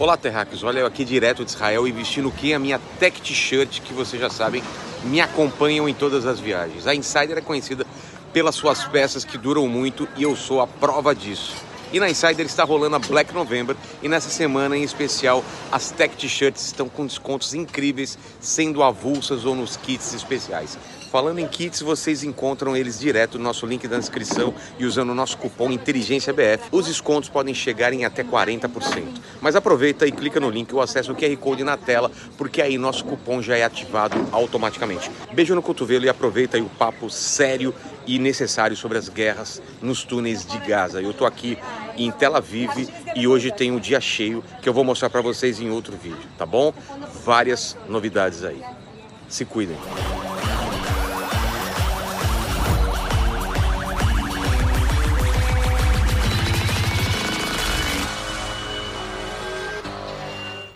Olá, terráqueos. Olha eu aqui direto de Israel e vestindo que? A minha tech t-shirt, que vocês já sabem, me acompanham em todas as viagens. A Insider é conhecida pelas suas peças que duram muito e eu sou a prova disso. E na Insider está rolando a Black November e nessa semana em especial as tech t-shirts estão com descontos incríveis, sendo avulsas ou nos kits especiais. Falando em kits, vocês encontram eles direto no nosso link da descrição e usando o nosso cupom Inteligência BF, os descontos podem chegar em até 40%. Mas aproveita e clica no link ou acessa o QR Code na tela, porque aí nosso cupom já é ativado automaticamente. Beijo no cotovelo e aproveita aí o papo sério e necessário sobre as guerras nos túneis de Gaza. Eu tô aqui em Tel Aviv e hoje tem um dia cheio que eu vou mostrar para vocês em outro vídeo, tá bom? Várias novidades aí. Se cuidem.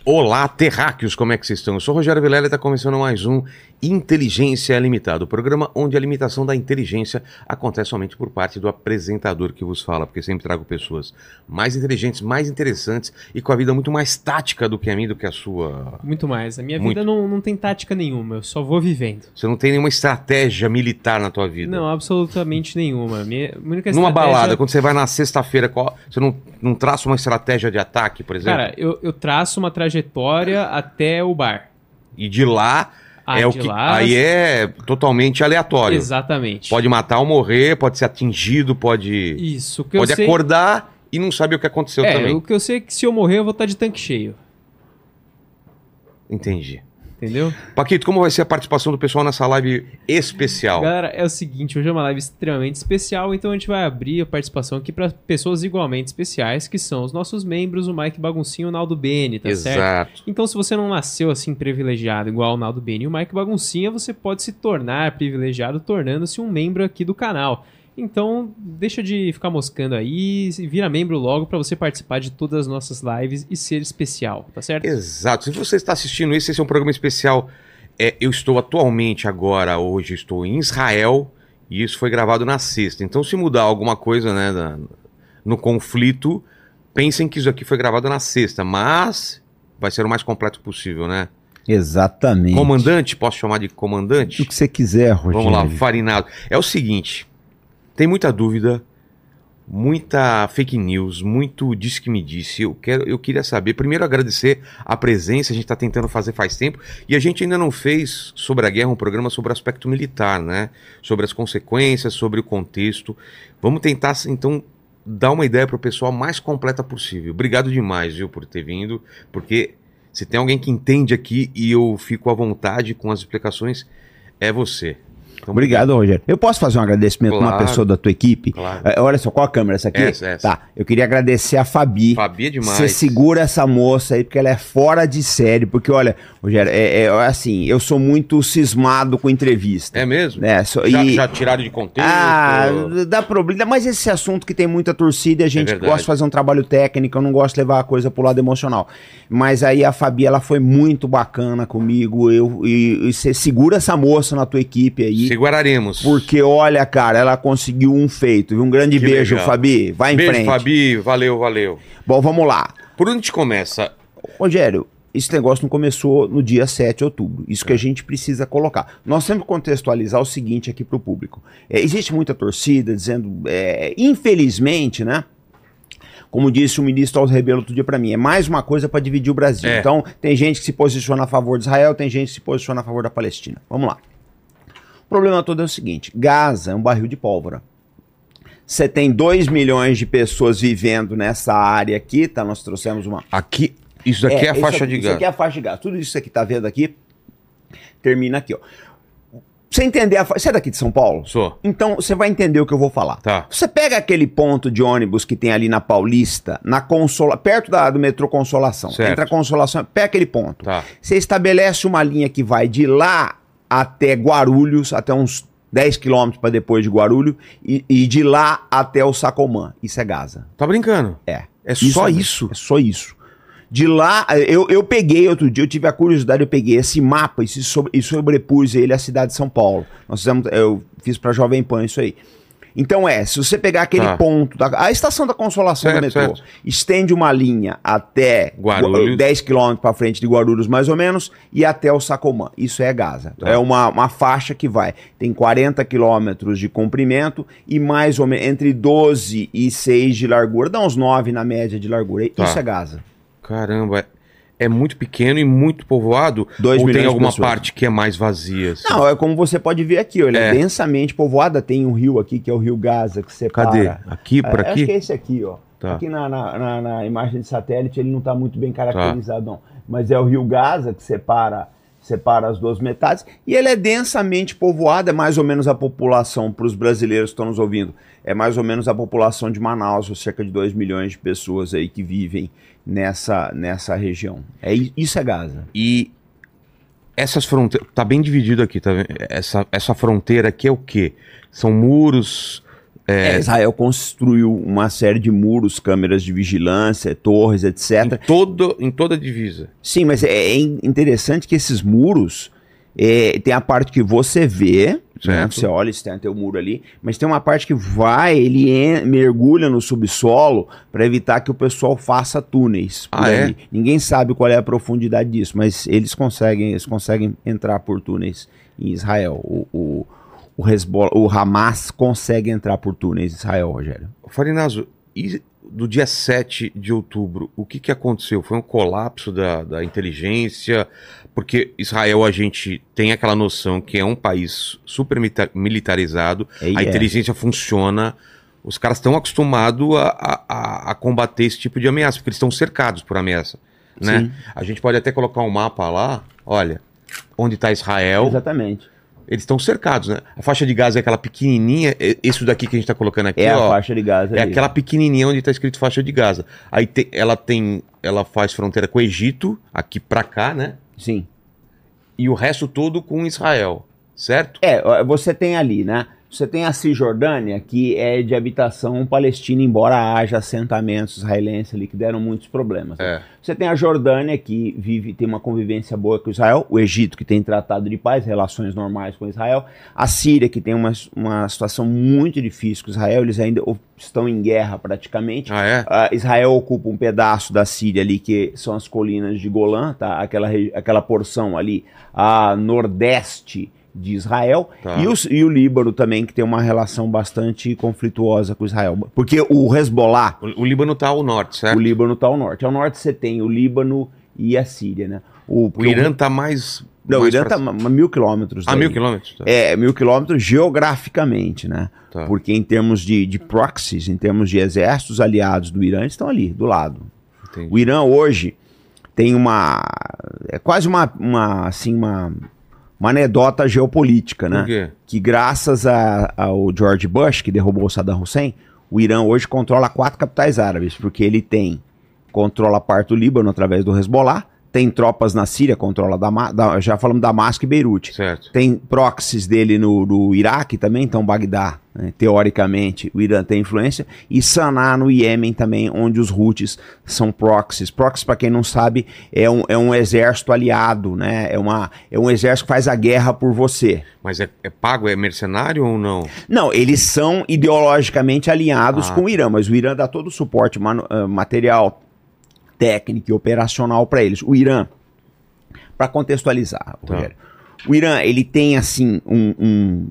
Olá, terráqueos, como é que vocês estão? Eu sou o Rogério Vilela e está começando mais um Inteligência Limitada, o programa onde a limitação da inteligência acontece somente por parte do apresentador que vos fala, porque sempre trago pessoas mais inteligentes, mais interessantes e com a vida muito mais tática do que a minha, do que a sua. Muito mais. A minha Muito. vida não, não tem tática nenhuma, eu só vou vivendo. Você não tem nenhuma estratégia militar na tua vida. Não, absolutamente nenhuma. Minha única Numa estratégia- balada, quando você vai na sexta-feira, qual- você não, não traça uma estratégia de ataque, por exemplo? Cara, eu, eu traço uma trajetória até o bar. e de lá É o que. lá- Aí é totalmente aleatório. Exatamente. Pode matar ou morrer, pode ser atingido, pode. Isso. O que Pode eu sei... acordar e não saber o que aconteceu É, também. o que eu sei é que se eu morrer eu vou estar de tanque cheio. Entendi. Entendeu? Paquito, como vai ser a participação do pessoal nessa live especial? Galera, é o seguinte, hoje é uma live extremamente especial, então a gente vai abrir a participação aqui para pessoas igualmente especiais, que são os nossos membros, o Mike Baguncinho e o Naldo Bene, tá certo? Exato. Então, se você não nasceu assim privilegiado igual o Naldo Beni e o Mike Baguncinha, você pode se tornar privilegiado tornando-se um membro aqui do canal. Então, deixa de ficar moscando aí e vira membro logo pra você participar de todas as nossas lives e ser especial, tá certo? Exato. Se você está assistindo isso, esse é um programa especial. É, eu estou atualmente agora, hoje, estou em Israel e isso foi gravado na sexta. Então, se mudar alguma coisa né, na- no conflito, pensem que isso aqui foi gravado na sexta, mas vai ser o mais completo possível, né? Exatamente. Comandante, posso chamar de comandante? O que você quiser, Rogério. Vamos lá, farinado. É o seguinte, tem muita dúvida, muita fake news, muito disse que me disse. Eu quero, eu queria saber, primeiro agradecer a presença, a gente está tentando fazer faz tempo e a gente ainda não fez sobre a guerra um programa sobre o aspecto militar, né? Sobre as consequências, sobre o contexto. Vamos tentar então dar uma ideia para o pessoal mais completa possível. Obrigado demais, viu, por ter vindo, porque se tem alguém que entende aqui e eu fico à vontade com as explicações, é você. Obrigado, Rogério. Eu posso fazer um agradecimento a uma Claro. pessoa da tua equipe? Claro. É, olha só, qual a câmera? Essa aqui? Essa, essa. Tá. Eu queria agradecer a Fabi. Fabi é demais. Você segura essa moça aí, porque ela é fora de série. Porque, olha, Rogério, é, é assim, eu sou muito cismado com entrevista. É mesmo? Né? Só- Já, e- já tiraram de contexto? Ah, dá problema. Mas esse assunto que tem muita torcida e a gente É gosta de fazer um trabalho técnico, eu não gosto de levar a coisa pro lado emocional. Mas aí a Fabi, ela foi muito bacana comigo. Eu, e, e você segura essa moça na tua equipe aí. Seguraremos. Porque, olha, cara, ela conseguiu um feito. Um grande Que beijo, legal. Fabi. Vai em Beijo, frente. Fabi. Valeu, valeu. Bom, vamos lá. Por onde a gente começa? Rogério, esse negócio não começou no dia 7 de outubro. Isso que É. a gente precisa colocar. Nós temos que contextualizar o seguinte aqui para o público. É, existe muita torcida dizendo, é, infelizmente, né? Como disse o ministro Aldo Rebelo outro dia para mim, é mais uma coisa para dividir o Brasil. É. Então, tem gente que se posiciona a favor de Israel, tem gente que se posiciona a favor da Palestina. Vamos lá. O problema todo é o seguinte: Gaza é um barril de pólvora. Você tem 2 milhões de pessoas vivendo nessa área aqui, tá? Nós trouxemos uma, Aqui, isso daqui é, a isso faixa aqui- de Isso gás. aqui é a faixa de gás. Tudo isso aqui tá vendo aqui, termina aqui, ó. Você entender a. Você é daqui de São Paulo? Sou. Então você vai entender o que eu vou falar. Tá. Você pega aquele ponto de ônibus que tem ali na Paulista, na Consola... perto da, do metrô Consolação. Certo. Entra a Consolação, pega aquele ponto. Tá. Você estabelece uma linha que vai de lá até Guarulhos, até uns 10 quilômetros para depois de Guarulhos, e, e de lá até o Sacomã. Isso é Gaza. Tá brincando? É. É só é- isso? É só isso. De lá, eu, eu peguei outro dia, eu tive a curiosidade, eu peguei esse mapa e, sobre, e sobrepus ele à cidade de São Paulo. Nós fizemos, eu fiz pra Jovem Pan isso aí. Então é, se você pegar aquele Tá. ponto, da, a estação da Consolação Certo, do metrô, certo. estende uma linha até Guarulhos. 10 quilômetros para frente de Guarulhos, mais ou menos, e até o Sacomã. Isso é Gaza. Tá. É uma, uma faixa que vai, tem 40 quilômetros de comprimento e mais ou menos entre 12 e 6 de largura, dá uns 9 na média de largura. Tá. Isso é Gaza. Caramba, é, muito pequeno e muito povoado? Dois ou tem alguma parte que é mais vazia? assim? Não, é como você pode ver aqui, ó, ele é, É. densamente povoada, tem um rio aqui que é o rio Gaza, que separa. Cadê? Aqui, por É, Acho aqui? que é esse aqui, ó. Tá. Aqui na, na, na- na imagem de satélite ele não está muito bem caracterizado, não. Mas é o rio Gaza que separa, separa as duas metades. E ele é densamente povoado, é mais ou menos a população, para os brasileiros que estão nos ouvindo, é mais ou menos a população de Manaus, cerca de 2 milhões de pessoas aí que vivem nessa, nessa região. É, isso é Gaza. E essas fronteiras. Tá bem dividido aqui, tá vendo? Essa, essa fronteira aqui é o quê? São muros. É, Israel construiu uma série de muros, câmeras de vigilância, torres, etc. Em, todo, em toda a divisa. Sim, mas é, é in- interessante que esses muros é, tem a parte que você vê, né? Você olha, você tem até o muro ali, mas tem uma parte que vai, ele en- mergulha no subsolo para evitar que o pessoal faça túneis. Ah, é? Ninguém sabe qual é a profundidade disso, mas eles conseguem, eles conseguem entrar por túneis em Israel. O, o, o, Hezbollah- o Hamas consegue entrar por túneis em Israel, Rogério. Farinazo, e do dia 7 de outubro, o que, que aconteceu? Foi um colapso da, da inteligência? Porque Israel, a gente tem aquela noção que é um país super milita- militarizado, É, a é. inteligência funciona, os caras estão acostumados a, a- a- a combater esse tipo de ameaça, porque eles estão cercados por ameaça. Né? Sim. A gente pode até colocar um mapa lá, olha, onde está Israel, Exatamente. eles estão cercados, né? A faixa de Gaza é aquela pequenininha, é- isso daqui que a gente está colocando aqui, É a ó, faixa de Gaza. é ali. aquela pequenininha onde está escrito faixa de Gaza. Aí te- ela tem, ela faz fronteira com o Egito, aqui pra cá, né? Sim. E o resto todo com Israel, certo? É, você tem ali, né? Você tem a Cisjordânia, que é de habitação palestina, embora haja assentamentos israelenses ali que deram muitos problemas. né? É. Você tem a Jordânia, que vive, tem uma convivência boa com Israel, o Egito, que tem tratado de paz, relações normais com Israel, a Síria, que tem uma, uma situação muito difícil com Israel, eles ainda estão em guerra praticamente. Ah, é? Ah, Israel ocupa um pedaço da Síria ali, que são as colinas de Golã, tá? aquela, aquela porção ali a nordeste de Israel, Tá. e, os- e o Líbano também, que tem uma relação bastante conflituosa com Israel. Porque o Hezbollah, O, o Líbano tá ao norte, certo? o Líbano está ao norte. Ao norte você tem o Líbano e a Síria, né? O, O Irã tá mais. Não, o mais Irã pra- está a mil quilômetros. Ah, daí. mil quilômetros. tá. É, mil quilômetros geograficamente, né? Tá. Porque em termos de, de proxies, em termos de exércitos aliados do Irã, eles estão ali, do lado. Entendi. O Irã hoje tem uma. É quase uma, uma, assim, uma, uma anedota geopolítica, né? Por quê? Que graças a- ao George Bush, que derrubou o Saddam Hussein, o Irã hoje controla quatro capitais árabes, porque ele tem. Controla a parte do Líbano através do Hezbollah, tem tropas na Síria, controla Dama, da, já falamos Damasco e Beirute. Certo. Tem proxies dele no, no Iraque também, então Bagdá, né, teoricamente, o Irã tem influência, e Sanaa no Iêmen também, onde os Houthis são proxies. Proxies, para quem não sabe, é um, é um exército aliado, né? É, uma, é um exército que faz a guerra por você. Mas é, é pago, é mercenário ou não? Não, eles são ideologicamente alinhados Ah. com o Irã, mas o Irã dá todo o suporte ah, material, técnico e operacional para eles. O Irã, para contextualizar, Tá. Rogério, o Irã ele tem assim um, um,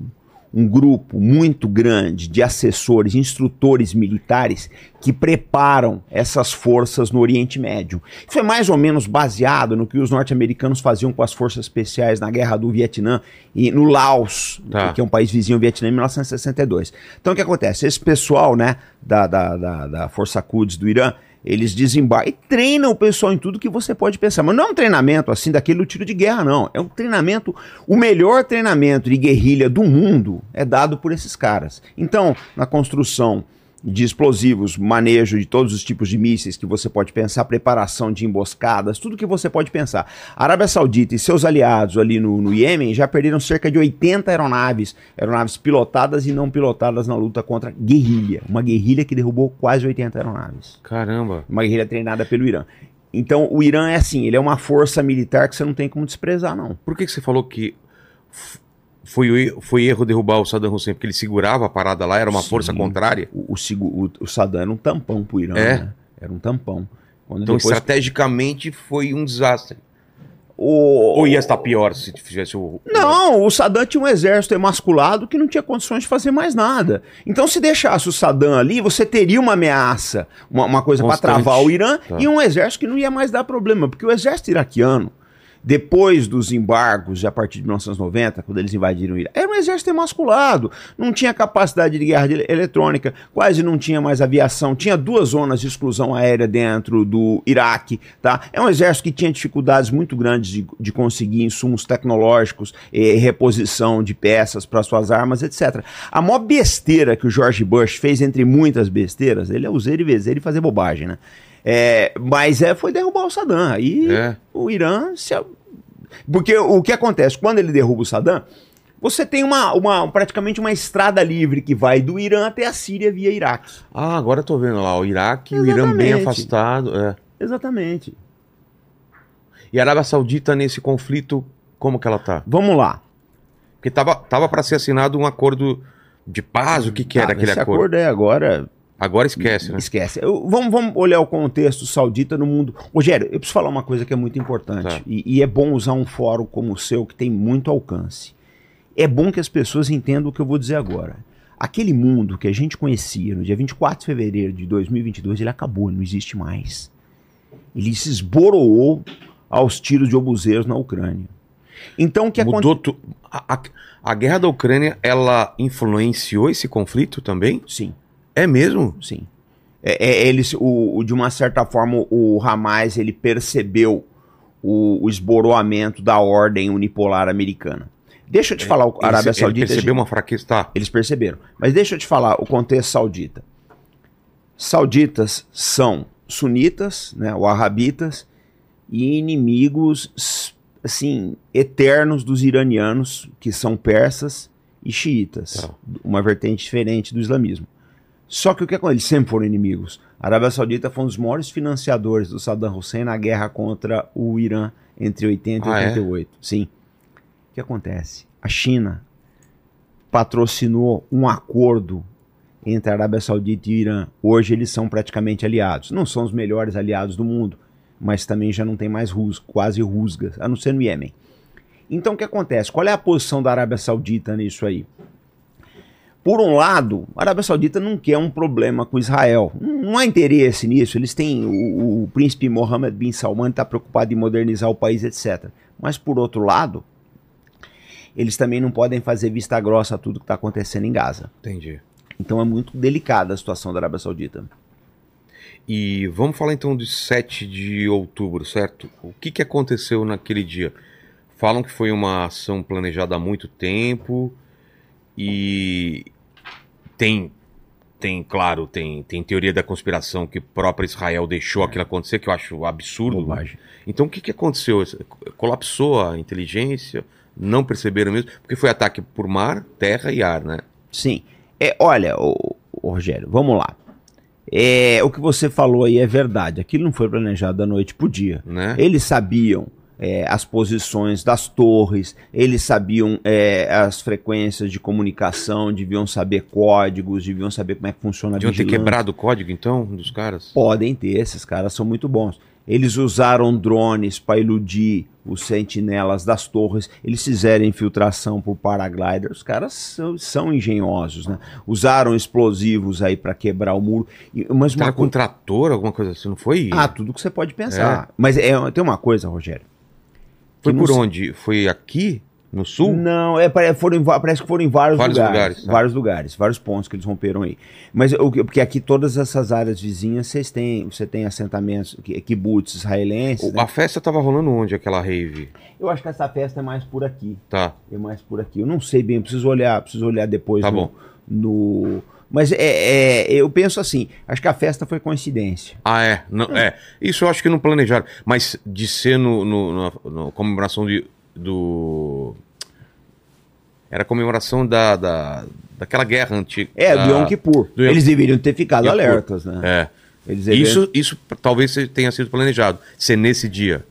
um grupo muito grande de assessores, instrutores militares que preparam essas forças no Oriente Médio. Isso é mais ou menos baseado no que os norte-americanos faziam com as forças especiais na Guerra do Vietnã e no Laos, Tá. que é um país vizinho ao Vietnã, em 1962. Então o que acontece? Esse pessoal né, da, da, da, da Força Quds do Irã, eles desembarcam e treinam o pessoal em tudo que você pode pensar. Mas não é um treinamento assim daquele do tiro de guerra, não. É um treinamento, o melhor treinamento de guerrilha do mundo é dado por esses caras. Então, na construção de explosivos, manejo de todos os tipos de mísseis que você pode pensar, preparação de emboscadas, tudo que você pode pensar. A Arábia Saudita e seus aliados ali no, no Iêmen já perderam cerca de 80 aeronaves, aeronaves pilotadas e não pilotadas na luta contra guerrilha. Uma guerrilha que derrubou quase 80 aeronaves. Caramba. Uma guerrilha treinada pelo Irã. Então o Irã é assim, ele é uma força militar que você não tem como desprezar, não. Por que, que você falou que foi, foi erro derrubar o Saddam Hussein porque ele segurava a parada lá, era uma Sim. força contrária. O, o, o- Saddam era um tampão pro Irã, É. né? Era um tampão. Quando Então, depois- estrategicamente, foi um desastre. o, Ou ia estar pior se fizesse o. Não, o Saddam tinha um exército emasculado que não tinha condições de fazer mais nada. Então, se deixasse o Saddam ali, você teria uma ameaça, uma, uma coisa para travar o Irã Tá. e um exército que não ia mais dar problema, porque o exército iraquiano, depois dos embargos, a partir de 1990, quando eles invadiram o Iraque, era um exército emasculado, não tinha capacidade de guerra de- eletrônica, quase não tinha mais aviação, tinha duas zonas de exclusão aérea dentro do Iraque, tá? É um exército que tinha dificuldades muito grandes de, de conseguir insumos tecnológicos, eh, reposição de peças para suas armas, etc. A maior besteira que o George Bush fez, entre muitas besteiras, ele é useiro e vezeiro e fazer bobagem, né? É, mas é, foi derrubar o Saddam. Aí É. o Irã se. Porque o que acontece? Quando ele derruba o Saddam, você tem uma, uma, praticamente uma estrada livre que vai do Irã até a Síria via Iraque. Ah, agora eu tô vendo lá, o Iraque e o Irã bem Exatamente. afastado. É. Exatamente. E a Arábia Saudita nesse conflito, como que ela tá? Vamos lá. Porque tava, tava para ser assinado um acordo de paz, o que que era Ah, aquele esse acordo? acordo é agora. Agora esquece, né? Esquece. Eu- vamos, vamos olhar o contexto saudita no mundo. Rogério, eu preciso falar uma coisa que é muito importante. Tá. E, e é bom usar um fórum como o seu, que tem muito alcance. É bom que as pessoas entendam o que eu vou dizer agora. Aquele mundo que a gente conhecia no dia 24 de fevereiro de 2022, ele acabou, não existe mais. Ele se esboroou aos tiros de obuseiros na Ucrânia. Então o que aconteceu? Tu... a, a, a guerra da Ucrânia, ela influenciou esse conflito também? Sim. É mesmo? Sim. É, é, eles, o, o- de uma certa forma, o Hamas ele percebeu o, o esboroamento da ordem unipolar americana. Deixa eu te falar, o Ele- Arábia ele Saudita. percebeu uma fraqueza, tá? Eles perceberam. Mas deixa eu te falar o contexto saudita. Sauditas são sunitas, né, wahhabitas, e inimigos, assim, eternos dos iranianos, que são persas e xiitas. Tá. Uma vertente diferente do islamismo. Só que o que acontece? Eles sempre foram inimigos. A Arábia Saudita foi um dos maiores financiadores do Saddam Hussein na guerra contra o Irã entre 80 Ah, e é? 88. Sim. O que acontece? A China patrocinou um acordo entre a Arábia Saudita e o Irã. Hoje eles são praticamente aliados. Não são os melhores aliados do mundo, mas também já não tem mais rus, quase rusgas, a não ser no Iêmen. Então o que acontece? Qual é a posição da Arábia Saudita nisso aí? Por um lado, a Arábia Saudita não quer um problema com Israel. Não não há interesse nisso. Eles têm. O, o príncipe Mohammed bin Salman está preocupado em modernizar o país, etc. Mas, por outro lado, eles também não podem fazer vista grossa a tudo que está acontecendo em Gaza. Entendi. Então é muito delicada a situação da Arábia Saudita. E vamos falar então de 7 de outubro, certo? O que, que aconteceu naquele dia? Falam que foi uma ação planejada há muito tempo e tem, tem claro, tem, tem teoria da conspiração que o próprio Israel deixou aquilo acontecer, que eu acho absurdo. Bobagem. Então o que, que aconteceu? Colapsou a inteligência? Não perceberam mesmo? Porque foi ataque por mar, terra e ar, né? Sim. É, olha, ô, ô, Rogério, vamos lá. É, o que você falou aí é verdade. Aquilo não foi planejado da noite pro dia. né? Eles sabiam é, as posições das torres, eles sabiam é, as frequências de comunicação, deviam saber códigos, deviam saber como é que funciona a Deviam ter vigilância. quebrado o código, então, dos caras? Podem ter, esses caras são muito bons. Eles usaram drones para iludir os sentinelas das torres. Eles fizeram infiltração por paraglider. Os caras são, são engenhosos, né? Usaram explosivos aí para quebrar o muro. E- Mas uma Tava com coisa. trator, alguma coisa assim, não foi? Ah, tudo que você pode pensar. Mas é, tem uma coisa, Rogério. Foi por não onde? Foi aqui, no sul? Não, é, foram, parece que foram em vários, Vários lugares. lugares, tá. Vários lugares, vários pontos que eles romperam aí. Mas o que- porque aqui todas essas áreas vizinhas, vocês têm, você tem assentamentos, ki- kibbutz israelenses. Né? A festa tava rolando onde, aquela rave? Eu acho que essa festa é mais por aqui. Tá. É mais por aqui. Eu não sei bem, preciso olhar, preciso olhar depois Tá no, bom. no- Mas é, é- eu penso assim, acho que a festa foi coincidência. Ah, é. Não, é. Isso eu acho que não planejaram. Mas de ser no, no, na- na comemoração de, do. Era a comemoração da, da, daquela guerra antiga. É, da- do Yom Kippur. do Yom- Eles deveriam ter ficado Yom alertas, né? É. Eles deveriam- Isso, isso talvez tenha sido planejado. Ser nesse dia.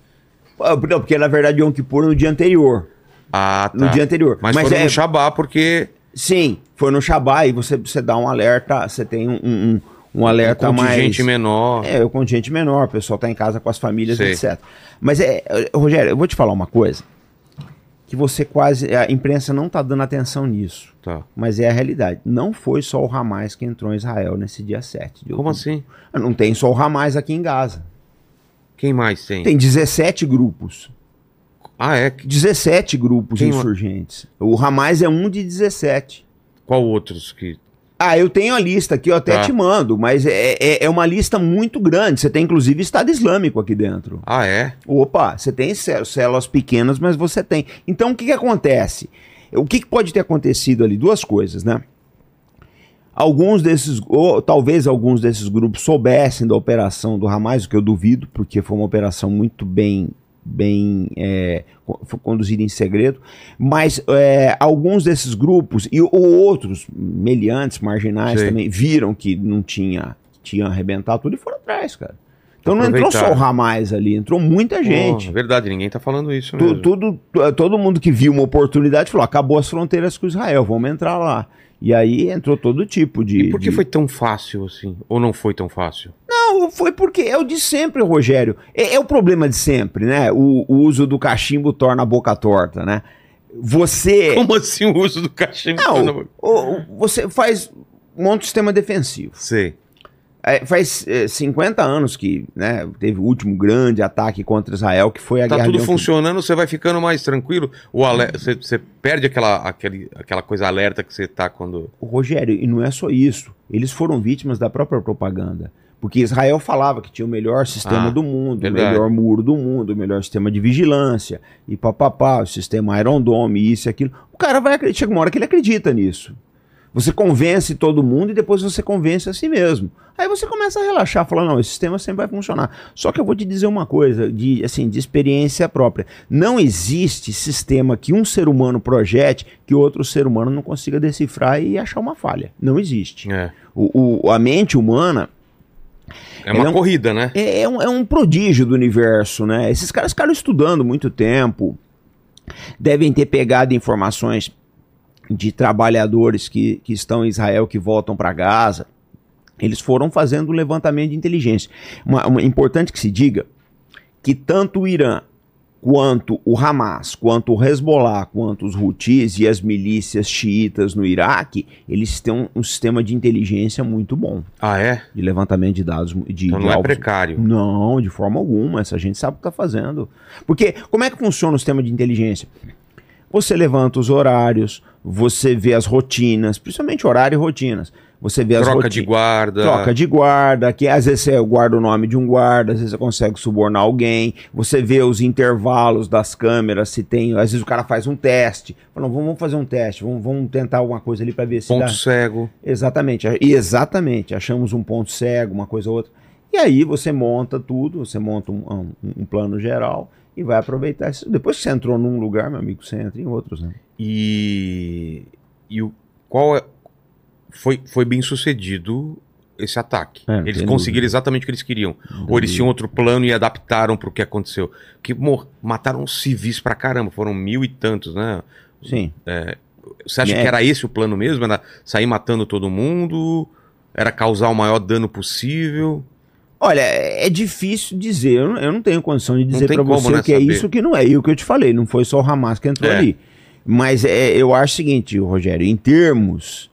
Ah, Não, porque na verdade Yom Kippur é no dia anterior. Ah, tá. no dia anterior. Mas, foram é, no Shabá porque sim, foi no Shabá e você, você dá um alerta, você tem um, um, um alerta um mais... contingente menor. É, o contingente menor, o pessoal tá em casa com as famílias, Sei. etc. Mas, é, é, Rogério, eu vou te falar uma coisa, que você quase... A imprensa não tá dando atenção nisso, Tá. mas é a realidade. Não foi só o Hamas que entrou em Israel nesse dia 7 de Como assim? Não tem só o Hamas aqui em Gaza. Quem mais tem? Tem 17 grupos. Ah, é? 17 grupos Quem- insurgentes. O Hamas é um de 17. Qual outros que. Ah, eu tenho a lista aqui, eu até Tá. te mando, mas é, é, é uma lista muito grande. Você tem inclusive Estado Islâmico aqui dentro. Ah, é? Opa, você tem cé- células pequenas, mas você tem. Então o que, que acontece? O que, que pode ter acontecido ali? Duas coisas, né? Alguns desses, ou talvez alguns desses grupos soubessem da operação do Hamas, o que eu duvido, porque foi uma operação muito bem, bem é, co- foi conduzida em segredo. Mas é, alguns desses grupos e ou outros meliantes, marginais Sei. também viram que não tinha, tinha arrebentado tudo e foram atrás, cara. Então não entrou só o. Hamas ali, entrou muita gente. É verdade, ninguém tá falando isso Tu- mesmo. tudo, tu- todo mundo que viu uma oportunidade falou: acabou as fronteiras com Israel, vamos entrar lá. E aí entrou todo tipo de. E por que de- foi tão fácil assim? Ou não foi tão fácil? Não, foi porque é o de sempre, Rogério. É, é o problema de sempre, né? O, o uso do cachimbo torna a boca torta, né? Você. Como assim o uso do cachimbo? Não, o- o- você faz. Monta um sistema defensivo. Sei. É, faz é, 50 anos que né, teve o último grande ataque contra Israel, que foi a Tá guerra tudo funcionando, você vai ficando mais tranquilo. O você, você perde aquela, aquele, aquela coisa alerta que você tá quando. O Rogério, e não é só isso. Eles foram vítimas da própria propaganda. Porque Israel falava que tinha o melhor sistema Ah, do mundo, verdade. o melhor muro do mundo, o melhor sistema de vigilância, e papapá, o sistema Iron Dome, isso e aquilo. O cara vai acreditar, chega uma hora que ele acredita nisso. Você convence todo mundo e depois você convence a si mesmo. Aí você começa a relaxar, falar, não, esse sistema sempre vai funcionar. Só que eu vou te dizer uma coisa, de, assim, de experiência própria. Não existe sistema que um ser humano projete que outro ser humano não consiga decifrar e achar uma falha. Não existe. É, O, o- a mente humana é uma é um- corrida, né? é, é um, é um prodígio do universo, né? Esses caras ficaram estudando muito tempo, devem ter pegado informações de trabalhadores que, que estão em Israel, que voltam para Gaza. Eles foram fazendo um levantamento de inteligência. Uma, uma- importante que se diga que tanto o Irã quanto o Hamas, quanto o Hezbollah, quanto os Houthis e as milícias xiitas no Iraque, eles têm um, um sistema de inteligência muito bom, Ah, é? de levantamento de dados, de, Então de não é alvos. precário. Não, de forma alguma. Essa gente sabe o que está fazendo. Porque como é que funciona o sistema de inteligência? Você levanta os horários, você vê as rotinas, principalmente horário e rotinas. Você vê as Troca de rotinas. guarda. Troca de guarda, que às vezes você guarda o nome de um guarda, às vezes você consegue subornar alguém, você vê os intervalos das câmeras, se tem. Às vezes o cara faz um teste. Fala, "Não, vamos fazer um teste, vamos, vamos tentar alguma coisa ali para ver se Ponto dá. cego. Exatamente, e exatamente. Achamos um ponto cego, uma coisa ou outra. E aí você monta tudo, você monta um, um- um plano geral e vai aproveitar isso. Depois que você entrou num lugar, meu amigo, você entra em outros, né? E. E o. Qual é. Foi, foi bem sucedido esse ataque. É, eles conseguiram dúvida. exatamente o que eles queriam. Ou eles tinham outro plano e adaptaram pro que aconteceu. Que mor- mataram civis pra caramba, foram mil e tantos, né? Sim. Você acha É. que era esse o plano mesmo? Era sair matando todo mundo? Era causar o maior dano possível? Olha, é difícil dizer. Eu não, eu não tenho condição de dizer como, você né, o que é saber. isso o que não é. E o que eu te falei, não foi só o Hamas que entrou É. ali. Mas é, eu acho o seguinte, Rogério, em termos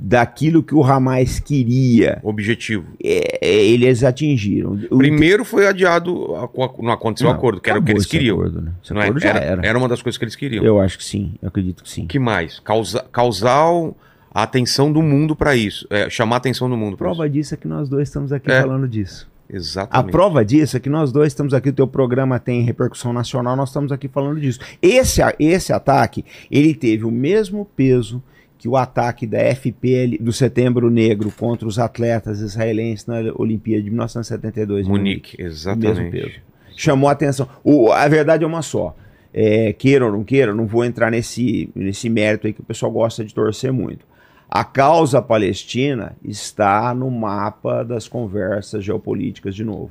daquilo que o Hamas queria, Objetivo. é, é, eles atingiram. O Primeiro foi adiado, não aconteceu o Não, acordo, que era o que eles queriam. Acordo, né? Não é? era, era. era uma das coisas que eles queriam. Eu acho que sim, eu acredito que sim. O que mais? Causa, causar o- a atenção do mundo pra isso. É, chamar a atenção do mundo A pra prova disso é que nós dois estamos aqui É. falando disso. isso. A Exatamente. prova disso é que nós dois estamos aqui, o teu programa tem repercussão nacional, nós estamos aqui falando disso. Esse, esse ataque, ele teve o mesmo peso que o ataque da FPL do Setembro Negro contra os atletas israelenses na Olimpíada de 1972 em Munique, mesmo exatamente. peso. Chamou a atenção. O- a verdade é uma só. É, queira ou não queira, não vou entrar nesse, nesse mérito aí que o pessoal gosta de torcer muito. A causa palestina está no mapa das conversas geopolíticas de novo.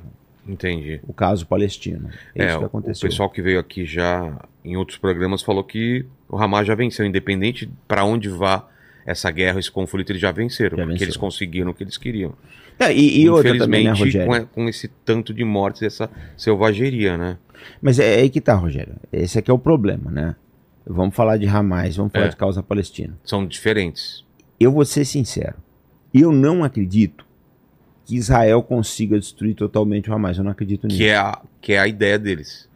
Entendi. o caso palestino. É, É, isso que o- o aconteceu. pessoal que veio aqui já em outros programas falou que o Hamas já venceu, independente para onde vá essa guerra, esse conflito, eles já venceram, Já porque venceu. eles conseguiram o que eles queriam. É, e, e outra também, né, Rogério? com, com esse tanto de mortes, essa selvageria, né? Mas é, é aí que tá, Rogério. Esse aqui é o problema, né? Vamos falar de Hamas, vamos falar É. de causa palestina. São diferentes. Eu vou ser sincero. Eu não acredito que Israel consiga destruir totalmente o Hamas. Eu não acredito nisso. Que é a, que é a ideia deles.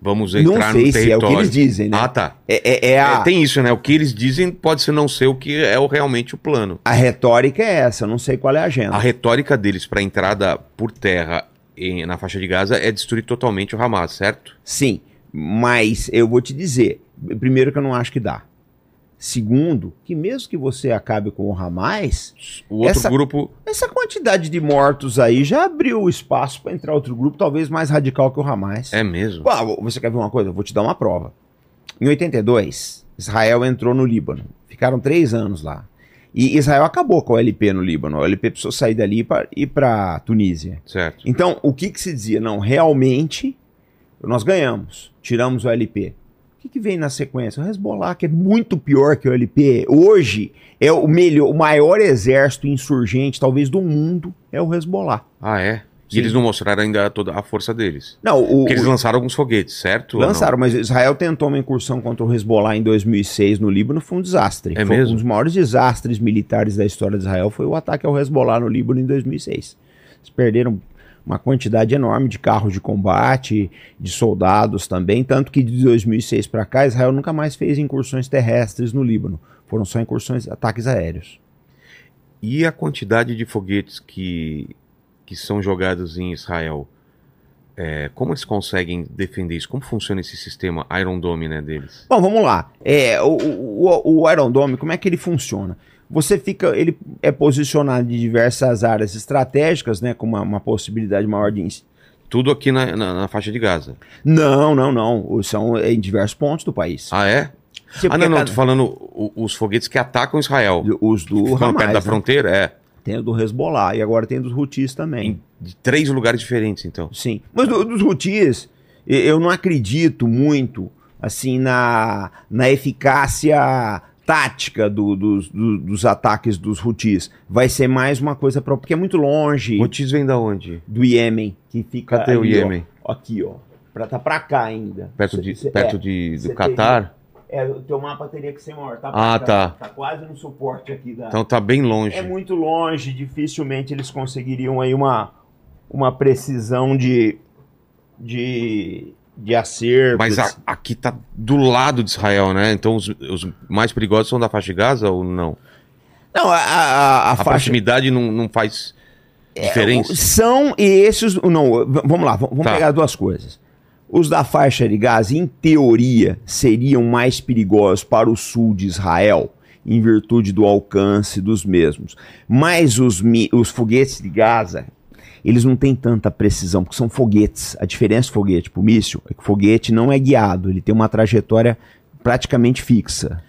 Vamos não entrar sei no se é o território. que eles dizem, né? Ah, tá. É, é- é a, É, tem isso, né? O que eles dizem pode ser não ser o que é o, realmente o plano. a retórica é essa. Eu não sei qual é a agenda. A retórica deles para entrada por terra em- na faixa de Gaza é destruir totalmente o Hamas, certo? Sim, mas eu vou te dizer. Primeiro que eu não acho que dá. Segundo, que mesmo que você acabe com o Hamas, O outro Essa- grupo. essa quantidade de mortos aí já abriu espaço para entrar outro grupo, talvez mais radical que o Hamas. É mesmo. Você quer ver uma coisa? Eu vou te dar uma prova. Em 82, Israel entrou no Líbano. Ficaram três anos lá. E Israel acabou com o LP no Líbano. O LP precisou sair dali para ir para Tunísia. Certo. Então, o que, que se dizia? Não, realmente nós ganhamos, tiramos o LP. O que, que vem na sequência? O Hezbollah, que é muito pior que o LP. Hoje é o melhor, o maior exército insurgente, talvez, do mundo, é o Hezbollah. Ah, é? E Sim. eles não mostraram ainda toda a força deles. Não, o, Porque eles lançaram alguns foguetes, certo? lançaram, mas Israel tentou uma incursão contra o Hezbollah em 2006 no Líbano, foi um desastre. É foi mesmo? Um dos maiores desastres militares da história de Israel foi o ataque ao Hezbollah no Líbano em 2006. Eles perderam uma quantidade enorme de carros de combate, de soldados também, tanto que de 2006 para cá Israel nunca mais fez incursões terrestres no Líbano. Foram só incursões, ataques aéreos. E a quantidade de foguetes que, que são jogados em Israel? É, como eles conseguem defender isso? Como funciona esse sistema Iron Dome né, deles? Bom, vamos lá. É, o, o, o Iron Dome, como é que ele funciona? Você fica, ele é posicionado em diversas áreas estratégicas, né, com uma, uma possibilidade maior de... Tudo aqui na, na, na faixa de Gaza. Não, não, não. São em diversos pontos do país. Ah, é? Tipo, ah, não, não. cada- Tô falando os foguetes que atacam Israel. Os do Ficam Hamas, perto da né? fronteira, é. Tem o do Hezbollah e agora tem dos Houthis também. Em de três lugares diferentes, então. Sim. Mas do- dos Houthis, eu não acredito muito, assim, na, na eficácia tática do- dos, do- dos ataques dos Houthis. Vai ser mais uma coisa para porque é muito longe Otis vem da onde? do Iêmen, que fica Cadê o ali, ó. Iêmen? Aqui, ó. Pra, tá pra cá ainda. Perto Cê- de, cê- perto é, de, do Catar? É, o teu mapa teria que ser maior. Tá Ah, pra cá. tá. Tá quase no suporte aqui da... Então tá bem longe. É muito longe, dificilmente eles conseguiriam aí uma, uma precisão de, de, de acerto. Mas a- aqui tá do lado de Israel, né? Então os, os mais perigosos são da faixa de Gaza ou não? Não, a, a, a, faixa... proximidade não, não faz diferença? São esses... Não, vamos lá, vamos Tá. pegar duas coisas. Os da faixa de Gaza, em teoria, seriam mais perigosos para o sul de Israel, em virtude do alcance dos mesmos. Mas os, os foguetes de Gaza, eles não têm tanta precisão, porque são foguetes. A diferença do foguete para o míssil é que o foguete não é guiado, ele tem uma trajetória praticamente fixa.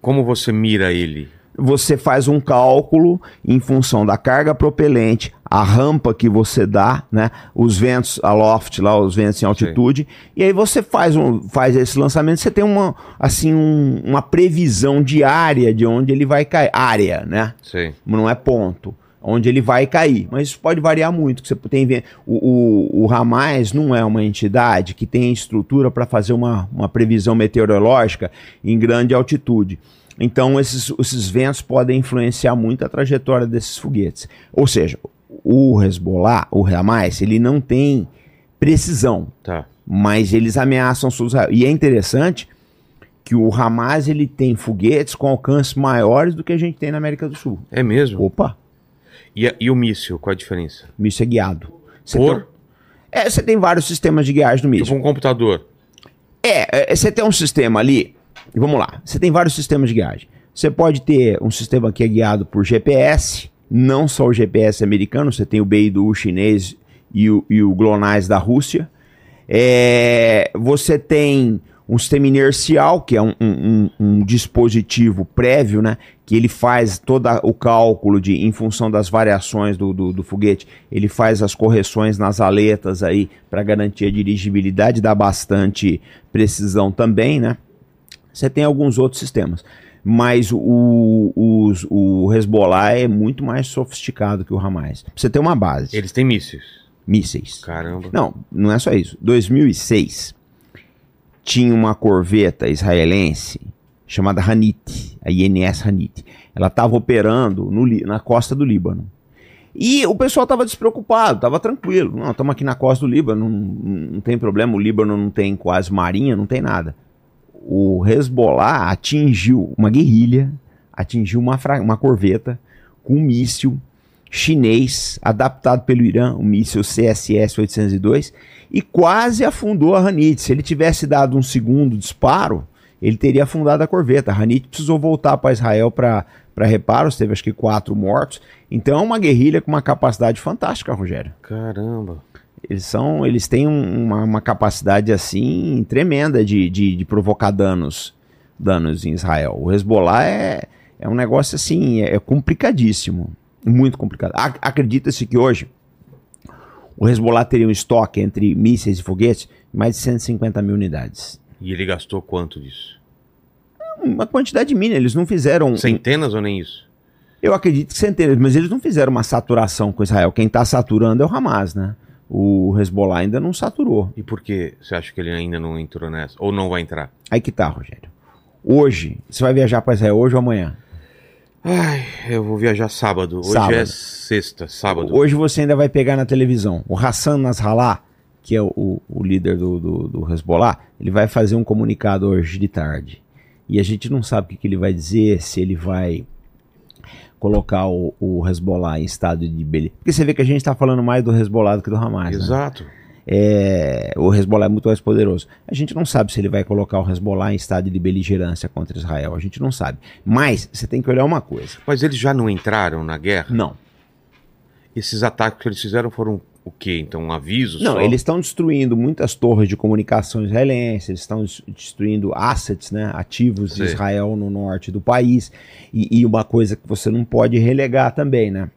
Como você mira ele? Você faz um cálculo em função da carga propelente, a rampa que você dá, né? Os ventos aloft lá, os ventos em altitude, e aí você faz, um, faz esse lançamento, você tem uma assim um- uma previsão diária de onde ele vai cair, área, né? Sei. não é ponto, onde ele vai cair. Mas isso pode variar muito. Você tem o, o, o Hamas não é uma entidade que tem estrutura para fazer uma, uma previsão meteorológica em grande altitude. Então, esses, esses ventos podem influenciar muito a trajetória desses foguetes. Ou seja, o Hezbollah, o Hamas, ele não tem precisão, Tá. mas eles ameaçam Israel. E é interessante que o Hamas ele tem foguetes com alcances maiores do que a gente tem na América do Sul. É mesmo? Opa, E, a- e o míssil, qual a diferença? míssil é guiado. Você Por? tem, é, você tem vários sistemas de guiagem no Tipo míssil. um computador. É, é, você tem um sistema ali. Vamos lá. Você tem vários sistemas de guiagem. Você pode ter um sistema que é guiado por GPS, não só o GPS americano, você tem o Beidou chinês e o, e o GLONASS da Rússia. É, você tem um sistema inercial, que é um, um- um- dispositivo prévio, né? Que ele faz todo o cálculo de, em função das variações do, do, do foguete, ele faz as correções nas aletas aí para garantir a dirigibilidade, dá bastante precisão também, né? Você tem alguns outros sistemas. Mas o, os- o Hezbollah é muito mais sofisticado que o Hamas. Você ter uma base. Eles têm mísseis. Mísseis. Caramba. Não, não é só isso. 2006 tinha uma corveta israelense chamada Hanit, a INS Hanit. Ela estava operando no na costa do Líbano. E o pessoal estava despreocupado, estava tranquilo. Não, estamos aqui na costa do Líbano, não, não tem problema. O Líbano não tem quase marinha, não tem nada. O Hezbollah atingiu uma guerrilha, atingiu uma, uma corveta com um míssil chinês adaptado pelo Irã, o míssil CSS-802, e quase afundou a Hanit. Se ele tivesse dado um segundo disparo, ele teria afundado a corveta. A Hanit precisou voltar para Israel para reparos, teve acho que quatro mortos. Então é uma guerrilha com uma capacidade fantástica, Rogério. Caramba. Eles são, eles têm um- uma, uma capacidade assim tremenda de, de, de provocar danos, danos em Israel. O Hezbollah é, é um negócio assim, é, é complicadíssimo, muito complicado. Ac- Acredita-se que hoje o Hezbollah teria um estoque entre mísseis e foguetes de mais de 150 mil unidades. E ele gastou quanto disso? Uma quantidade mínima, eles não fizeram. Centenas ou nem isso? Eu acredito que centenas, mas eles não fizeram uma saturação com Israel. Quem está saturando é o Hamas, né? O Hezbollah ainda não saturou. E por que você acha que ele ainda não entrou nessa? Ou não vai entrar? Aí que tá, Rogério. Hoje, você vai viajar para Israel hoje ou amanhã? Ai, eu vou viajar sábado. Hoje Sábado. é sexta, sábado. Hoje você ainda vai pegar na televisão. O Hassan Nasrallah, que é o, o- líder do, do, do Hezbollah, ele vai fazer um comunicado hoje de tarde. E a gente não sabe o que, que ele vai dizer, se ele vai colocar o, o Hezbollah em estado de beleza. Porque você vê que a gente está falando mais do Hezbollah do que do Hamas. né? É, o Hezbollah é muito mais poderoso. A gente não sabe se ele vai colocar o Hezbollah em estado de beligerância contra Israel. A gente não sabe. Mas você tem que olhar uma coisa. Mas eles já não entraram na guerra? Não. Esses ataques que eles fizeram foram o quê? Então, um aviso Não, só? eles estão destruindo muitas torres de comunicação israelenses, eles estão des- destruindo assets, né, ativos de Sim. Israel no norte do país. E, e uma coisa que você não pode relegar também, né?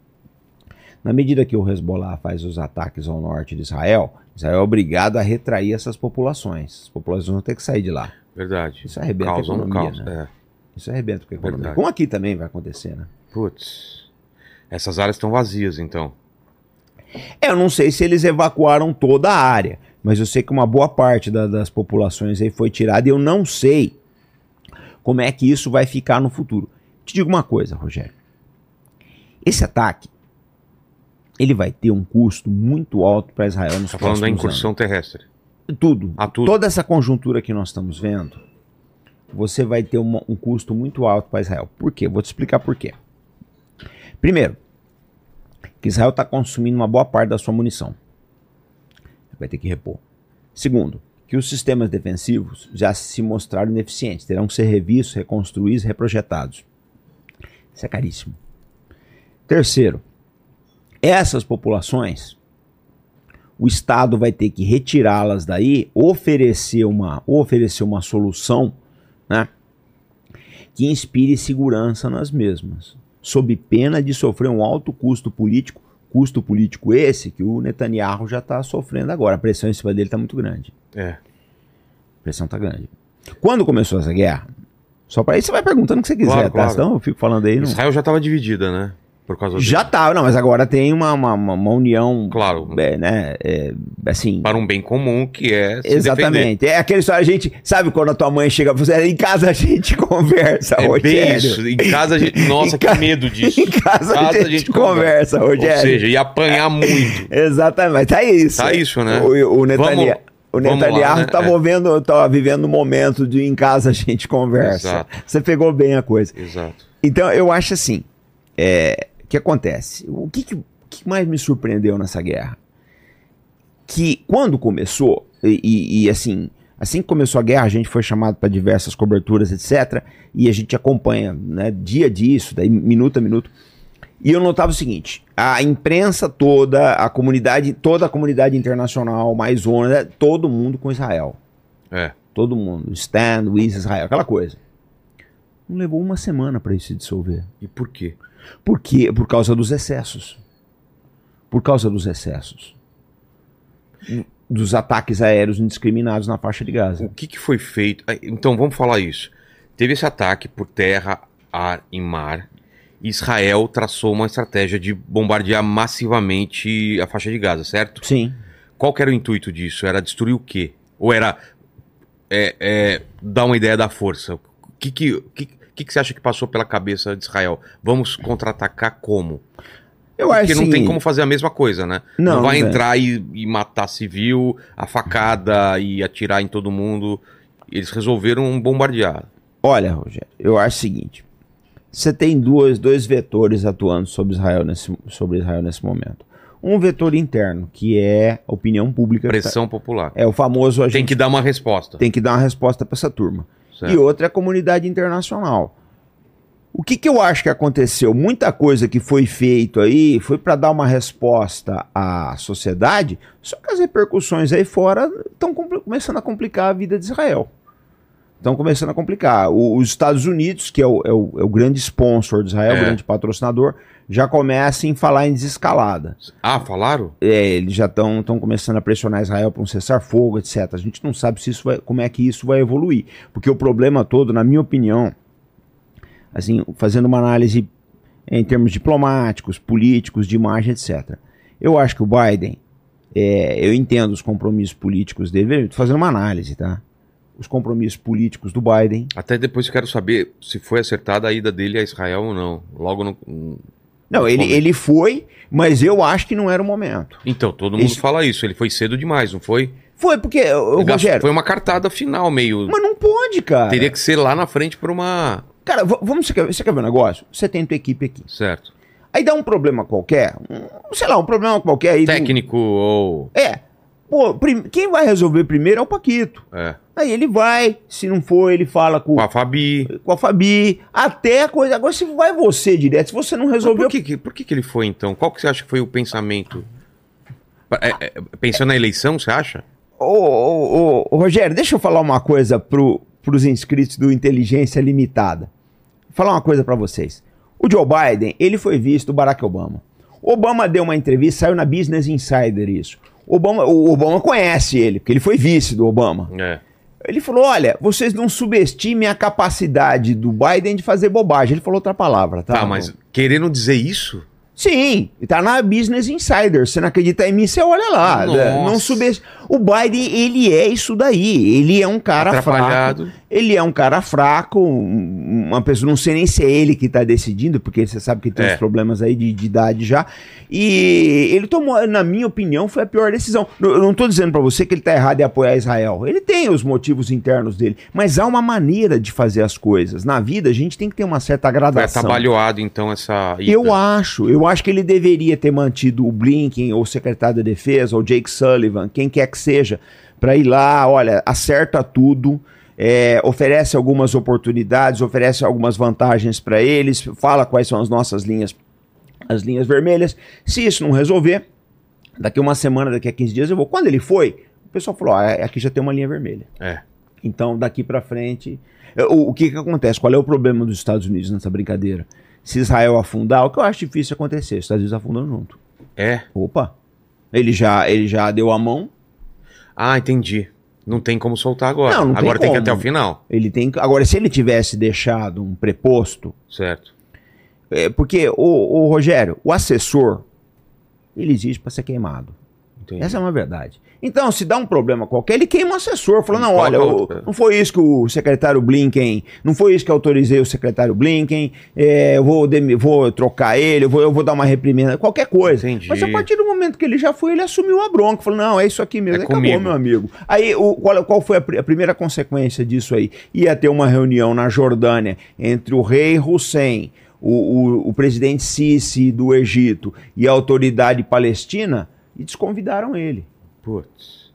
Na medida que o Hezbollah faz os ataques ao norte de Israel, Israel é obrigado a retrair essas populações. As populações vão ter que sair de lá. Verdade. Isso arrebenta Causa a economia, caos. né? É. Isso arrebenta com a economia. Verdade. Como aqui também vai acontecer, né? Putz. Essas áreas estão vazias, então. É, Eu não sei se eles evacuaram toda a área, mas eu sei que uma boa parte da- das populações aí foi tirada e eu não sei como é que isso vai ficar no futuro. Te digo uma coisa, Rogério. Esse ataque ele vai ter um custo muito alto para Israel nos Tá falando da incursão terrestre. anos. Tudo. Ah, tudo. Toda essa conjuntura que nós estamos vendo, você vai ter uma- um custo muito alto para Israel. Por quê? Vou te explicar por quê. Primeiro, que Israel está consumindo uma boa parte da sua munição. Vai ter que repor. Segundo, que os sistemas defensivos já se mostraram ineficientes, terão que ser revistos, reconstruídos, reprojetados. Isso é caríssimo. Terceiro, essas populações, o Estado vai ter que retirá-las daí, oferecer uma, oferecer uma solução né, que inspire segurança nas mesmas, sob pena de sofrer um alto custo político, custo político esse que o Netanyahu já está sofrendo agora. A pressão em cima dele está muito grande. É. A pressão está grande. Quando começou essa guerra, só para isso você vai perguntando o que você quiser, Claro, tá? claro. Senão eu fico falando aí. Não... Israel já estava dividida, né? Por causa Já disso. tá, não, mas agora tem uma, uma, uma- união. Claro. é, né? é, assim. Para um bem comum que é se defender. Exatamente. É aquela história, a gente. Sabe quando a tua mãe chega pra você? Em casa a gente conversa, É bem Rogério. isso. Em casa a gente. Nossa, que medo disso. Em casa, a gente, conversa, Rogério. Ou seja, ia apanhar muito. Exatamente, tá isso. Tá isso, né? O, o Netanyahu, o Netanyahu né? tá, É. tá vivendo um momento de em casa a gente conversa. Exato. Você pegou bem a coisa. Exato. Então, eu acho assim, é, que acontece? O que, que, o que mais me surpreendeu nessa guerra? Que quando começou, e, e- e, assim, assim que começou a guerra, a gente foi chamado para diversas coberturas, etc. E a gente acompanha né, dia disso, daí minuto a minuto. E eu notava o seguinte: a imprensa toda, a comunidade, toda a comunidade internacional, mais ONU, né, todo mundo com Israel. É. todo mundo, stand with Israel, aquela coisa. Não levou uma semana para isso se dissolver. E por quê? Por quê? Por causa dos excessos. Por causa dos excessos. Dos ataques aéreos indiscriminados na faixa de Gaza. O que, que foi feito? Então vamos falar isso. Teve esse ataque por terra, ar e mar. Israel traçou uma estratégia de bombardear massivamente a faixa de Gaza, certo? Sim. Qual era o intuito disso? Era destruir o quê? Ou era é, é, dar uma ideia da força? O que, que, que, que, que você acha que passou pela cabeça de Israel? Vamos contra-atacar como? Eu acho Porque não assim, tem como fazer a mesma coisa, né? Não, vai não tem. entrar e, e matar civil, a facada e atirar em todo mundo. Eles resolveram bombardear. Olha, Rogério, eu acho o seguinte. Você tem duas, dois vetores atuando sobre Israel, nesse, sobre Israel nesse momento. Um vetor interno, que é a opinião pública. tá- Pressão popular. É o famoso a Tem gente que dar uma resposta. tem que dar uma resposta para essa turma. Certo. E outra é a comunidade internacional. O que, que eu acho que aconteceu? Muita coisa que foi feito aí foi para dar uma resposta à sociedade, só que as repercussões aí fora estão começando a complicar a vida de Israel. Estão começando a complicar. O- os Estados Unidos, que é o, é o- é o grande sponsor de Israel, É. o grande patrocinador, já começa em falar em desescalada. Ah, falaram? É, eles já estão começando a pressionar Israel para um cessar-fogo, etc. A gente não sabe se isso vai, como é que isso vai evoluir. Porque o problema todo, na minha opinião, assim, fazendo uma análise em termos diplomáticos, políticos, de imagem, etc. Eu acho que o Biden, é, eu entendo os compromissos políticos dele, fazendo uma análise, tá? Os compromissos políticos do Biden. Até depois eu quero saber se foi acertada a ida dele a Israel ou não. Logo no. Não, ele, Momento. ele foi, mas eu acho que não era o momento. Então, todo mundo fala isso. Ele foi cedo demais, não foi? Foi porque, gastou- Rogério, Foi uma cartada final meio. mas não pode, cara. Teria que ser lá na frente por uma. Cara, vamos, você quer, você quer ver um negócio? Você tem tua equipe aqui. Certo. Aí dá um problema qualquer, um, sei lá, um problema qualquer aí. do- Técnico ou. É. Pô, prim- quem vai resolver primeiro é o Paquito. É. Aí ele vai, se não for, ele fala com, Com a Fabi. com a Fabi, até a coisa. Agora, se vai você direto, se você não Mas resolveu. por que, por que, que ele foi então? Qual que você acha que foi o pensamento? É, é, pensando na eleição, você acha? Ô, ô, ô, Rogério, deixa eu falar uma coisa pro, pros inscritos do Inteligência Limitada. Falar uma coisa pra vocês. O Joe Biden, ele foi visto do Barack Obama. Obama deu uma entrevista, saiu na Business Insider isso. Obama, o Obama conhece ele, porque ele foi vice do Obama. É. Ele falou: olha, vocês não subestimem a capacidade do Biden de fazer bobagem. Ele falou outra palavra, tá? Tá, mas querendo dizer isso? Sim, tá na Business Insider. Você não acredita em mim, você olha lá. Nossa. né? Não subest... O Biden, ele é isso daí. Ele é um cara fraco. Ele é um cara fraco, um- uma pessoa, não sei nem se é ele que tá decidindo, porque você sabe que tem É. uns problemas aí de, de idade já. E ele tomou, na minha opinião, foi a pior decisão. Eu não tô dizendo pra você que ele tá errado em apoiar Israel. Ele tem os motivos internos dele, mas há uma maneira de fazer as coisas. Na vida, a gente tem que ter uma certa gradação. atabalhoado então essa. ida. Eu acho, eu acho que ele deveria ter mantido o Blinken, ou o secretário da Defesa, ou Jake Sullivan, quem quer que seja, para ir lá, olha, acerta tudo, é, oferece algumas oportunidades, oferece algumas vantagens para eles, fala quais são as nossas linhas, as linhas vermelhas. Se isso não resolver, daqui uma semana, daqui a 15 dias eu vou. Quando ele foi, o pessoal falou: ah, aqui já tem uma linha vermelha. É. Então, daqui pra frente. O, o que que acontece? Qual é o problema dos Estados Unidos nessa brincadeira? Se Israel afundar, o que eu acho difícil acontecer, os Estados Unidos afundam junto. É. Opa! Ele já, ele já deu a mão, Ah, entendi. Não tem como soltar agora. Não, não tem agora tem que ir como. até o final. ele tem. Agora, se ele tivesse deixado um preposto. Certo. É, porque, o, Rogério, o assessor, ele existe pra ser queimado. Entendi. Essa é uma verdade. Então, se dá um problema qualquer, ele queima o assessor. Fala, não, olha, o- não foi isso que o secretário Blinken, não foi isso que autorizei o secretário Blinken, é, eu vou, vou trocar ele, eu vou, eu vou dar uma reprimenda, qualquer coisa. Entendi. Mas a partir do momento que ele já foi, ele assumiu a bronca. Falou, não, é isso aqui mesmo. É Acabou, comigo. meu amigo. Aí, o, qual, qual foi a, pri- a primeira consequência disso aí? Ia ter uma reunião na Jordânia entre o rei Hussein, o, o, o presidente Sisi do Egito e a autoridade palestina e desconvidaram ele. Putz.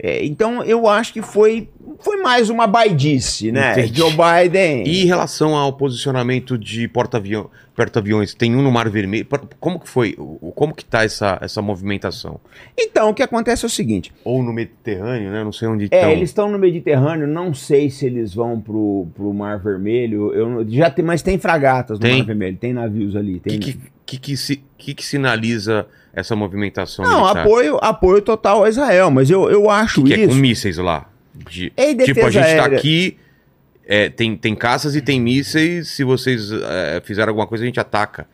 É, então eu acho que foi, foi mais uma baidice, né? Entendi. Joe Biden. E em relação ao posicionamento de porta-aviões, tem um no Mar Vermelho. Como que foi? Como que tá essa, essa movimentação? Então o que acontece é o seguinte: Ou no Mediterrâneo, né? Não sei onde é, estão. eles estão no Mediterrâneo, não sei se eles vão pro, pro Mar Vermelho. Eu já tem, mas tem fragatas no Tem? Mar Vermelho, tem navios ali. Tem, que, que, que, que, si- que que sinaliza essa movimentação não, militar? apoio, apoio total a Israel, mas eu, eu acho que é com isso. mísseis lá. De- tipo, a gente tá aérea. aqui, é, tem, tem caças e tem mísseis. Se vocês é, fizerem alguma coisa, a gente ataca.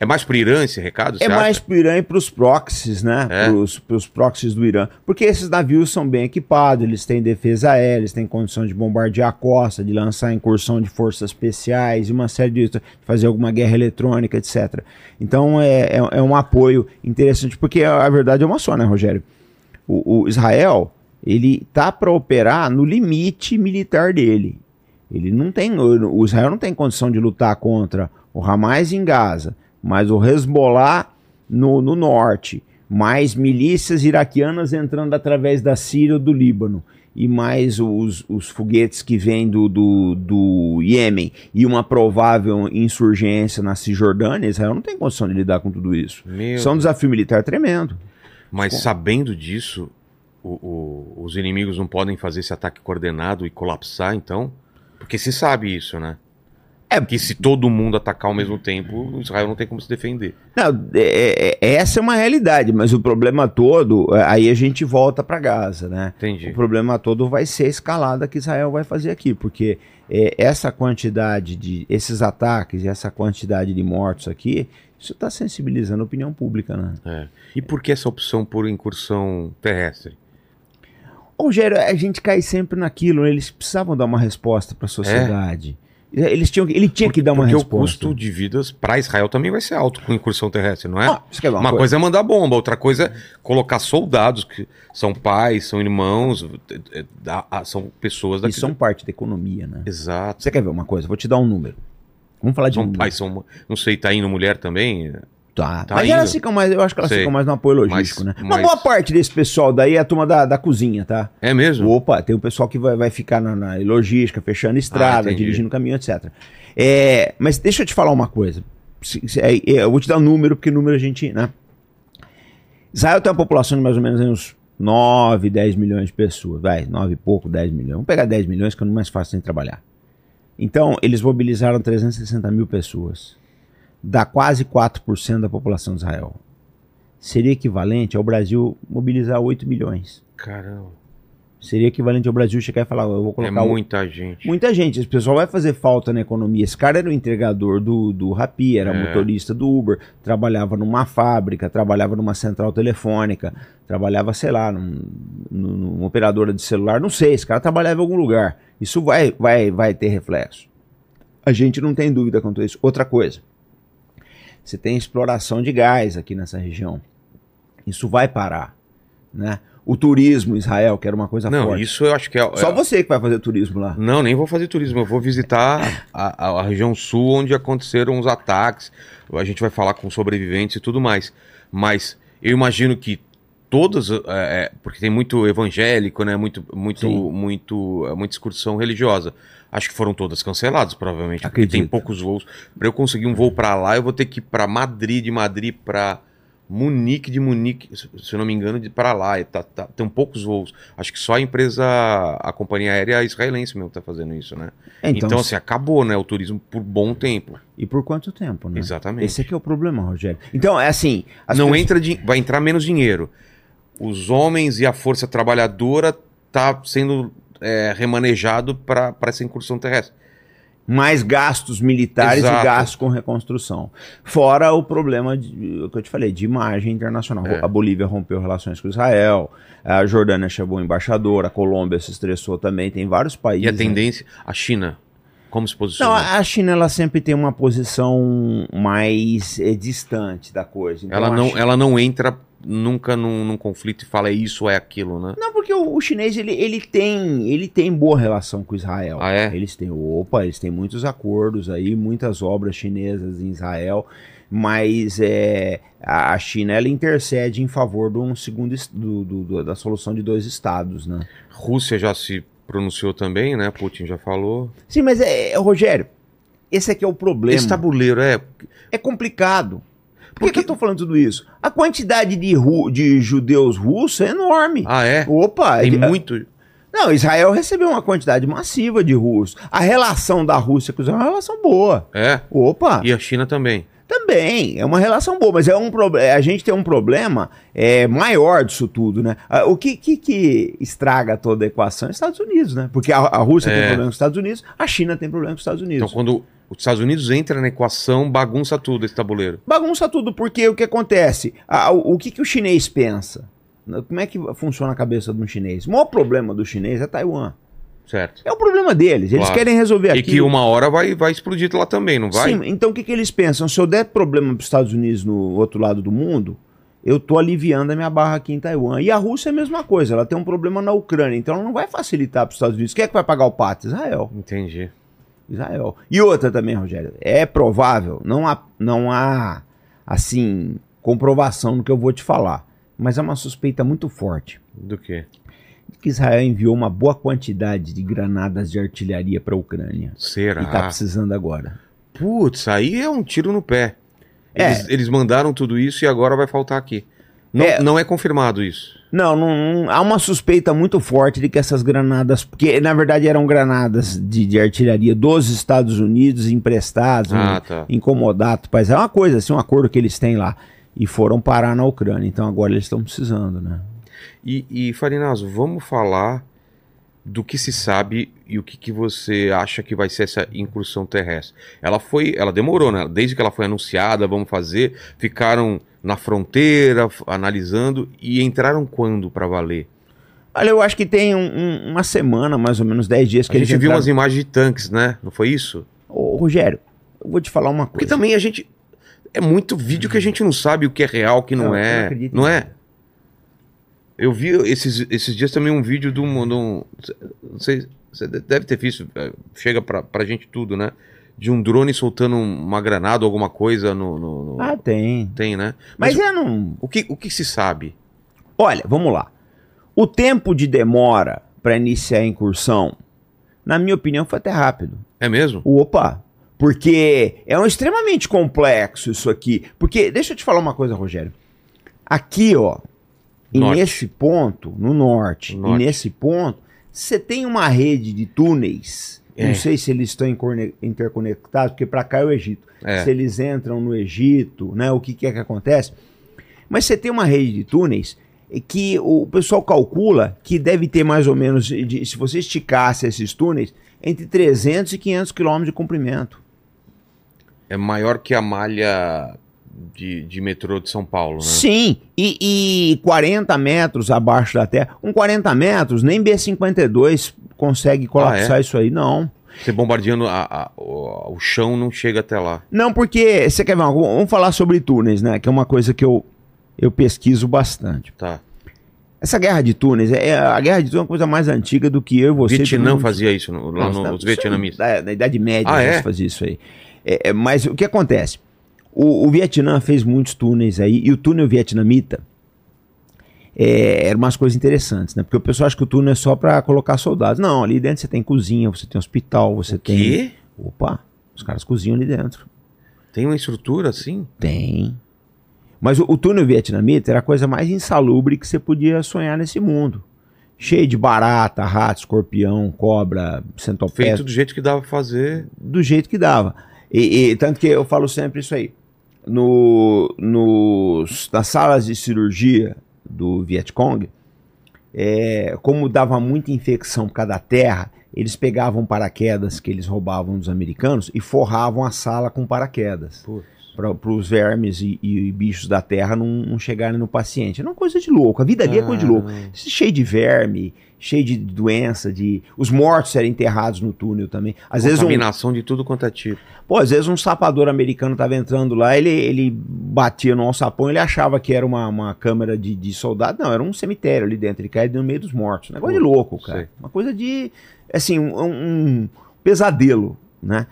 É mais pro Irã esse recado? É mais acha? pro Irã e pros proxies, né? É? Pros, pros proxies do Irã. Porque esses navios são bem equipados, eles têm defesa aérea, eles têm condição de bombardear a costa, de lançar incursão de forças especiais e uma série de de fazer alguma guerra eletrônica, etc. Então é, é, é um apoio interessante, porque a, verdade é uma só, né, Rogério? O, o Israel, ele tá para operar no limite militar dele. Ele não tem, o o Israel não tem condição de lutar contra o Hamas em Gaza, mas o Hezbollah no, no norte, mais milícias iraquianas entrando através da Síria ou do Líbano, e mais os, os foguetes que vêm do, do, do Iêmen, e uma provável insurgência na Cisjordânia, Israel não tem condição de lidar com tudo isso. Meu Isso é um desafio militar tremendo. Mas sabendo disso, o- o- os inimigos não podem fazer esse ataque coordenado e colapsar, então? Porque se sabe isso, né? É. Que se todo mundo atacar ao mesmo tempo, o Israel não tem como se defender. Não, é- é- essa é uma realidade, mas o problema todo, é, aí a gente volta para Gaza, né? Entendi. O problema todo vai ser a escalada que Israel vai fazer aqui, porque é, essa quantidade de esses ataques e essa quantidade de mortos aqui, isso está sensibilizando a opinião pública, né? É. E por que essa opção por incursão terrestre? Rogério, a gente cai sempre naquilo, eles precisavam dar uma resposta para a sociedade. Eles tinham, ele tinha que dar uma Porque resposta. o custo de vidas para Israel também vai ser alto com incursão terrestre, não é? Ah, quer ver uma coisa é mandar bomba, outra coisa é colocar soldados que são pais, são irmãos, é, é, ah, são pessoas E daquele... são parte da economia, né? Exato. Você quer ver uma coisa? Vou te dar um número. Vamos falar de São um pais, são. Não sei, tá indo mulher também? Tá. Tá mas elas ficam mais, eu acho que elas Sei. ficam mais no apoio logístico, Mas- né? Uma mas- boa parte desse pessoal daí é a turma da, da cozinha, tá? É mesmo? Opa, tem o pessoal que vai, vai ficar na, na logística, fechando estrada, Ah, dirigindo caminhão, etc. É, mas deixa eu te falar uma coisa. É, é, eu vou te dar um número, porque número a gente, né? Israel tem uma população de mais ou menos uns 9, 10 milhões de pessoas. Vai, 9 e pouco, 10 milhões. Vamos pegar 10 milhões, que é o mais fácil de trabalhar. Então, eles mobilizaram 360 mil pessoas. Dá quase 4% da população de Israel. Seria equivalente ao Brasil mobilizar 8 milhões. Caramba. Seria equivalente ao Brasil chegar e falar, eu vou É colocar o- muita gente. muita gente. Esse pessoal vai fazer falta na economia. Esse cara era o entregador do, do Rappi, era É. motorista do Uber, trabalhava numa fábrica, trabalhava numa central telefônica, trabalhava, sei lá, num, num- numa operadora de celular, não sei, esse cara trabalhava em algum lugar. Isso vai, vai, vai ter reflexo. A gente não tem dúvida quanto a isso. Outra coisa, você tem exploração de gás aqui nessa região. Isso vai parar, né? O turismo Israel, que era uma coisa Não, forte. isso eu acho que é. Só é- você que vai fazer turismo lá. Não, nem vou fazer turismo. Eu vou visitar a, a- a região sul onde aconteceram os ataques. A gente vai falar com sobreviventes e tudo mais. Mas eu imagino que todas. é, é, porque tem muito evangélico, né? Muito, muito, Sim. muito, é, muita excursão religiosa. Acho que foram todas canceladas, provavelmente. Porque Acredito. tem poucos voos. Para eu conseguir um voo para lá, eu vou ter que ir para Madrid, de Madrid para Munique, de Munique, se não me engano, de para lá. Tá- tá- tem poucos voos. Acho que só a empresa, a companhia aérea israelense mesmo tá fazendo isso, né? Então, assim, acabou, né? O turismo por bom tempo. E por quanto tempo, né? Exatamente. Esse aqui é o problema, Rogério. Então, é assim. as não pessoas- entra vai entrar menos dinheiro. Os homens e a força trabalhadora tá sendo é, remanejado para essa incursão terrestre. Mais gastos militares Exato. e gastos com reconstrução. Fora o problema de, o que eu te falei, de imagem internacional. É. A Bolívia rompeu relações com Israel, a Jordânia chamou o embaixador, a Colômbia se estressou também, tem vários países. E a né? tendência, a China, como se Não, posiciona? a a China ela sempre tem uma posição mais eh, distante da coisa. Então, ela, não, China- ela não entra nunca num, num conflito e fala é isso ou é aquilo, né? Não, porque o, o chinês ele, ele tem ele tem boa relação com Israel. Ah, é? Eles têm, opa, eles têm muitos acordos aí, muitas obras chinesas em Israel, mas é, a China ela intercede em favor de um segundo do, do- do- da solução de dois estados, né? Rússia já se pronunciou também, né? Putin já falou. Sim, mas é, Rogério, esse aqui é o problema. Esse tabuleiro é. É complicado. Por que, que eu tô falando tudo isso? A quantidade de, ru- de judeus russos é enorme. Ah, é? Opa, Tem é- muito. Não, Israel recebeu uma quantidade massiva de russos. A relação da Rússia com Israel é uma relação boa. É. Opa, E a China também. também é uma relação boa, mas é um problema. A gente tem um problema é, maior disso tudo, né? Ah, O que, que, que estraga toda a equação é os Estados Unidos, né? Porque a, a Rússia tem É. problema com os Estados Unidos, a China tem problema com os Estados Então, Unidos. quando os Estados Unidos entra na equação, bagunça tudo esse tabuleiro. Bagunça tudo, porque o que acontece? Ah, o, o que, que o chinês pensa? Como é que funciona a cabeça de um chinês? O maior problema do chinês é Taiwan. Certo. É o problema deles. Eles Claro. querem resolver E aqui. que uma hora vai, vai explodir lá também, não vai? Sim, então o que, que eles pensam? Se eu der problema para os Estados Unidos no outro lado do mundo, eu tô aliviando a minha barra aqui em Taiwan. E a Rússia é a mesma coisa, ela tem um problema na Ucrânia, então ela não vai facilitar para os Estados Unidos. Quem é que vai pagar o pato? Israel. Entendi. Israel. E outra também, Rogério, é provável, não há, não há assim, comprovação no que eu vou te falar, mas é uma suspeita muito forte Do quê? que Israel enviou uma boa quantidade de granadas de artilharia para a Ucrânia. Será? E tá precisando agora. Putz, aí é um tiro no pé. É. Eles, eles mandaram tudo isso e agora vai faltar aqui. Não É. não é confirmado isso. Não, não, não- há uma suspeita muito forte de que essas granadas, porque na verdade eram granadas de, de artilharia dos Estados Unidos emprestadas, Ah, um, tá. incomodato, mas é uma coisa, assim, um acordo que eles têm lá. E foram parar na Ucrânia, então agora eles estão precisando, né? E, e Farinazo, vamos falar do que se sabe e o que, que você acha que vai ser essa incursão terrestre. Ela foi, ela demorou, né? Desde que ela foi anunciada, vamos fazer, ficaram na fronteira analisando e entraram quando para valer? Olha, eu acho que tem um- um- uma semana, mais ou menos, 10 dias que a eles gente viu entraram- umas imagens de tanques, né? Não foi isso? Ô, Rogério, eu vou te falar uma Porque coisa. também a gente é muito vídeo que a gente não sabe o que é real, o que não, Não, eu não é, acredito não é? Eu vi esses, esses dias também um vídeo de um, de um- não sei, você deve ter visto, é, chega pra, pra gente tudo, né? De um drone soltando uma granada ou alguma coisa no, no- no- Ah, tem. tem, né? Mas, Mas, é não. o, que, o que se sabe? Olha, vamos lá. O tempo de demora para iniciar a incursão, na minha opinião, foi até rápido. É mesmo? Opa! Porque é um extremamente complexo isso aqui. Porque, deixa eu te falar uma coisa, Rogério. Aqui, ó, e Norte. nesse ponto, no norte, No norte. e nesse ponto, você tem uma rede de túneis. É. Não sei se eles estão interconectados, porque para cá é o Egito. É. Se eles entram no Egito, né? O que, que é que acontece? Mas você tem uma rede de túneis que o pessoal calcula que deve ter mais ou menos, de- se você esticasse esses túneis, entre 300 e 500 quilômetros de comprimento. É maior que a malha de, de metrô de São Paulo, né? Sim, e, e 40 metros abaixo da terra. Com 40 metros, nem B-52 consegue colapsar Ah, é? isso aí, não. Você bombardeando a- a- o, o chão não chega até lá. Não, porque, você quer ver, vamos falar sobre túneis, né? Que é uma coisa que eu, eu pesquiso bastante. Tá. Essa guerra de túneis, é, é- a guerra de túneis é uma coisa mais antiga do que eu e você. Vietnã todo mundo- fazia isso no- lá Não, no- tá- nos vietnamistas. Da, da Idade Média Ah, é? fazia isso aí. É, é, mas o que acontece? O, o Vietnã fez muitos túneis aí, e o túnel vietnamita é, eram umas coisas interessantes, né? Porque o pessoal acha que o túnel é só para colocar soldados. Não, ali dentro você tem cozinha, você tem hospital, você tem. Que? Opa, os caras cozinham ali dentro. Tem uma estrutura assim? Tem. Mas o, o túnel vietnamita era a coisa mais insalubre que você podia sonhar nesse mundo. Cheio de barata, rato, escorpião, cobra, centopéia Feito do jeito que dava pra fazer. do jeito que dava. E, e tanto que eu falo sempre isso aí. No, nos, nas salas de cirurgia do Vietcong, é, como dava muita infecção por causa da terra, eles pegavam paraquedas que eles roubavam dos americanos e forravam a sala com paraquedas. Para os vermes e, e bichos da terra não, não chegarem no paciente. É uma coisa de louco. A vida ali é coisa de louco. Cheio de verme, cheio de doença, de os mortos serem enterrados no túnel também. Às vezes um, Contaminação de tudo quanto é tipo. pô, às vezes um sapador americano tava entrando lá, ele, ele batia no alçapão, ele achava que era uma, uma câmara de, de soldado. Não, era um cemitério ali dentro. Ele caía no meio dos mortos. Negócio de louco, cara. Sei. Uma coisa de assim, um, um pesadelo, né?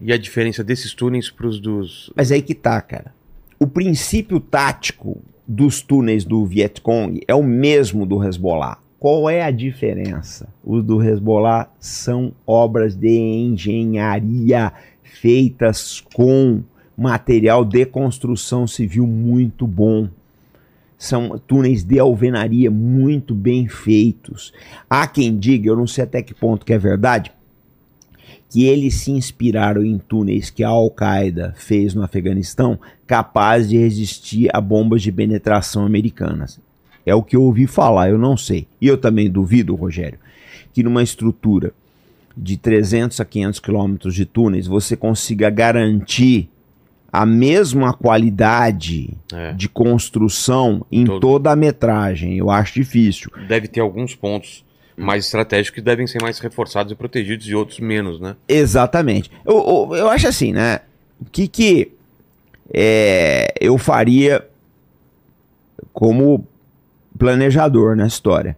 E a diferença desses túneis pros dos. Mas aí que tá, cara. O princípio tático dos túneis do Vietcong é o mesmo do Hezbollah. Qual é a diferença? Os do Hezbollah são obras de engenharia feitas com material de construção civil muito bom. São túneis de alvenaria muito bem feitos. Há quem diga, eu não sei até que ponto que é verdade, que eles se inspiraram em túneis que a Al-Qaeda fez no Afeganistão, capazes de resistir a bombas de penetração americanas. É o que eu ouvi falar, eu não sei. E eu também duvido, Rogério, que numa estrutura de 300 a 500 quilômetros de túneis você consiga garantir a mesma qualidade É. de construção em Todo. toda a metragem. Eu acho difícil. Deve ter alguns pontos mais estratégicos que devem ser mais reforçados e protegidos e outros menos, né? Exatamente. Eu, eu, eu acho assim, né? O que que é, eu faria como planejador na história?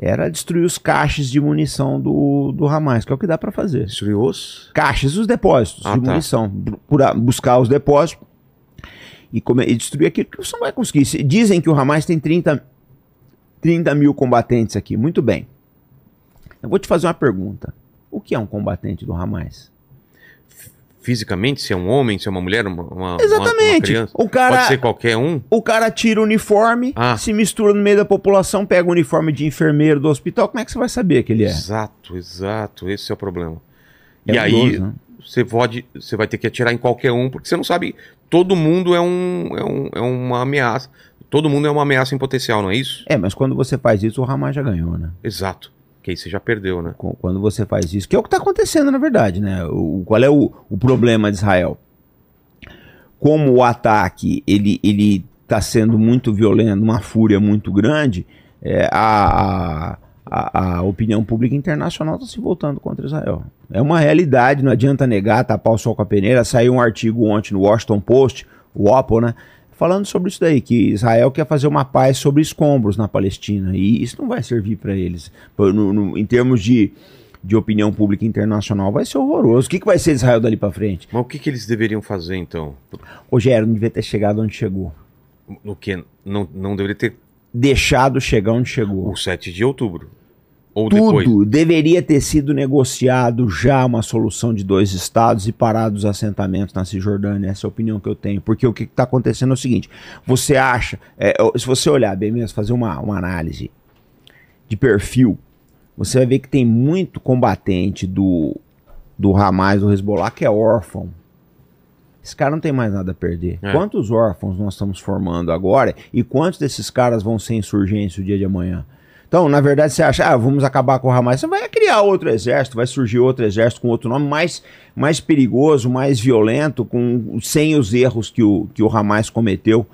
Era destruir os caixas de munição do, do Hamas, que é o que dá pra fazer. Destruiu os. Caixas, os depósitos Ah, de tá. munição. Buscar os depósitos e, e destruir aquilo que você não vai conseguir. Se- Dizem que o Hamas tem 30, 30 mil combatentes aqui. Muito bem. Eu vou te fazer uma pergunta. O que é um combatente do Hamas? Fisicamente, se é um homem, se é uma mulher, uma, uma, uma- uma Exatamente. criança. o, cara, Pode ser qualquer um. o cara tira o uniforme, Ah. se mistura no meio da população, pega o uniforme de enfermeiro do hospital. Como é que você vai saber que ele é? Exato, exato. Esse é o problema. É e aí, né? você pode. Você vai ter que atirar em qualquer um, porque você não sabe. Todo mundo é, um, é, um, é uma ameaça. Todo mundo é uma ameaça em potencial, não é isso? É, mas quando você faz isso, o Hamas já ganhou, né? Exato. Que aí você já perdeu, né? Quando você faz isso, que é o que está acontecendo, na verdade, né? O, qual é o, o problema de Israel? Como o ataque ele ele está sendo muito violento, uma fúria muito grande, é, a, a, a, a opinião pública internacional está se voltando contra Israel. É uma realidade, não adianta negar, tapar o sol com a peneira. Saiu um artigo ontem no Washington Post, o Oppo, né? Falando sobre isso daí, que Israel quer fazer uma paz sobre escombros na Palestina. E isso não vai servir para eles. No- no- em termos de, de opinião pública internacional, vai ser horroroso. O que, que vai ser Israel dali para frente? Mas o que, que eles deveriam fazer, então? Rogério não devia ter chegado onde chegou. O que? Não, não deveria ter Deixado chegar onde chegou. o 7 de outubro. Ou depois. Tudo deveria ter sido negociado já uma solução de dois estados e parado os assentamentos na Cisjordânia. Essa é a opinião que eu tenho. Porque o que está acontecendo é o seguinte: você acha, é, se você olhar bem mesmo, fazer uma, uma análise de perfil, você vai ver que tem muito combatente do, do Hamas, do Hezbollah, que é órfão. Esse cara não tem mais nada a perder. É. Quantos órfãos nós estamos formando agora e quantos desses caras vão ser insurgentes o dia de amanhã? Então, na verdade, você acha, ah, vamos acabar com o Hamas. Você vai criar outro exército, vai surgir outro exército com outro nome, mais, mais perigoso, mais violento, com, sem os erros que o, que o Hamas cometeu.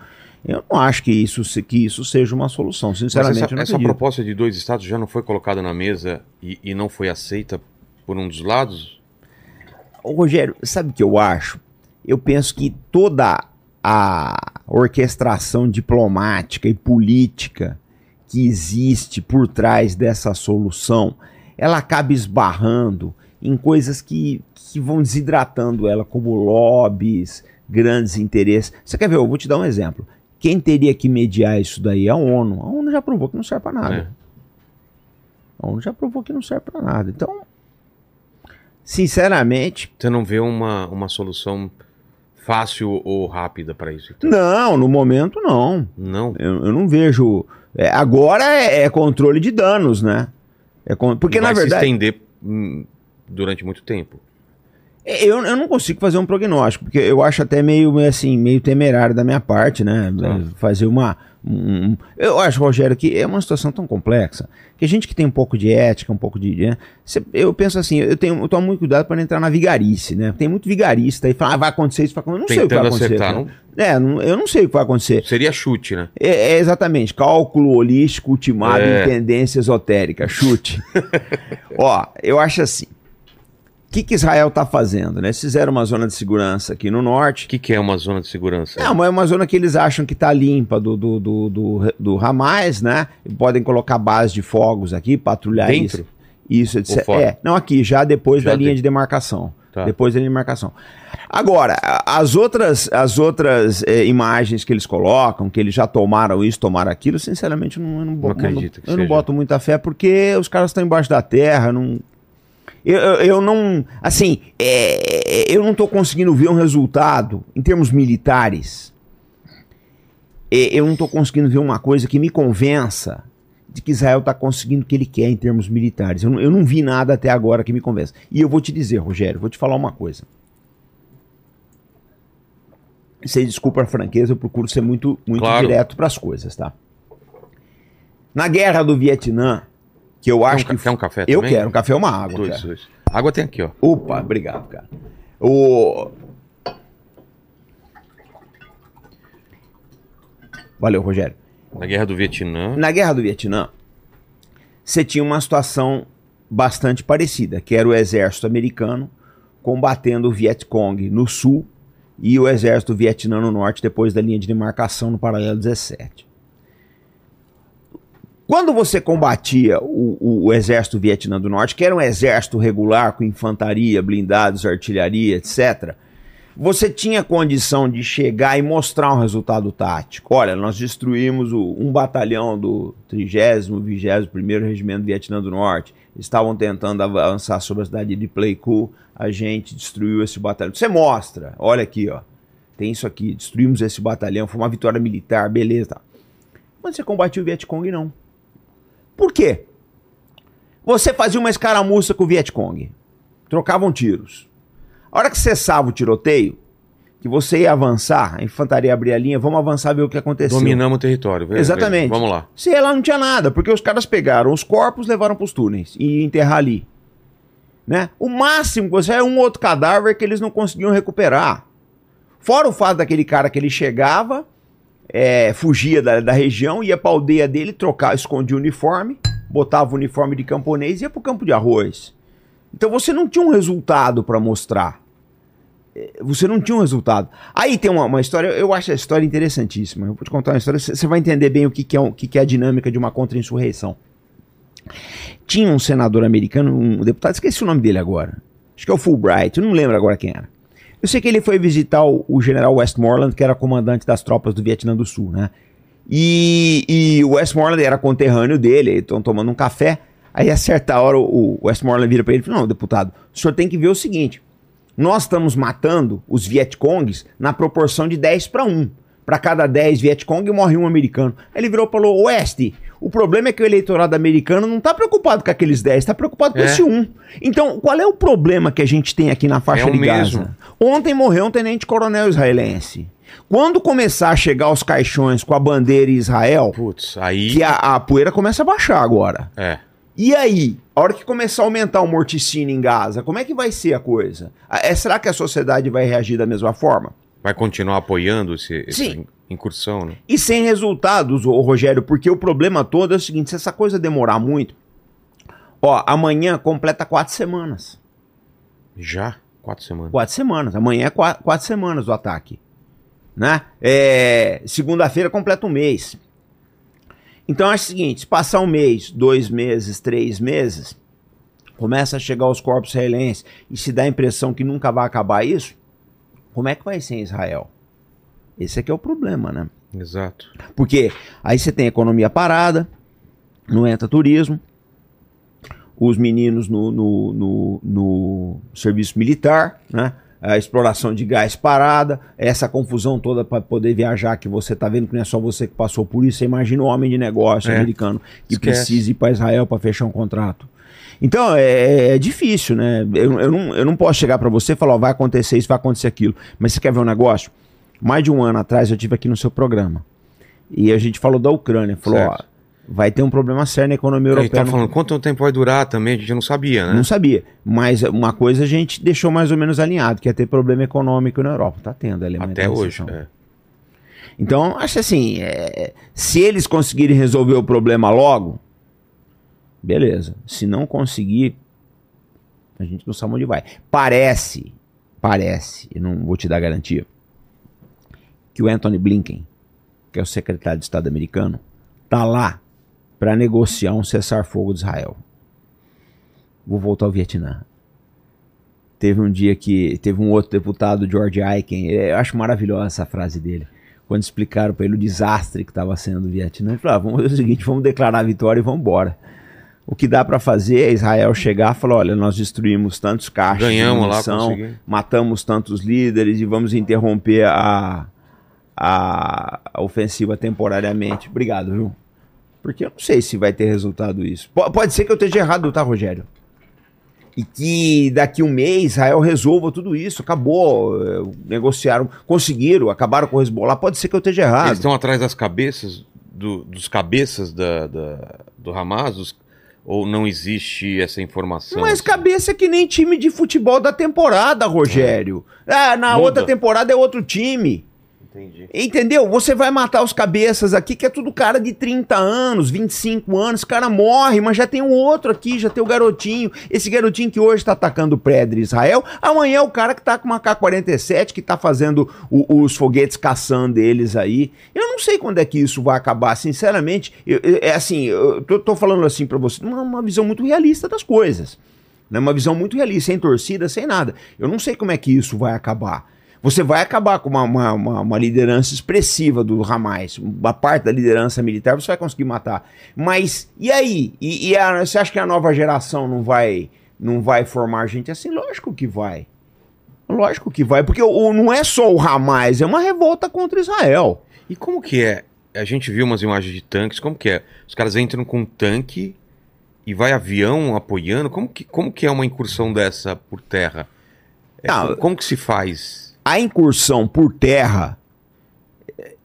Eu não acho que isso, que isso seja uma solução. Mas Sinceramente, essa, não essa acredito. proposta de dois estados já não foi colocada na mesa e, e não foi aceita por um dos lados? Ô, Rogério, sabe o que eu acho? Eu penso que toda a orquestração diplomática e política que existe por trás dessa solução, ela acaba esbarrando em coisas que, que vão desidratando ela, como lobbies, grandes interesses. Você quer ver? Eu vou te dar um exemplo. Quem teria que mediar isso daí é a ONU. A ONU já provou que não serve para nada. É. A ONU já provou que não serve para nada. Então, sinceramente, Você não vê uma, uma solução fácil ou rápida para isso? então? Não, no momento não. Não. Eu, eu não vejo. É, agora é, é controle de danos, né? É con- Porque na verdade. se estender hum, durante muito tempo. Eu, eu não consigo fazer um prognóstico, porque eu acho até meio, assim, meio temerário da minha parte, né? Tá. Fazer uma. um- eu acho, Rogério, que é uma situação tão complexa que a gente que tem um pouco de ética, um pouco de. né, eu penso assim, eu, tenho, eu tomo muito cuidado para não entrar na vigarice, né? Tem muito vigarista aí, fala, ah, vai acontecer isso, vai acontecer. Eu não sei o que vai Tentando acontecer. acertar, cara. É, não- eu não sei o que vai acontecer. Seria chute, né? É, é exatamente, cálculo holístico ultimado É. em tendência esotérica, chute. Ó, eu acho assim. O que, que Israel tá fazendo, né? Eles fizeram uma zona de segurança aqui no norte. O que, que é uma zona de segurança? É uma, é uma zona que eles acham que tá limpa do, do, do, do, do Hamas, né? E podem colocar base de fogos aqui, patrulhar Dentro? isso. Isso, etc. É, não aqui, já depois Já da linha tem. de demarcação. Tá. Depois da linha de demarcação. Agora, as outras, as outras eh, imagens que eles colocam, que eles já tomaram isso, tomaram aquilo, sinceramente, eu não, eu não, bo- acredito que eu não boto muita fé, porque os caras estão embaixo da terra, não. Eu, eu, não. Assim, é, eu não estou conseguindo ver um resultado em termos militares. É, eu não estou conseguindo ver uma coisa que me convença de que Israel está conseguindo o que ele quer em termos militares. Eu não, eu não vi nada até agora que me convença. E eu vou te dizer, Rogério, vou te falar uma coisa. Você desculpa a franqueza, eu procuro ser muito, muito Claro. direto para as coisas, tá? Na guerra do Vietnã, que eu Quer acho um, ca- que quer um café eu também? quero um café ou uma água, Dois, cara. dois. Água tem aqui, ó. Opa, obrigado, cara. O... Valeu, Rogério. Na guerra do Vietnã. Na Guerra do Vietnã, você tinha uma situação bastante parecida, que era o exército americano combatendo o Vietcong no sul e o exército vietnã no norte, depois da linha de demarcação no paralelo 17. Quando você combatia o, o- o exército vietnã do norte, que era um exército regular com infantaria, blindados, artilharia, etc., você tinha condição de chegar e mostrar um resultado tático. Olha, nós destruímos o- um batalhão do 30º, 21º Regimento do Vietnã do Norte. Estavam tentando avançar sobre a cidade de Pleiku. A gente destruiu esse batalhão. Você mostra. Olha aqui, ó. Tem isso aqui. Destruímos esse batalhão. Foi uma vitória militar. Beleza. Mas você combatia o Vietcong, não. Por quê? Você fazia uma escaramuça com o Vietcong. Trocavam tiros. A hora que cessava o tiroteio, que você ia avançar, a infantaria abria a linha, vamos avançar ver o que aconteceu. Dominamos o território. beleza, Exatamente. Vamos lá. Ia lá, não tinha nada, porque os caras pegaram os corpos, levaram pros túneis e enterrar ali. Né? O máximo que você é um outro cadáver que eles não conseguiam recuperar. Fora o fato daquele cara que ele chegava, é, fugia da, da região, ia pra aldeia dele, trocava, escondia o uniforme, botava o uniforme de camponês e ia pro campo de arroz. Então você não tinha um resultado para mostrar. É, Você não tinha um resultado. Aí tem uma, uma história, eu acho a história interessantíssima. Eu vou te contar uma história, você vai entender bem o que, que é, o que, que é a dinâmica de uma contra-insurreição. Tinha um senador americano, um deputado, esqueci o nome dele agora. Acho que é o Fulbright, eu não lembro agora quem era. Eu sei que ele foi visitar o, o general Westmoreland, que era comandante das tropas do Vietnã do Sul, né? E, e o Westmoreland era conterrâneo dele, estão tomando um café. Aí, a certa hora, o, o Westmoreland vira para ele e fala: Não, deputado, o senhor tem que ver o seguinte: nós estamos matando os Vietcongs na proporção de 10 para 1. Para cada 10 Vietcong morre um americano. Aí ele virou e falou: Oeste, o problema é que o eleitorado americano não está preocupado com aqueles 10, está preocupado com É. esse um. Então, qual é o problema que a gente tem aqui na faixa É de mesmo. Gaza? Ontem morreu um tenente-coronel israelense. Quando começar a chegar os caixões com a bandeira em Israel, Putz, aí. que a, a poeira começa a baixar agora. É. E aí, a hora que começar a aumentar o morticínio em Gaza, como é que vai ser a coisa? Ah, é, será que a sociedade vai reagir da mesma forma? Vai continuar apoiando esse, incursão, né? E sem resultados, ô Rogério, porque o problema todo é o seguinte: se essa coisa demorar muito, ó, amanhã completa quatro semanas. Já? Quatro semanas. Quatro semanas. Amanhã é qua- quatro, semanas do ataque. Né? É, Segunda-feira completa um mês. Então é o seguinte: se passar um mês, dois meses, três meses, começa a chegar os corpos israelenses e se dá a impressão que nunca vai acabar isso, como é que vai ser em Israel? Esse aqui é o problema, né? Exato. Porque aí você tem economia parada, não entra turismo, os meninos no, no, no, no serviço militar, né? A exploração de gás parada, essa confusão toda para poder viajar, que você tá vendo que não é só você que passou por isso. Você imagina o homem de negócio É. americano que Esquece. precisa ir para Israel para fechar um contrato. Então é, é difícil, né? Eu, eu, não, eu não posso chegar para você e falar, ó, vai acontecer isso, vai acontecer aquilo. Mas você quer ver um negócio? Mais de um ano atrás eu tive aqui no seu programa. E a gente falou da Ucrânia. Falou, ó, vai ter um problema sério na economia Ele europeia. tá falando quanto tempo vai durar também, a gente não sabia, né? Não sabia. Mas uma coisa a gente deixou mais ou menos alinhado, que ia ter problema econômico na Europa. Tá tendo, a Até tá hoje. é. Então, acho assim, é, se eles conseguirem resolver o problema logo, beleza. Se não conseguir, a gente não sabe onde vai. Parece, parece, não vou te dar garantia, que o Anthony Blinken, que é o secretário de Estado americano, tá lá para negociar um cessar-fogo de Israel. Vou voltar ao Vietnã. Teve um dia que teve um outro deputado, George Aiken, eu acho maravilhosa essa frase dele quando explicaram para ele o desastre que estava sendo o Vietnã, ele falou: ah, vamos fazer o seguinte, vamos declarar a vitória e vamos embora. O que dá para fazer é Israel chegar e falar: olha, nós destruímos tantos caixas Ganhamos lá, munição, conseguimos. matamos tantos líderes e vamos interromper a, a, a ofensiva temporariamente. Obrigado, viu? Porque eu não sei se vai ter resultado isso. Po- pode ser que eu esteja errado, tá, Rogério? E que daqui um mês Israel resolva tudo isso. Acabou. eh, Negociaram, conseguiram, acabaram com o Hezbollah. Pode ser que eu esteja errado. Eles estão atrás das cabeças, do- dos cabeças da, da- do Hamas? dos- ou não existe essa informação? Mas assim? cabeça é que nem time de futebol da temporada, Rogério. Ah, na Muda. outra temporada é outro time. Entendi. Entendeu? Você vai matar os cabeças aqui, que é tudo cara de 30 anos, 25 anos, o cara morre, mas já tem um outro aqui, já tem o garotinho. Esse garotinho que hoje tá atacando o prédio de Israel, amanhã é o cara que tá com uma K-47, que tá fazendo o- os foguetes caçando eles aí. Eu não sei quando é que isso vai acabar, sinceramente. eu- eu- é assim, eu tô, tô falando assim pra você, uma, uma visão muito realista das coisas. Né? Uma visão muito realista, sem torcida, sem nada. Eu não sei como é que isso vai acabar. Você vai acabar com uma, uma, uma- uma liderança expressiva do Hamas. Uma parte da liderança militar você vai conseguir matar. Mas, e aí? E, e a- você acha que a nova geração não vai, não vai formar gente assim? Lógico que vai. Lógico que vai. Porque o, não é só o Hamas, é uma revolta contra Israel. E como que é? A gente viu umas imagens de tanques, como que é? Os caras entram com um tanque e vai avião apoiando? Como que, como que é uma incursão dessa por terra? É, Não, co- como que se faz? A incursão por terra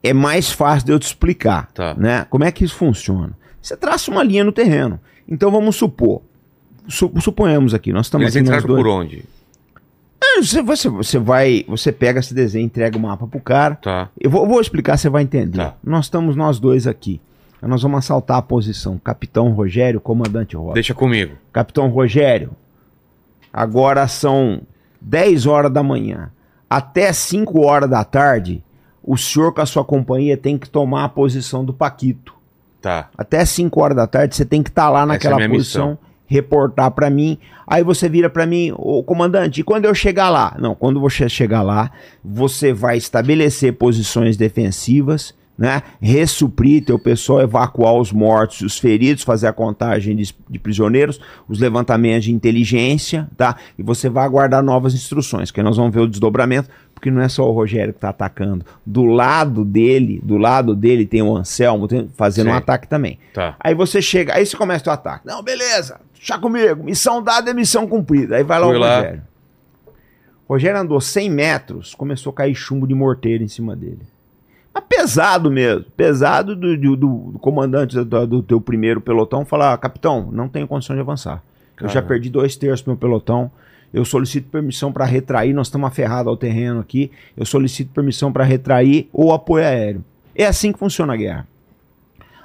é mais fácil de eu te explicar. Tá. Né? Como é que isso funciona? Você traça uma linha no terreno. Então vamos supor. su- suponhamos aqui, nós estamos Eles aqui entraram por onde? É, Você, você, você vai, você pega esse desenho, entrega o mapa pro cara. Tá. Eu vou, vou explicar, você vai entender. Tá. Nós estamos nós dois aqui. Nós vamos assaltar a posição. Capitão Rogério, comandante Rosa. Deixa comigo. Capitão Rogério, agora são 10 horas da manhã. Até 5 horas da tarde, o senhor com a sua companhia tem que tomar a posição do Paquito. Tá. Até 5 horas da tarde você tem que estar lá naquela minha posição, missão. reportar pra mim. Aí você vira pra mim, ô comandante, e quando eu chegar lá? Não, quando você chegar lá, você vai estabelecer posições defensivas, né? Ressuprir teu pessoal, evacuar os mortos e os feridos, fazer a contagem de, de prisioneiros, os levantamentos de inteligência, tá? E você vai aguardar novas instruções, que nós vamos ver o desdobramento, porque não é só o Rogério que tá atacando. Do lado dele, do lado dele tem o Anselmo tem- fazendo um Sim. ataque também. Tá. Aí você chega, aí você começa o ataque. Não, beleza, deixa comigo. Missão dada é missão cumprida. Aí vai lá Fui o lá. Rogério. Rogério andou 100 metros, começou a cair chumbo de morteiro em cima dele. Mas pesado mesmo. Pesado do, do- do- comandante do, do teu primeiro pelotão falar: capitão, não tenho condição de avançar. Eu já perdi dois terços do meu pelotão. Eu solicito permissão para retrair. Nós estamos aferrados ao terreno aqui. Eu solicito permissão para retrair ou apoio aéreo. É assim que funciona a guerra.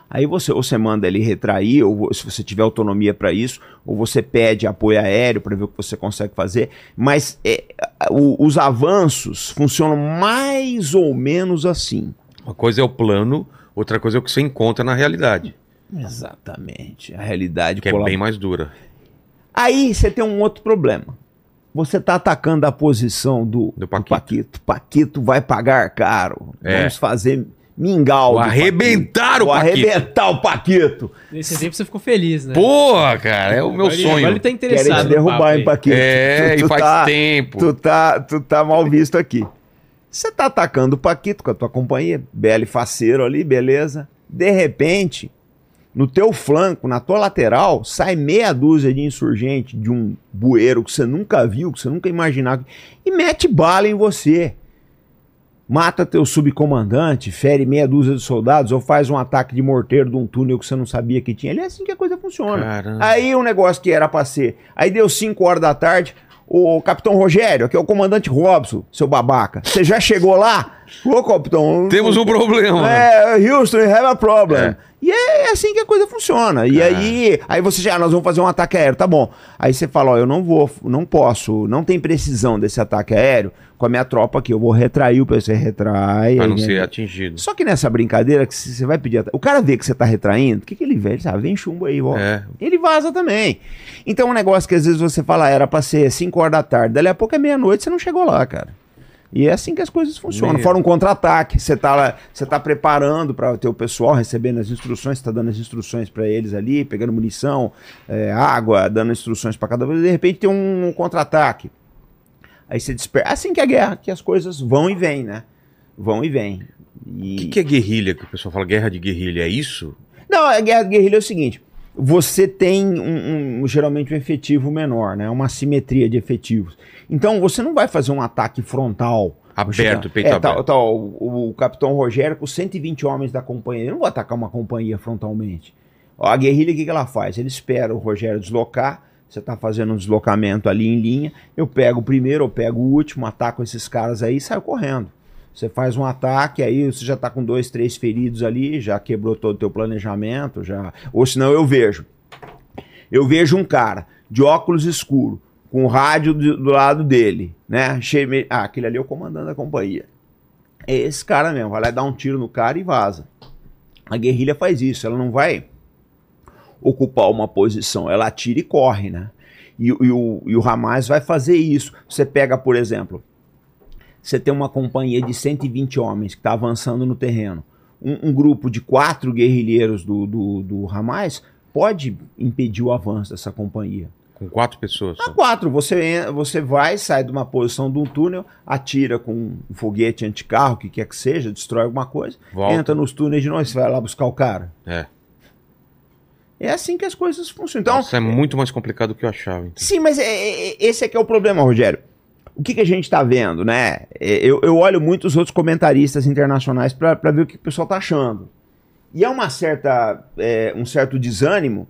Aí você, ou você manda ele retrair, ou se você tiver autonomia para isso, ou você pede apoio aéreo para ver o que você consegue fazer. Mas é, o- os avanços funcionam mais ou menos assim. Uma coisa é o plano, outra coisa é o que você encontra na realidade, Exatamente. A realidade que é bem mais dura. Aí você tem um outro problema. Você está atacando a posição do, Do do Paquito. Paquito. Paquito vai pagar caro. É. Vamos fazer mingau. Vou arrebentar Paquito. o Vou Paquito. arrebentar o Paquito. Nesse tempo você ficou feliz, né? Porra, cara, é o meu Agora ele- sonho. Agora ele tá Querem interessado. te no derrubar, papo hein. Paquito? É, e faz tempo. Tu tá, tu tá mal visto aqui. Você tá atacando o Paquito com a tua companhia, belo e faceiro ali, beleza. De repente, no teu flanco, na tua lateral, sai meia dúzia de insurgente de um bueiro que você nunca viu, que você nunca imaginava, e mete bala em você. Mata teu subcomandante, fere meia dúzia de soldados, ou faz um ataque de morteiro de um túnel que você não sabia que tinha. É assim que a coisa funciona. Caramba. Aí o um negócio que era pra ser. Aí deu 5 horas da tarde, o capitão Rogério, que é o comandante Robson, seu babaca. Você já chegou lá? Ô, capitão. Temos um problema. É, Houston, we have a problem. É. E é assim que a coisa funciona. E É. aí, aí você já, ah, nós vamos fazer um ataque aéreo, tá bom. Aí você fala, ó, eu não vou, não posso, não tem precisão desse ataque aéreo com a minha tropa aqui, eu vou retrair o PC, retrai. Pra não ser atingido. Só que nessa brincadeira que você vai pedir, o cara vê que você tá retraindo, o que que ele vê? Ele sabe, vem chumbo aí, ó. É. Ele vaza também. Então é um negócio que às vezes você fala, era pra ser 5 horas da tarde, dali a pouco é meia-noite, você não chegou lá, cara. E é assim que as coisas funcionam. Meu. Fora um contra-ataque, você tá lá, você tá preparando para ter o pessoal recebendo as instruções, você tá dando as instruções para eles ali, pegando munição, é, água, dando instruções para cada vez, de repente tem um contra-ataque. Aí você desperta. Assim que é a guerra, que as coisas vão e vêm, né? Vão e vêm. E... O que, que é guerrilha? Que o pessoal fala guerra de guerrilha. É isso? Não, a guerra de guerrilha é o seguinte: você tem um, um- geralmente um efetivo menor, né? Uma simetria de efetivos. Então você não vai fazer um ataque frontal. Aberto, peito é, tá- aberto. tá, o, o capitão Rogério com 120 homens da companhia, ele não vai atacar uma companhia frontalmente. A guerrilha, o que, que ela faz? Ele espera o Rogério deslocar, você tá fazendo um deslocamento ali em linha, eu pego o primeiro, eu pego o último, ataco esses caras aí e saio correndo. Você faz um ataque, aí você já tá com dois, três feridos ali, já quebrou todo o teu planejamento, já. Ou senão eu vejo. Eu vejo um cara de óculos escuro, com o rádio do, do lado dele, né? Cheio, ah, aquele ali é o comandante da companhia. É esse cara mesmo, vai lá dar um tiro no cara e vaza. A guerrilha faz isso, ela não vai ocupar uma posição, ela atira e corre, né? E, e o, e o Hamas vai fazer isso. Você pega, por exemplo, você tem uma companhia de 120 homens que está avançando no terreno. Um, um grupo de quatro guerrilheiros do, do, do Hamas pode impedir o avanço dessa companhia. Com quatro pessoas. Só. quatro, você, você vai, sai de uma posição de um túnel, atira com um foguete anticarro, o que quer que seja, destrói alguma coisa, Volta. entra nos túneis de novo, você vai lá buscar o cara. É. É assim que as coisas funcionam. Então, Isso é muito mais complicado do que eu achava. então. Sim, mas é- é- é- esse é que é o problema, Rogério. O que, que a gente está vendo, né? É, Eu, eu olho muito os outros comentaristas internacionais para ver o que o pessoal tá achando. E é uma certa, é, um certo desânimo,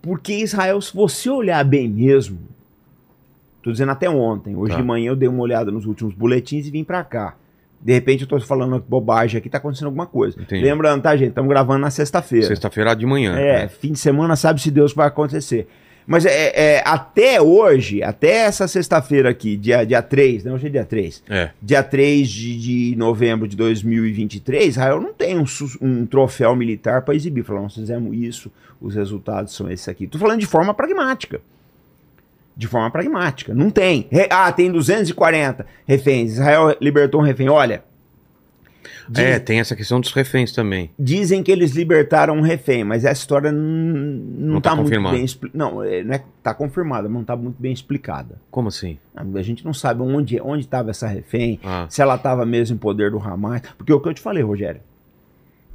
porque Israel, se você olhar bem mesmo, tô dizendo até ontem, hoje Tá. de manhã eu dei uma olhada nos últimos boletins e vim para cá. De repente eu tô falando bobagem aqui, tá acontecendo alguma coisa. Entendi. Lembrando, tá, gente? Estamos gravando na sexta-feira. Sexta-feira de manhã. É, né? fim de semana sabe se Deus vai acontecer. Mas é, é, até hoje, até essa sexta-feira aqui, dia, dia 3, né? Hoje é dia 3. É. Dia 3 de, de novembro de 2023, Israel não tem um, um troféu militar para exibir. Falar, nós fizemos isso, os resultados são esses aqui. Tô falando de forma pragmática. De forma pragmática. Não tem. Ah, tem 240 reféns. Israel libertou um refém. Olha. Diz- É, tem essa questão dos reféns também. Dizem que eles libertaram um refém, mas essa história não Não tá está muito bem expli- Não, é, não é tá confirmada, mas não está muito bem explicada. Como assim? A gente não sabe onde onde estava essa refém, Ah. se ela estava mesmo em poder do Hamas, porque é o que eu te falei, Rogério,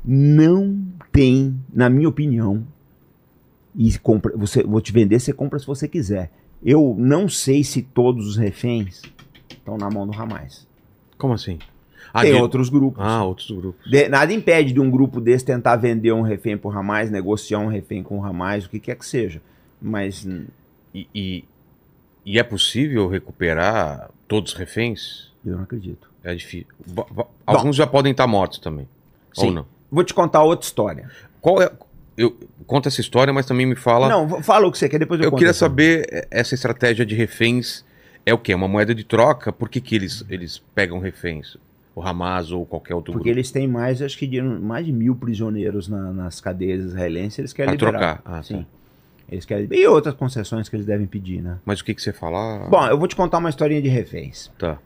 não tem, na minha opinião, e compra, você, vou te vender, você compra se você quiser. Eu não sei se todos os reféns estão na mão do Hamas. Como assim? Ah, tem de- outros grupos. Ah, outros grupos. De- nada impede de um grupo desse tentar vender um refém pro Hamas, negociar um refém com o Hamas, o que quer que seja. Mas hum, E, e, e é possível recuperar todos os reféns? eu não acredito. É difícil. Alguns já podem estar mortos também. Ou Sim. não? Vou te contar outra história. Qual é. Eu conta essa história, mas também me fala. Não, fala o que você quer, depois eu, eu conto queria essa. saber eh, essa estratégia de reféns é o quê? Uma moeda de troca? Por que, que eles, eles pegam reféns? O Hamas ou qualquer outro Porque grupo? eles têm mais, acho que de, mais de mil prisioneiros na- nas cadeias israelenses, eles querem Pra liberar. trocar. Ah, Sim. tá. Eles querem. E outras concessões que eles devem pedir, né? Mas o que, que você fala? Bom, eu vou te contar uma historinha de reféns. Tá.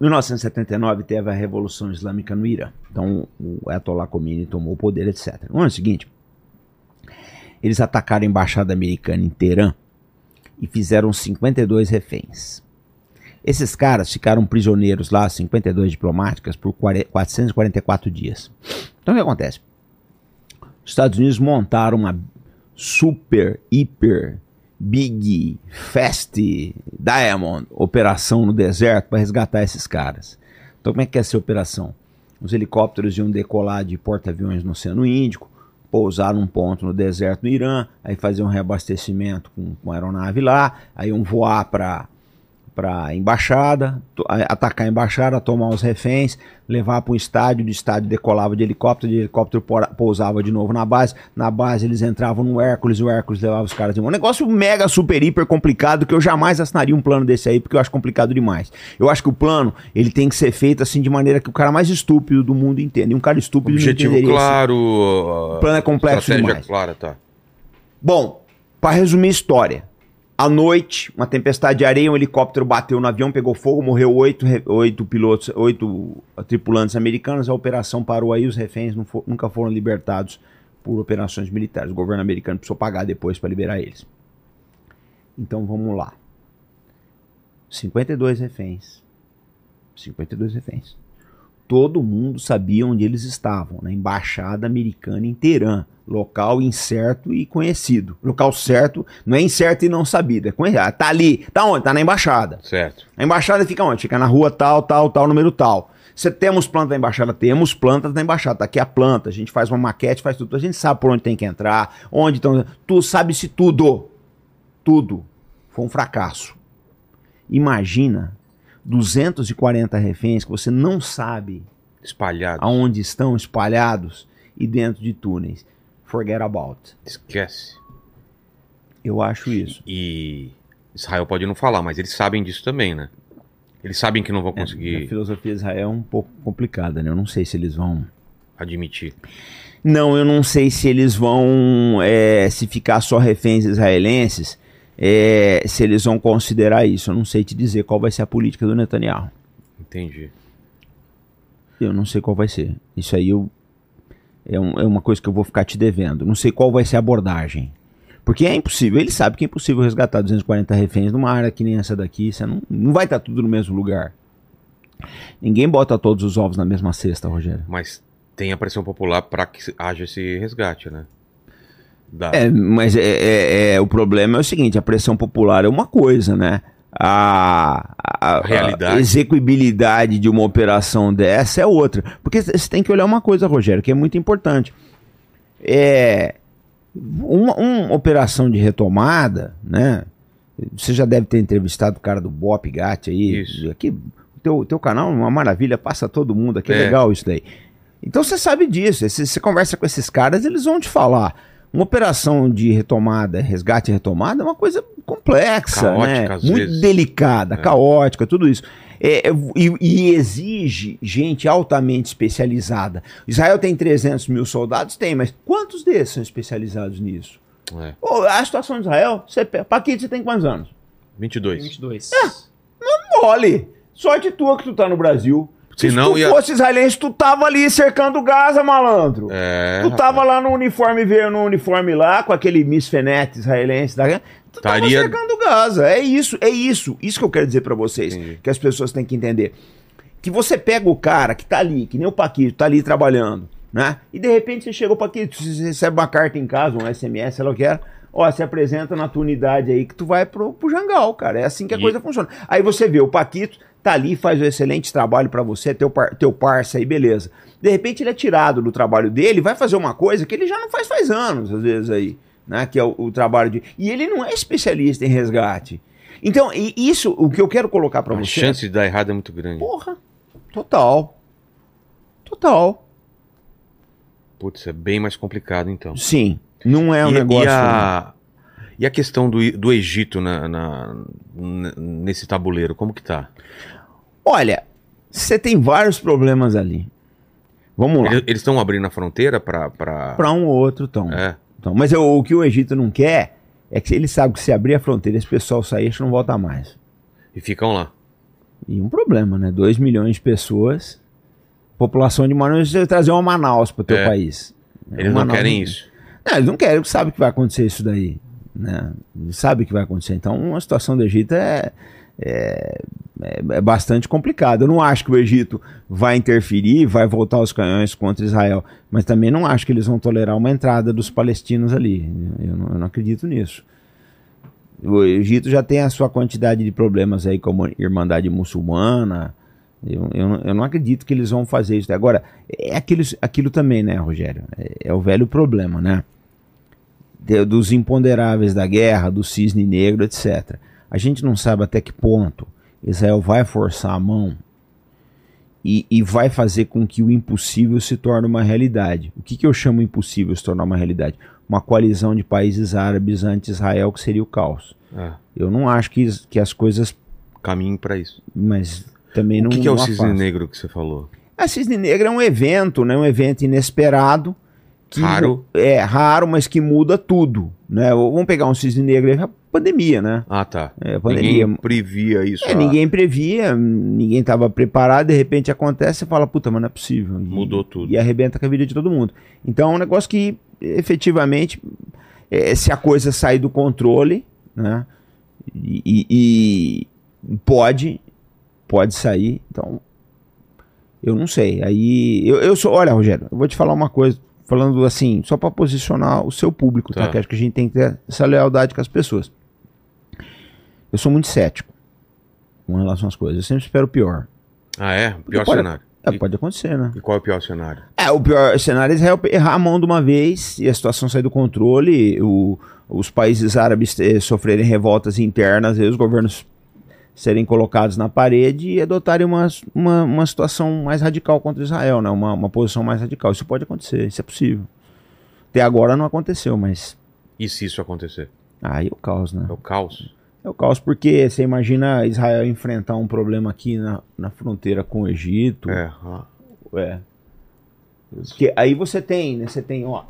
1979 teve a Revolução Islâmica no Irã. Então o Ayatollah Khomeini tomou o poder, etc. No ano seguinte, eles atacaram a embaixada americana em Teherã e fizeram 52 reféns. Esses caras ficaram prisioneiros lá, 52 diplomáticas, por 40 444 dias. Então o que acontece? Os Estados Unidos montaram uma super, hiper, big, fast, diamond operação no deserto para resgatar esses caras. Então como é que é essa operação? Os helicópteros iam decolar de porta-aviões no Oceano Índico, pousar num ponto no deserto no Irã, aí fazer um reabastecimento com, com aeronave lá, aí iam voar para para a embaixada, atacar a embaixada, tomar os reféns, levar para o estádio, do estádio decolava de helicóptero, de helicóptero pousava de novo na base, na base eles entravam no Hércules, o Hércules levava os caras de mão. Um negócio mega, super, hiper complicado que eu jamais assinaria um plano desse aí, porque eu acho complicado demais. Eu acho que o plano, ele tem que ser feito assim de maneira que o cara mais estúpido do mundo entenda. E um cara estúpido Objetivo não entenderia claro. O plano é complexo demais. clara, tá. Bom, para resumir a história, à noite, uma tempestade de areia, um helicóptero bateu no avião, pegou fogo, morreu oito, oito pilotos, oito tripulantes americanos. A operação parou aí, os reféns for, nunca foram libertados por operações militares. O governo americano precisou pagar depois para liberar eles. Então vamos lá. 52 reféns. 52 reféns. Todo mundo sabia onde eles estavam, na embaixada americana em Teherã local incerto e conhecido. Local certo, não é incerto e não sabido, é conhecido. Ah, tá ali, tá onde? Tá na embaixada. Certo. A embaixada fica onde? Fica na rua tal, tal, tal, número tal. Você temos planta da embaixada? Temos plantas da embaixada. Tá aqui a planta, a gente faz uma maquete, faz tudo. A gente sabe por onde tem que entrar, onde estão. Tu sabe-se tudo. Tudo. Foi um fracasso. Imagina 240 reféns que você não sabe espalhados aonde estão espalhados e dentro de túneis forget about. Esquece. Eu acho isso. E Israel pode não falar, mas eles sabem disso também, né? Eles sabem que não vão conseguir. É, a filosofia de Israel é um pouco complicada, né? Eu não sei se eles vão. Admitir. Não, eu não sei se eles vão. É, se ficar só reféns israelenses, é, se eles vão considerar isso. Eu não sei te dizer qual vai ser a política do Netanyahu. Entendi. Eu não sei qual vai ser. Isso aí eu é, um, é uma coisa que eu vou ficar te devendo. Não sei qual vai ser a abordagem. Porque é impossível, ele sabe que é impossível resgatar 240 reféns numa área que nem essa daqui. Você não, não vai estar tudo no mesmo lugar. Ninguém bota todos os ovos na mesma cesta, Rogério. Mas tem a pressão popular para que haja esse resgate, né? Da... É, mas é, é, é, o problema é o seguinte: a pressão popular é uma coisa, né? A, a, a, execuibilidade de uma operação dessa é outra. Porque você tem que olhar uma coisa, Rogério, que é muito importante. É uma, uma operação de retomada, né? Você já deve ter entrevistado o cara do Bop Gat aí. Isso. Aqui, teu, teu canal é uma maravilha, passa todo mundo aqui, é, é legal isso daí. Então você sabe disso. Você conversa com esses caras, eles vão te falar. Uma operação de retomada, resgate e retomada é uma coisa complexa, caótica, né? muito vezes. delicada, é. caótica, tudo isso. É, é, e, e, exige gente altamente especializada. Israel tem 300 mil soldados? Tem, mas quantos desses são especializados nisso? É. Oh, a situação de Israel, você, Paquito, você tem quantos anos? 22. 22. É, não mole. Sorte tua que tu tá no Brasil. Se, Se não, tu ia... fosse israelense, tu tava ali cercando Gaza, malandro. É, tu tava rapaz. lá no uniforme ver no uniforme lá, com aquele Miss Fenete israelense. Da... Tu Taria... tava cercando Gaza. É isso, é isso. Isso que eu quero dizer para vocês. Entendi. Que as pessoas têm que entender. Que você pega o cara que tá ali, que nem o Paquito, tá ali trabalhando, né? E de repente você chega o Paquito, você recebe uma carta em casa, um SMS, sei lá o que era. Ó, se apresenta na tua unidade aí que tu vai pro, pro Jangal, cara. É assim que a e... coisa funciona. Aí você vê o Paquito, tá ali, faz um excelente trabalho para você, teu, par, teu parça aí, beleza. De repente ele é tirado do trabalho dele, vai fazer uma coisa que ele já não faz faz anos, às vezes aí, né? Que é o, o trabalho de. E ele não é especialista em resgate. Então, isso, o que eu quero colocar para você. A chance de dar errado é muito grande. Porra, total. Total. Putz, é bem mais complicado então. Sim, não é um e, negócio. E a, e a questão do, do Egito na, na, nesse tabuleiro, como que tá? Olha, você tem vários problemas ali. Vamos lá. Eles estão abrindo a fronteira para. Para um ou outro estão. É. Então, mas eu, o que o Egito não quer é que ele sabe que se abrir a fronteira esse pessoal sair, não volta mais. E ficam lá. E um problema, né? 2 milhões de pessoas, população de Manaus, trazer uma Manaus para o teu é. país. Eles não querem isso. Não, eles não querem, eles sabem que vai acontecer isso daí. Né? Eles sabem que vai acontecer. Então, a situação do Egito é, é é, é bastante complicado. Eu não acho que o Egito vai interferir, vai voltar os canhões contra Israel, mas também não acho que eles vão tolerar uma entrada dos palestinos ali. Eu não, eu não acredito nisso. O Egito já tem a sua quantidade de problemas aí, como Irmandade Muçulmana. Eu, eu, eu não acredito que eles vão fazer isso. Agora, é aquilo, aquilo também, né, Rogério? É, é o velho problema, né? De, dos imponderáveis da guerra, do cisne negro, etc. A gente não sabe até que ponto Israel vai forçar a mão e, e, vai fazer com que o impossível se torne uma realidade. O que, que eu chamo impossível se tornar uma realidade? Uma coalizão de países árabes anti-Israel, que seria o caos. É. Eu não acho que, que as coisas. Caminhem para isso. Mas também o não. O que, que, é o cisne negro que você falou? A cisne negro é um evento, né? um evento inesperado. Que raro. É raro, mas que muda tudo. Né? Vamos pegar um cisne negro pandemia, né? Ah, tá. É, pandemia. Ninguém previa isso. É, ninguém previa, ninguém estava preparado, de repente acontece, você fala, puta, mas não é possível. E, Mudou tudo. E arrebenta com a vida de todo mundo. Então é um negócio que, efetivamente, é, se a coisa sair do controle, né? E, e, pode, pode sair. Então, eu não sei. Aí, eu, eu sou, olha, Rogério, eu vou te falar uma coisa falando assim, só para posicionar o seu público, tá. tá? Que acho que a gente tem que ter essa lealdade com as pessoas. Eu sou muito cético com relação às coisas. Eu sempre espero o pior. Ah, é? O pior pode, cenário. É, pode acontecer, né? E qual é o pior cenário? É, o pior cenário é Israel errar a mão de uma vez e a situação sair do controle, o, os países árabes eh, sofrerem revoltas internas e os governos serem colocados na parede e adotarem uma, uma, uma situação mais radical contra Israel, né? uma, uma posição mais radical. Isso pode acontecer, isso é possível. Até agora não aconteceu, mas. E se isso acontecer? Aí é o caos, né? É o caos. É o caos porque você imagina Israel enfrentar um problema aqui na, na fronteira com o Egito. É. É. Porque aí você tem, né? Você tem, ó.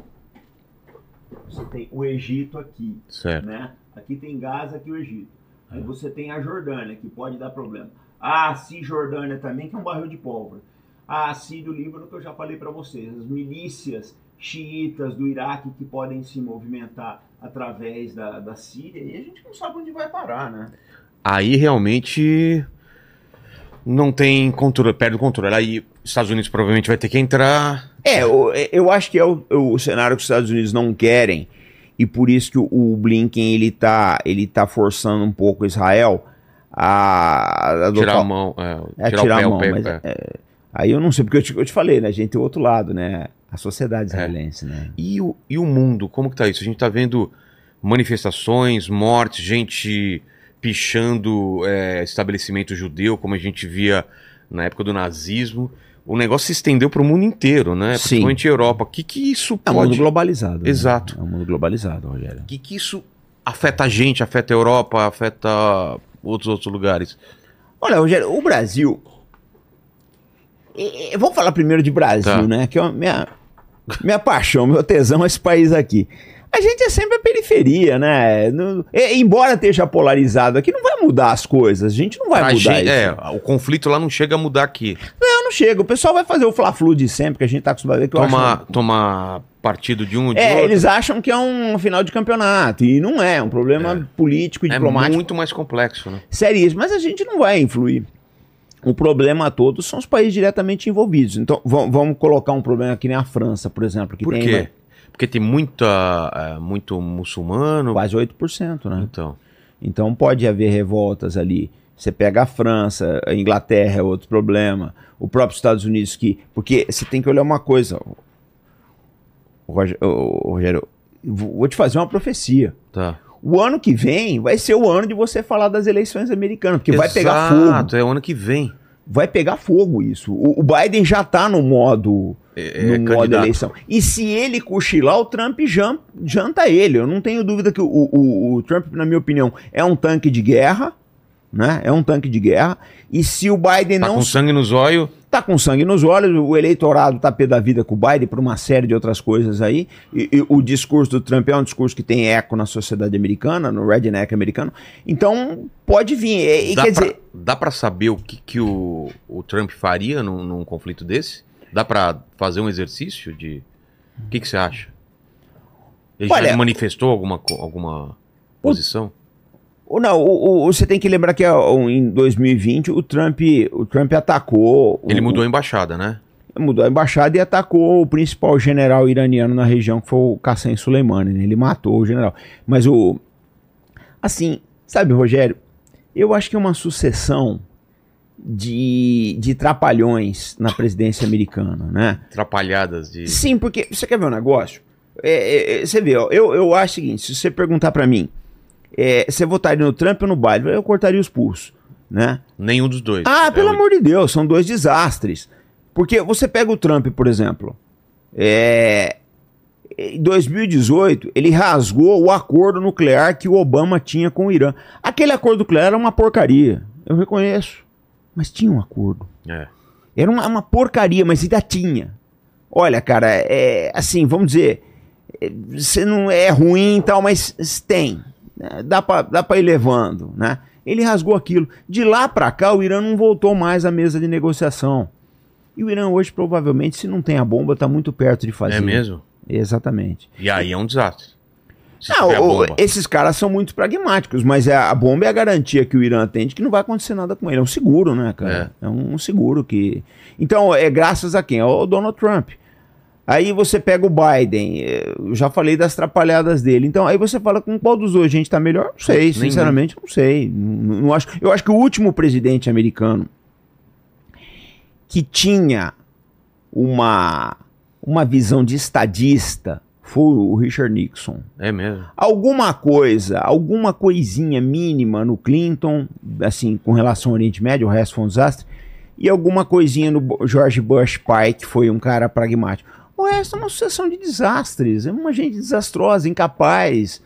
Você tem o Egito aqui. Certo. Né? Aqui tem Gaza, aqui o Egito. Aí você tem a Jordânia, que pode dar problema. A Cisjordânia também, que é um barril de pólvora. A Síria do Líbano, que eu já falei para vocês. As milícias xiitas do Iraque que podem se movimentar através da, da Síria. E a gente não sabe onde vai parar, né? Aí realmente não tem controle, perde o controle. Aí os Estados Unidos provavelmente vai ter que entrar. É, eu, eu acho que é o, o cenário que os Estados Unidos não querem e por isso que o, o Blinken ele tá, ele tá forçando um pouco Israel a, a tirar a mão, é, tirar, tirar a mão, mas, é. É, aí eu não sei porque eu te, eu te falei, né? A gente tem outro lado, né? A sociedade é. israelense, né? E o, e o mundo, como que tá isso? A gente tá vendo manifestações, mortes, gente pichando é, estabelecimento judeu, como a gente via na época do nazismo o negócio se estendeu para o mundo inteiro, né? Sim. Principalmente Europa. O que, que isso pode... É um mundo globalizado. Né? Exato. É um mundo globalizado, Rogério. O que, que isso afeta a gente, afeta a Europa, afeta outros outros lugares? Olha, Rogério, o Brasil... Vamos falar primeiro de Brasil, tá. né? Que é a minha, minha paixão, meu tesão é esse país aqui. A gente é sempre a periferia, né? No, embora esteja polarizado aqui, não vai mudar as coisas. A gente não vai a mudar gente, isso. É, o conflito lá não chega a mudar aqui. Não, não chega. O pessoal vai fazer o fla-flu de sempre, que a gente tá acostumado a ver. Que toma, acho... toma partido de um ou de é, outro. eles acham que é um final de campeonato. E não é. É um problema é. político e é diplomático. É muito mais complexo, né? Seríssimo. Mas a gente não vai influir. O problema todo são os países diretamente envolvidos. Então, vamos colocar um problema que nem a França, por exemplo. Que por tem, quê? Porque tem muita, é, muito muçulmano. Quase 8%, né? Então. Então pode haver revoltas ali. Você pega a França, a Inglaterra é outro problema. O próprio Estados Unidos que... Porque você tem que olhar uma coisa. Rogério, vou te fazer uma profecia. Tá. O ano que vem vai ser o ano de você falar das eleições americanas, porque Exato, vai pegar fogo. é o ano que vem. Vai pegar fogo isso. O, o Biden já está no modo é, é, no modo eleição. E se ele cochilar, o Trump janta, ele. Eu não tenho dúvida que o, o, o, Trump, na minha opinião, é um tanque de guerra. Né? É um tanque de guerra. E se o Biden tá não. com sangue nos olhos. Tá com sangue nos olhos, o eleitorado tá pé da vida com o Biden por uma série de outras coisas aí. E, e, o discurso do Trump é um discurso que tem eco na sociedade americana, no redneck americano. Então, pode vir. E, dá quer pra, dizer... dá para saber o que, que o, o Trump faria num, num conflito desse? Dá para fazer um exercício de. O que, que você acha? Ele Olha, já manifestou alguma, alguma posição? O- Não, o- o- você tem que lembrar que em 2020 o Trump, o Trump atacou. o- Ele mudou a embaixada, né? mudou a embaixada e atacou o principal general iraniano na região, que foi o Qassem Soleimani. né? Ele matou o general. Mas o. Assim, sabe, Rogério, eu acho que é uma sucessão de, de trapalhões na presidência americana, né? Atrapalhadas de. Sim, porque você quer ver um negócio? É, é, é, você vê, ó, eu, eu acho o seguinte: se você perguntar pra mim, é, você votaria no Trump ou no Biden? Eu cortaria os pulsos, né? Nenhum dos dois. Ah, É pelo o- amor de Deus, são dois desastres. Porque você pega o Trump, por exemplo, é, em 2018, ele rasgou o acordo nuclear que o Obama tinha com o Irã. Aquele acordo nuclear era uma porcaria, eu reconheço. Mas tinha um acordo. É. Era uma, uma porcaria, mas ainda tinha. Olha, cara, é assim, vamos dizer, é, você não é ruim e tal, mas tem. né? Dá pra, dá pra ir levando, né? Ele rasgou aquilo. De lá pra cá, o Irã não voltou mais à mesa de negociação. E o Irã hoje, provavelmente, se não tem a bomba, tá muito perto de fazer. É mesmo? Exatamente. E aí é um desastre. Se Não, o- esses caras são muito pragmáticos, mas é, a bomba é a garantia que o Irã tem de que não vai acontecer nada com ele. É um seguro, né, cara? É, um seguro que. Então, é graças a quem? Ao Donald Trump. Aí você pega o Biden, eh, eu já falei das trapalhadas dele. Então, aí você fala com qual dos dois a gente tá melhor? Não sei, sinceramente, não sei. Não, não acho. Eu acho que o último presidente americano que tinha uma, uma visão de estadista foi o Richard Nixon É mesmo. alguma coisa, alguma coisinha mínima no Clinton, assim, com relação ao Oriente Médio, o resto foi um desastre, e alguma coisinha no George Bush pai, que foi um cara pragmático. O resto é uma sucessão de desastres, é uma gente desastrosa, incapaz,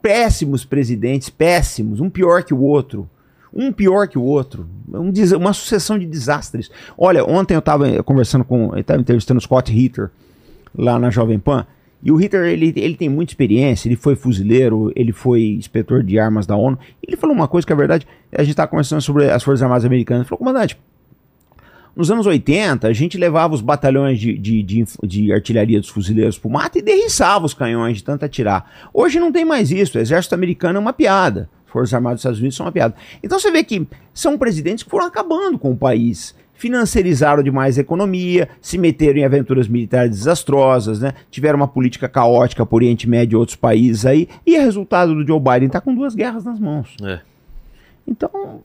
péssimos presidentes, péssimos, um pior que o outro. Um pior que o outro. Um des- uma sucessão de desastres. Olha, ontem eu estava conversando com. Eu estava entrevistando o Scott Ritter lá na Jovem Pan. E o Ritter, ele, ele tem muita experiência, ele foi fuzileiro, ele foi inspetor de armas da ONU. Ele falou uma coisa que é verdade, a gente estava conversando sobre as Forças Armadas Americanas. Ele falou, comandante, nos anos 80, a gente levava os batalhões de, de, de, de artilharia dos fuzileiros pro mato e derriçava os canhões de tanto atirar. Hoje não tem mais isso, o exército americano é uma piada. As Forças Armadas dos Estados Unidos são uma piada. Então você vê que são presidentes que foram acabando com o país. Financiarizaram demais a economia, se meteram em aventuras militares desastrosas, né? Tiveram uma política caótica por Oriente Médio e outros países aí. E o resultado do Joe Biden tá com duas guerras nas mãos. É. Então,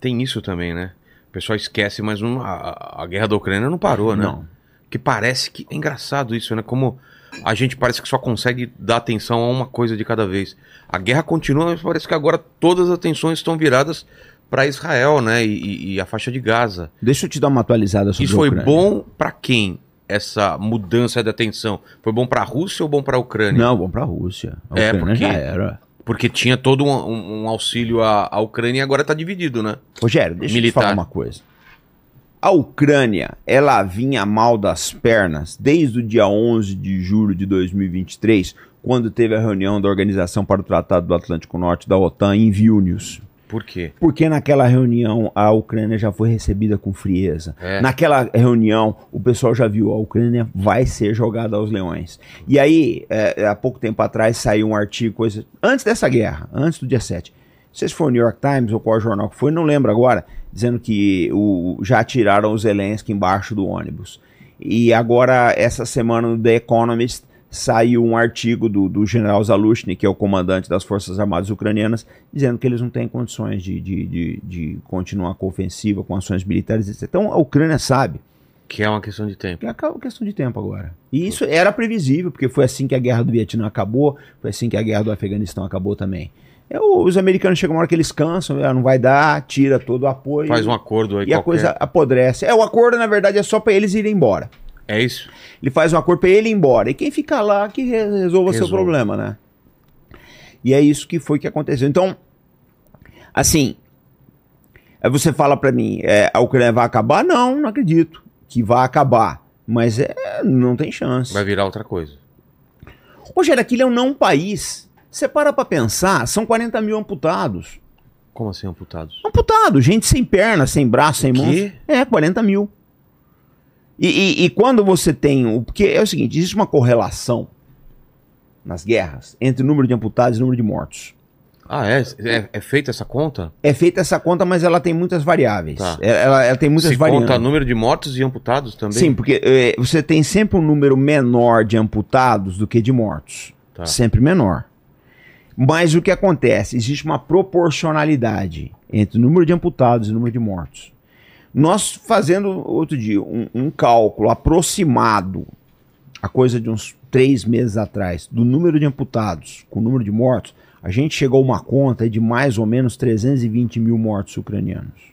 Tem isso também, né? O pessoal esquece, mas a, a guerra da Ucrânia não parou, né? Não. Que parece que. É engraçado isso, né? Como a gente parece que só consegue dar atenção a uma coisa de cada vez. A guerra continua, mas parece que agora todas as atenções estão viradas para Israel, né? E, e- a faixa de Gaza. deixa eu te dar uma atualizada sobre Isso foi bom para quem? Essa mudança de atenção? Foi bom para a Rússia ou bom para a Ucrânia? Não, pra Rússia. A É, Ucrânia porque- já era. Porque tinha todo um, um- um auxílio à, à Ucrânia e agora tá dividido, né? Rogério, deixa eu Militar. te falar uma coisa. A Ucrânia, ela vinha mal das pernas desde o dia 11 de julho de 2023, quando teve a reunião da Organização para o Tratado do Atlântico Norte da OTAN em Vilnius. Por quê? Porque naquela reunião a Ucrânia já foi recebida com frieza. É. Naquela reunião o pessoal já viu a Ucrânia vai ser jogada aos leões. E aí, é, há pouco tempo atrás saiu um artigo, coisa, antes dessa guerra, antes do dia 7. Não sei se foi o New York Times ou qual jornal que foi, não lembro agora, dizendo que o, já tiraram os Zelensky embaixo do ônibus. E agora, essa semana, no The Economist, saiu um artigo do, do general Zalushny, que é o comandante das Forças Armadas Ucranianas, dizendo que eles não têm condições de, de, de, de continuar com a ofensiva, com ações militares, etc. Então a Ucrânia sabe Que é uma questão de tempo. que é uma questão de tempo agora. E isso era previsível, porque foi assim que a guerra do Vietnã acabou, foi assim que a guerra do Afeganistão acabou também. É, os americanos chegam uma hora que eles cansam, ah, não vai dar, tira todo o apoio. Faz um acordo aí e a qualquer. coisa apodrece. É, o acordo, na verdade, é só para eles irem embora. É isso? Ele faz um acordo para ele ir embora. E quem fica lá que re- resolva seu Resolve. problema, né? E é isso que foi que aconteceu. Então, assim, aí você fala para mim, é, a Ucrânia vai acabar? Não, não acredito que vai acabar. Mas é, não tem chance. Vai virar outra coisa. Rogério, aquilo é um não país. Você para pra pensar, são 40 mil amputados. Como assim, amputados? Amputado, gente sem perna, sem braço, sem O mãos. quê? É, 40 mil. E, e- e quando você tem. o- Porque é o seguinte: existe uma correlação nas guerras entre o número de amputados e o número de mortos. Ah, é? É, é feita essa conta? É feita essa conta, mas ela tem muitas variáveis. Tá. É- Ela, ela tem muitas Se variáveis. conta número de mortos e amputados também? Sim, porque é, você tem sempre um número menor de amputados do que de mortos. Tá. Sempre menor. Mas o que acontece? Existe uma proporcionalidade entre o número de amputados e o número de mortos. Nós fazendo outro dia um, um cálculo aproximado, a coisa de uns três meses atrás, do número de amputados com o número de mortos, a gente chegou a uma conta de mais ou menos 320 mil mortos ucranianos.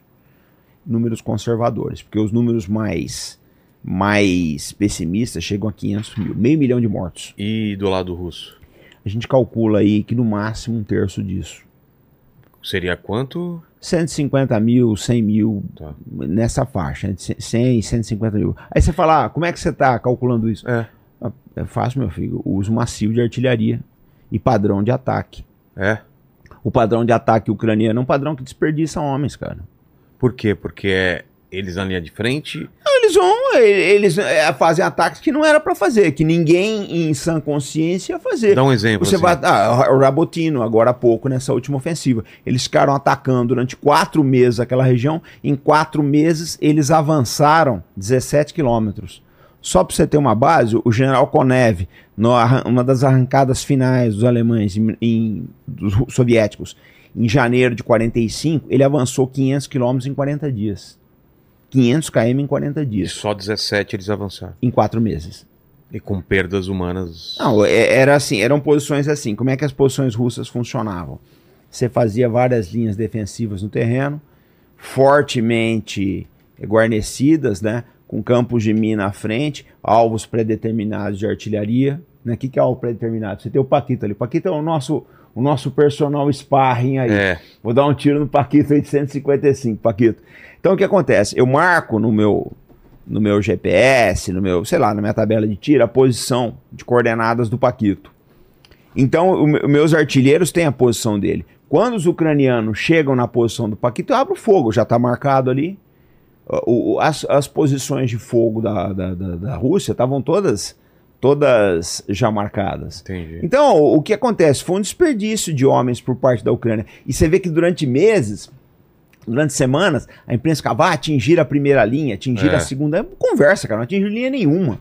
Números conservadores, porque os números mais, mais pessimistas chegam a 500 mil, meio milhão de mortos. E do lado russo? A gente calcula aí que no máximo um terço disso. Seria quanto? 150 mil, 100 mil, Tá. nessa faixa, entre 100 e 150 mil. Aí você fala, ah, como é que você está calculando isso? É. Ah, É fácil, meu filho. Uso massivo de artilharia e padrão de ataque. É. O padrão de ataque ucraniano é um padrão que desperdiça homens, cara. Por quê? Porque é eles na linha de frente. Eles vão, eles é, fazem ataques que não era pra fazer, que ninguém em sã consciência ia fazer. Dá um exemplo. Você assim. vai. Ah, o Rabotino, agora há pouco, nessa última ofensiva. Eles ficaram atacando durante quatro meses aquela região. Em quatro meses, eles avançaram 17 quilômetros. Só para você ter uma base, o general Konev, no arran- uma das arrancadas finais dos alemães, em, em- dos soviéticos, em janeiro de 45, ele avançou 500 quilômetros em 40 dias. 500 km em 40 E dias, só 17 eles avançaram. em quatro meses. E com perdas humanas. Não, é- era assim, eram posições assim. Como é que as posições russas funcionavam? Você fazia várias linhas defensivas no terreno, fortemente guarnecidas, né? Com campos de mina à frente, alvos pré-determinados de artilharia. Né? O que, que é alvo pré-determinado? Você tem o Paquito ali. O Paquito é o nosso, o nosso personal sparring aí. É. Vou dar um tiro no Paquito aí de 155, Paquito. Então o que acontece? Eu marco no meu no meu GPS, no meu, sei lá, na minha tabela de tiro, a posição de coordenadas do Paquito. Então, o os meus artilheiros têm a posição dele. Quando os ucranianos chegam na posição do Paquito, eu abro fogo, já está marcado ali. O- as, as posições de fogo da, da, da, da Rússia estavam todas, todas já marcadas. Entendi. Então, o o que acontece? Foi um desperdício de homens por parte da Ucrânia. E você vê que durante meses, durante semanas, a imprensa ficava, ah, atingir a primeira linha, atingir É. a segunda. Conversa, cara, não atingiu linha nenhuma.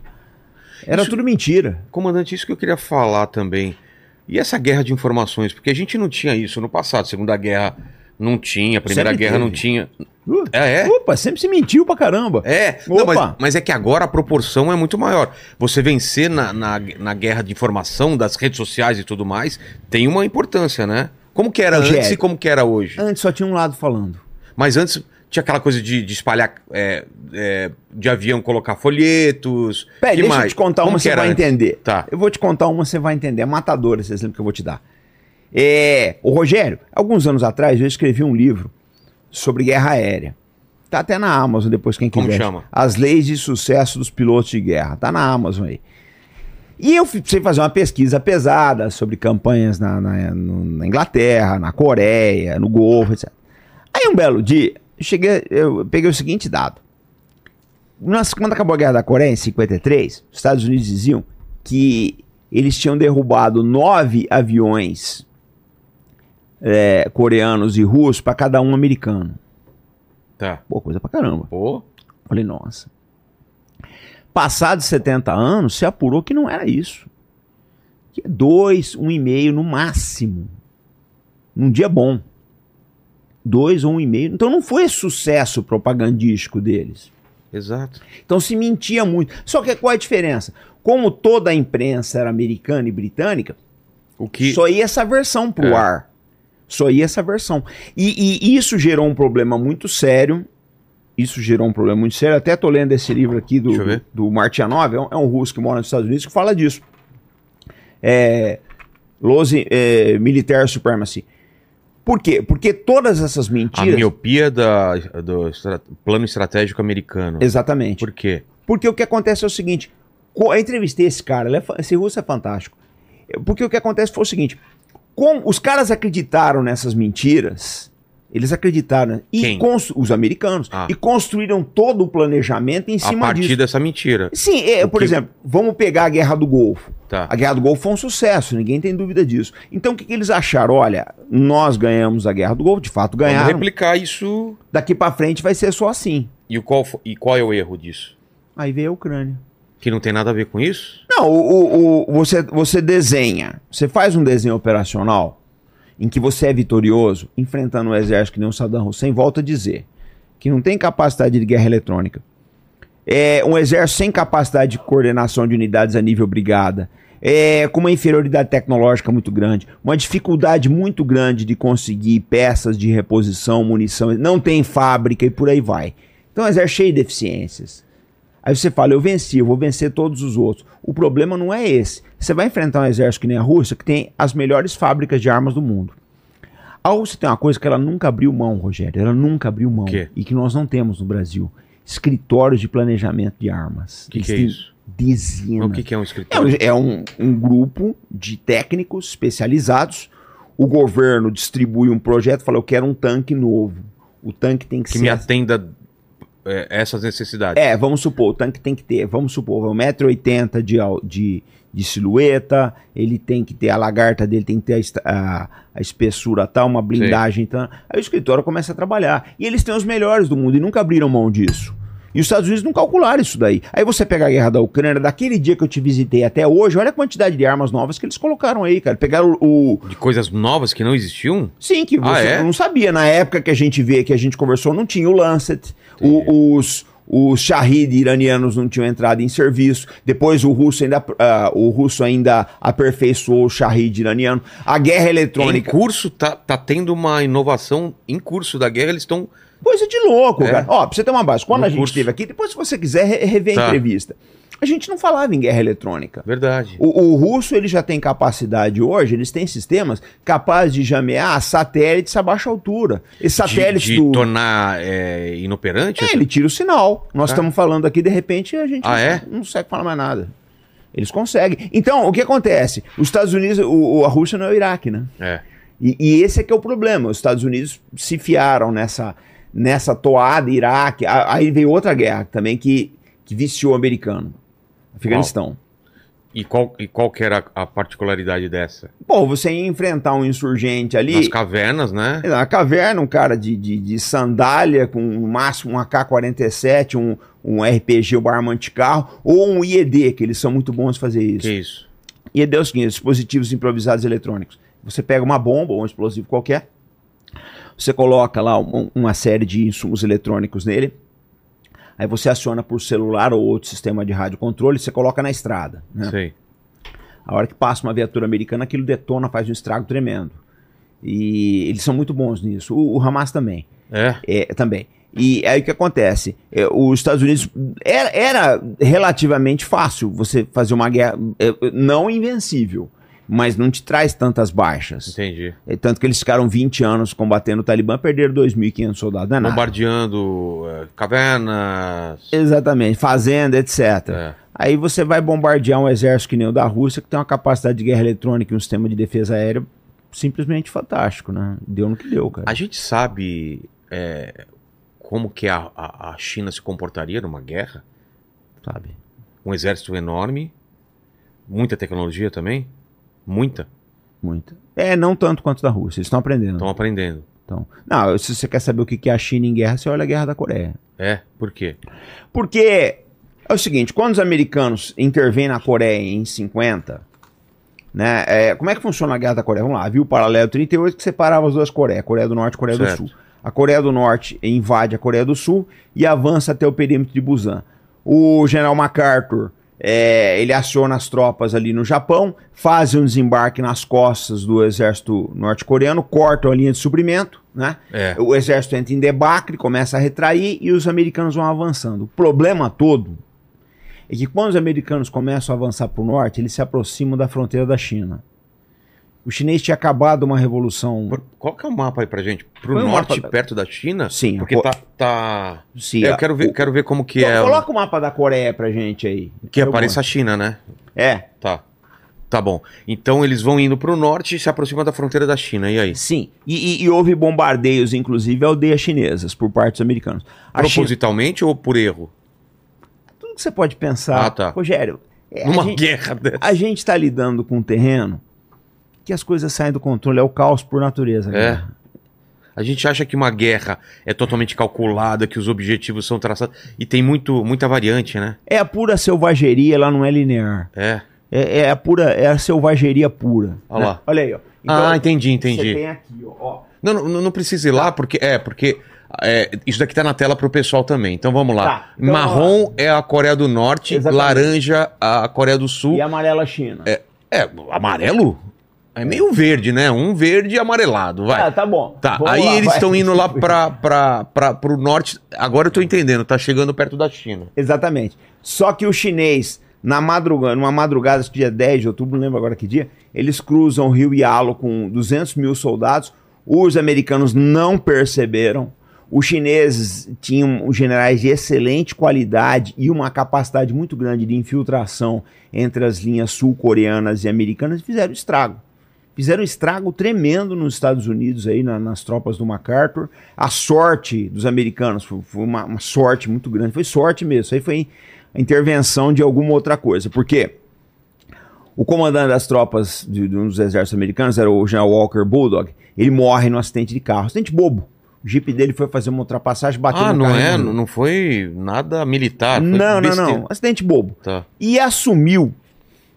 Era Isso- tudo mentira. Comandante, isso que eu queria falar também. E essa guerra de informações? Porque a gente não tinha isso no passado. Segunda Guerra não tinha, Primeira Sempre Guerra não teve. tinha. Uh, É, é. Opa, sempre se mentiu pra caramba. É, não, Opa! mas, mas é que agora a proporção é muito maior. Você vencer na, na, na guerra de informação das redes sociais e tudo mais tem uma importância, né? Como que era Rogério. antes e como que era hoje? Antes só tinha um lado falando. Mas antes tinha aquela coisa de, de espalhar é, é, de avião, colocar folhetos. Peraí, deixa eu mais? te contar Como uma, você era vai entender. Tá. Eu vou te contar uma, você vai entender. É matadora esse exemplo que eu vou te dar. É, o Rogério, alguns anos atrás, eu escrevi um livro sobre guerra aérea. Tá até na Amazon depois, quem Como quiser. chama? As leis de sucesso dos pilotos de guerra. Tá na Amazon aí. E eu fui- precisei fazer uma pesquisa pesada sobre campanhas na, na- na Inglaterra, na Coreia, no Golfo, etc. Aí um belo dia, eu cheguei, eu peguei o seguinte dado. Nas- quando acabou a Guerra da Coreia, em 53, os Estados Unidos diziam que eles tinham derrubado nove aviões é, coreanos e russos para cada um americano. Tá. Pô, coisa pra caramba. Pô, Falei, nossa. Passados 70 anos, se apurou que não era isso. Que é dois, um e meio no máximo. Num dia bom. Dois ou um e meio. Então não foi sucesso propagandístico deles. exato. Então se mentia muito. Só que qual é a diferença? Como toda a imprensa era americana e britânica, O que. só ia essa versão pro É. ar. Só ia essa versão. E, e isso gerou um problema muito sério. Isso gerou um problema muito sério. Até tô lendo esse livro aqui do, do Martianov, é um, é um russo que mora nos Estados Unidos, que fala disso. É, Lose é, Military Supremacy. Por quê? Porque todas essas A mentiras. miopia da, do estra- plano estratégico americano. Exatamente. Por quê? Porque o que acontece é o seguinte: eu entrevistei esse cara, é esse russo é fantástico. Porque o que acontece foi o seguinte: como os caras acreditaram nessas mentiras, Eles acreditaram. E Quem? os americanos. Ah. E construíram todo o planejamento em A cima partir disso. dessa mentira. Sim, é, por que- exemplo, vamos pegar a Guerra do Golfo. Tá. A Guerra do Golfo foi um sucesso, ninguém tem dúvida disso. Então o que, que eles acharam? Olha, nós ganhamos a Guerra do Golfo, de fato Vamos ganharam. replicar isso. Daqui pra frente vai ser só assim. E, o qual, e qual é o erro disso? Aí veio a Ucrânia. Que não tem nada a ver com isso? Não, o, o- o- você, você desenha, você faz um desenho operacional em que você é vitorioso, enfrentando um exército que nem o Saddam Hussein, volta a dizer que não tem capacidade de guerra eletrônica. É um exército sem capacidade de coordenação de unidades a nível brigada, é, com uma inferioridade tecnológica muito grande, uma dificuldade muito grande de conseguir peças de reposição, munição, não tem fábrica e por aí vai. Então é um exército cheio de deficiências. Aí você fala, eu venci, eu vou vencer todos os outros. O problema não é esse. Você vai enfrentar um exército que nem a Rússia, que tem as melhores fábricas de armas do mundo. A Rússia tem uma coisa que ela nunca abriu mão, Rogério. Ela nunca abriu mão. quê? E que nós não temos no Brasil. Escritórios de planejamento de armas. O que, que é isso? Dezenas. O que, que é um É, escritório? um- é um, um grupo de técnicos especializados. O governo distribui um projeto e fala: Eu quero um tanque novo. O tanque tem que, Que ser. me atenda é, essas necessidades. É, vamos supor, o tanque tem que ter, vamos supor, 1,80m de, de, de silhueta, ele tem que ter, a lagarta dele tem que ter a, a- a espessura tal, uma blindagem tal. Aí o escritório começa a trabalhar. E eles têm os melhores do mundo e nunca abriram mão disso. E os Estados Unidos não calcularam isso daí. Aí você pega a guerra da Ucrânia, daquele dia que eu te visitei até hoje, olha a quantidade de armas novas que eles colocaram aí, cara. Pegaram o, De coisas novas que não existiam? Sim, que Ah, você é? não sabia. Na época que a gente vê, que a gente conversou, não tinha o Lancet. O- os, os Shahid iranianos não tinham entrado em serviço. Depois o russo ainda, ah, o russo ainda aperfeiçoou o Shahid iraniano. A guerra Em eletrônica. curso, tá, tá tendo uma inovação em curso da guerra, eles estão. Coisa de louco, É. cara. Ó, pra você ter uma base, quando No a gente curso. esteve aqui, depois se você quiser re- rever a Tá. entrevista. A gente não falava em guerra eletrônica. Verdade. O, o russo ele já tem capacidade hoje, eles têm sistemas capazes de jamear satélites a baixa altura. De, satélites de do. tornar é, inoperante? É, ele tira o sinal. Nós Tá. estamos falando aqui, de repente, a gente Ah, não, é? não consegue falar mais nada. Eles conseguem. Então, o que acontece? Os Estados Unidos, o, a Rússia não é o Iraque, né? É. E, e esse é que é o problema. Os Estados Unidos se fiaram nessa, nessa toada Iraque. A- Aí veio outra guerra também que, que viciou o americano. Afeganistão. E qual, e qual que era a particularidade dessa? Pô, você ia enfrentar um insurgente ali. Nas cavernas, né? Na caverna, um cara de, de, de sandália, com no máximo um AK-47, um, um RPG, um arma anticarro, ou um IED, que eles são muito bons em fazer isso. Que isso? IED é o seguinte, dispositivos improvisados eletrônicos. Você pega uma bomba ou um explosivo qualquer, você coloca lá um- uma série de insumos eletrônicos nele, aí você aciona por celular ou outro sistema de rádio controle, você coloca na estrada. Né? Sei. A hora que passa uma viatura americana, aquilo detona, faz um estrago tremendo. E eles são muito bons nisso. O, o Hamas também. É. É, também. E aí o que acontece? É, os Estados Unidos era, era relativamente fácil você fazer uma guerra, é, não invencível, mas não te traz tantas baixas. Entendi. É, tanto que eles ficaram 20 anos combatendo o Talibã, perderam 2.500 soldados. Não é. Bombardeando é, cavernas. Exatamente, fazenda, etc. É. Aí você vai bombardear um exército que nem o da Rússia, que tem uma capacidade de guerra eletrônica e um sistema de defesa aérea simplesmente fantástico, né? Deu no que deu, cara. A gente sabe é, como que a, a, a China se comportaria numa guerra? Sabe? Um exército enorme, muita tecnologia também, muita. Muito. É, não tanto quanto da Rússia, eles estão aprendendo. Estão aprendendo. Então, não, se você quer saber o que que é a China em guerra, você olha a guerra da Coreia. É, por quê? Porque é o seguinte, quando os americanos intervêm na Coreia em 50, né, é, como é que funciona a guerra da Coreia? Vamos lá, viu o paralelo 38 que separava as duas Coreias, Coreia do Norte e Coreia Certo. do Sul. A Coreia do Norte invade a Coreia do Sul e avança até o perímetro de Busan. O general MacArthur, é, ele aciona as tropas ali no Japão, faz um desembarque nas costas do exército norte-coreano, cortam a linha de suprimento, né? É. O exército entra em debacle, começa a retrair e os americanos vão avançando. O problema todo é que quando os americanos começam a avançar para o norte, eles se aproximam da fronteira da China. O chinês tinha acabado uma revolução. Por- Qual que é o mapa aí pra gente? Pro o norte, da- perto da China? Sim, Porque tá. tá... Sim, É, eu quero ver, o- quero ver como que Co- é. o- Coloca o mapa da Coreia pra gente aí. Que apareça a. China, né? É. Tá. Tá bom. Então eles vão indo pro norte e se aproximam da fronteira da China. E aí? Sim, e, e- e houve bombardeios, inclusive, aldeias chinesas por parte dos americanos. A China, Propositalmente ou por erro? tudo que você pode pensar, Ah, tá. Rogério, é, Numa gente- guerra dessa. A gente está lidando com um terreno que as coisas saem do controle, é o caos por natureza. É. A gente acha que uma guerra é totalmente calculada, que os objetivos são traçados. E tem muito, muita variante, né? É a pura selvageria, ela não é linear. É. É, é a pura, é a selvageria pura. Olha né? lá. Olha aí, ó. ah, entendi, Você entendi. tem aqui, ó, ó. Não, não, não precisa ir lá, porque. É, porque. é, isso daqui tá na tela pro pessoal também. Então vamos lá. Tá, então Marrom é a Coreia do Norte, Exatamente. laranja a Coreia do Sul. E a amarela China. É, é, amarelo? É meio verde, né? Um verde amarelado, vai. Ah, tá bom. Tá, Vamos aí lá, eles estão indo lá pra, pra, pra, pro norte. Agora eu tô entendendo, tá chegando perto da China. Exatamente. Só que o chinês, na madrugada, numa madrugada, acho que dia 10 de outubro, não lembro agora que dia, eles cruzam o rio Yalo com 200 mil soldados. Os americanos não perceberam. Os chineses tinham generais de excelente qualidade e uma capacidade muito grande de infiltração entre as linhas sul-coreanas e americanas e fizeram estrago. Fizeram um estrago tremendo nos Estados Unidos aí, na- nas tropas do MacArthur. A sorte dos americanos foi, foi uma, uma sorte muito grande. Foi sorte mesmo. Isso aí foi a intervenção de alguma outra coisa. Por quê? O comandante das tropas de, de um dos exércitos americanos era o general Walker Bulldog. Ele morre num acidente de carro. Acidente bobo. O jipe dele foi fazer uma ultrapassagem, bateu Ah, no não carro e é? morreu. Não foi nada militar. Não, não, besteira. não. Acidente bobo. Tá. E assumiu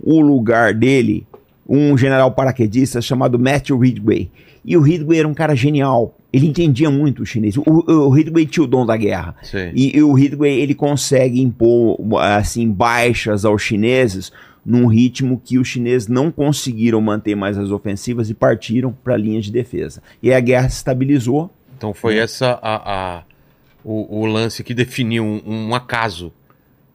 o lugar dele um general paraquedista chamado Matthew Ridgway. E o Ridgway era um cara genial. Ele entendia muito o chinês. O, o, Ridgway tinha o dom da guerra. E, e o Ridgway ele consegue impor assim baixas aos chineses num ritmo que os chineses não conseguiram manter mais as ofensivas e partiram para linhas de defesa. E aí a guerra se estabilizou. Então foi essa a, a- o, o lance que definiu um, um acaso.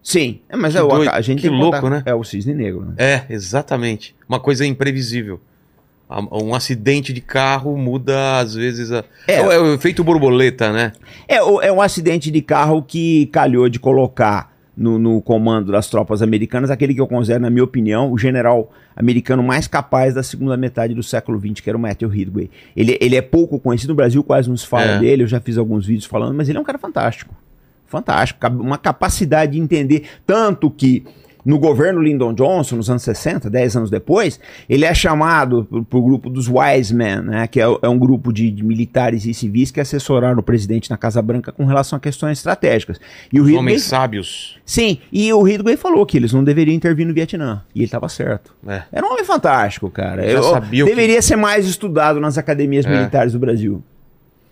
Sim, é, mas Que é, o- doido, a gente que louco, contar- né? É o cisne negro, né? É, exatamente. Uma coisa imprevisível. Um acidente de carro muda, às vezes, a... É. é. o efeito borboleta, né? É, é um acidente de carro que calhou de colocar no, no comando das tropas americanas aquele que eu considero, na minha opinião, o general americano mais capaz da segunda metade do século XX, que era o Matthew Ridgway. Ele, ele é pouco conhecido no Brasil, quase não se fala É. dele, eu já fiz alguns vídeos falando, mas ele é um cara fantástico. Fantástico, uma capacidade de entender, tanto que no governo Lyndon Johnson, nos anos 60, 10 anos depois, ele é chamado para o grupo dos Wise Men, né, que é, é um grupo de, de militares e civis que assessoraram o presidente na Casa Branca com relação a questões estratégicas. E o Os Ridgway, homens sábios. sim, e o Ridgway falou que eles não deveriam intervir no Vietnã, e ele estava certo. É. Era um homem fantástico, cara. Já Eu- sabia o que- deveria ser mais estudado nas academias É. militares do Brasil.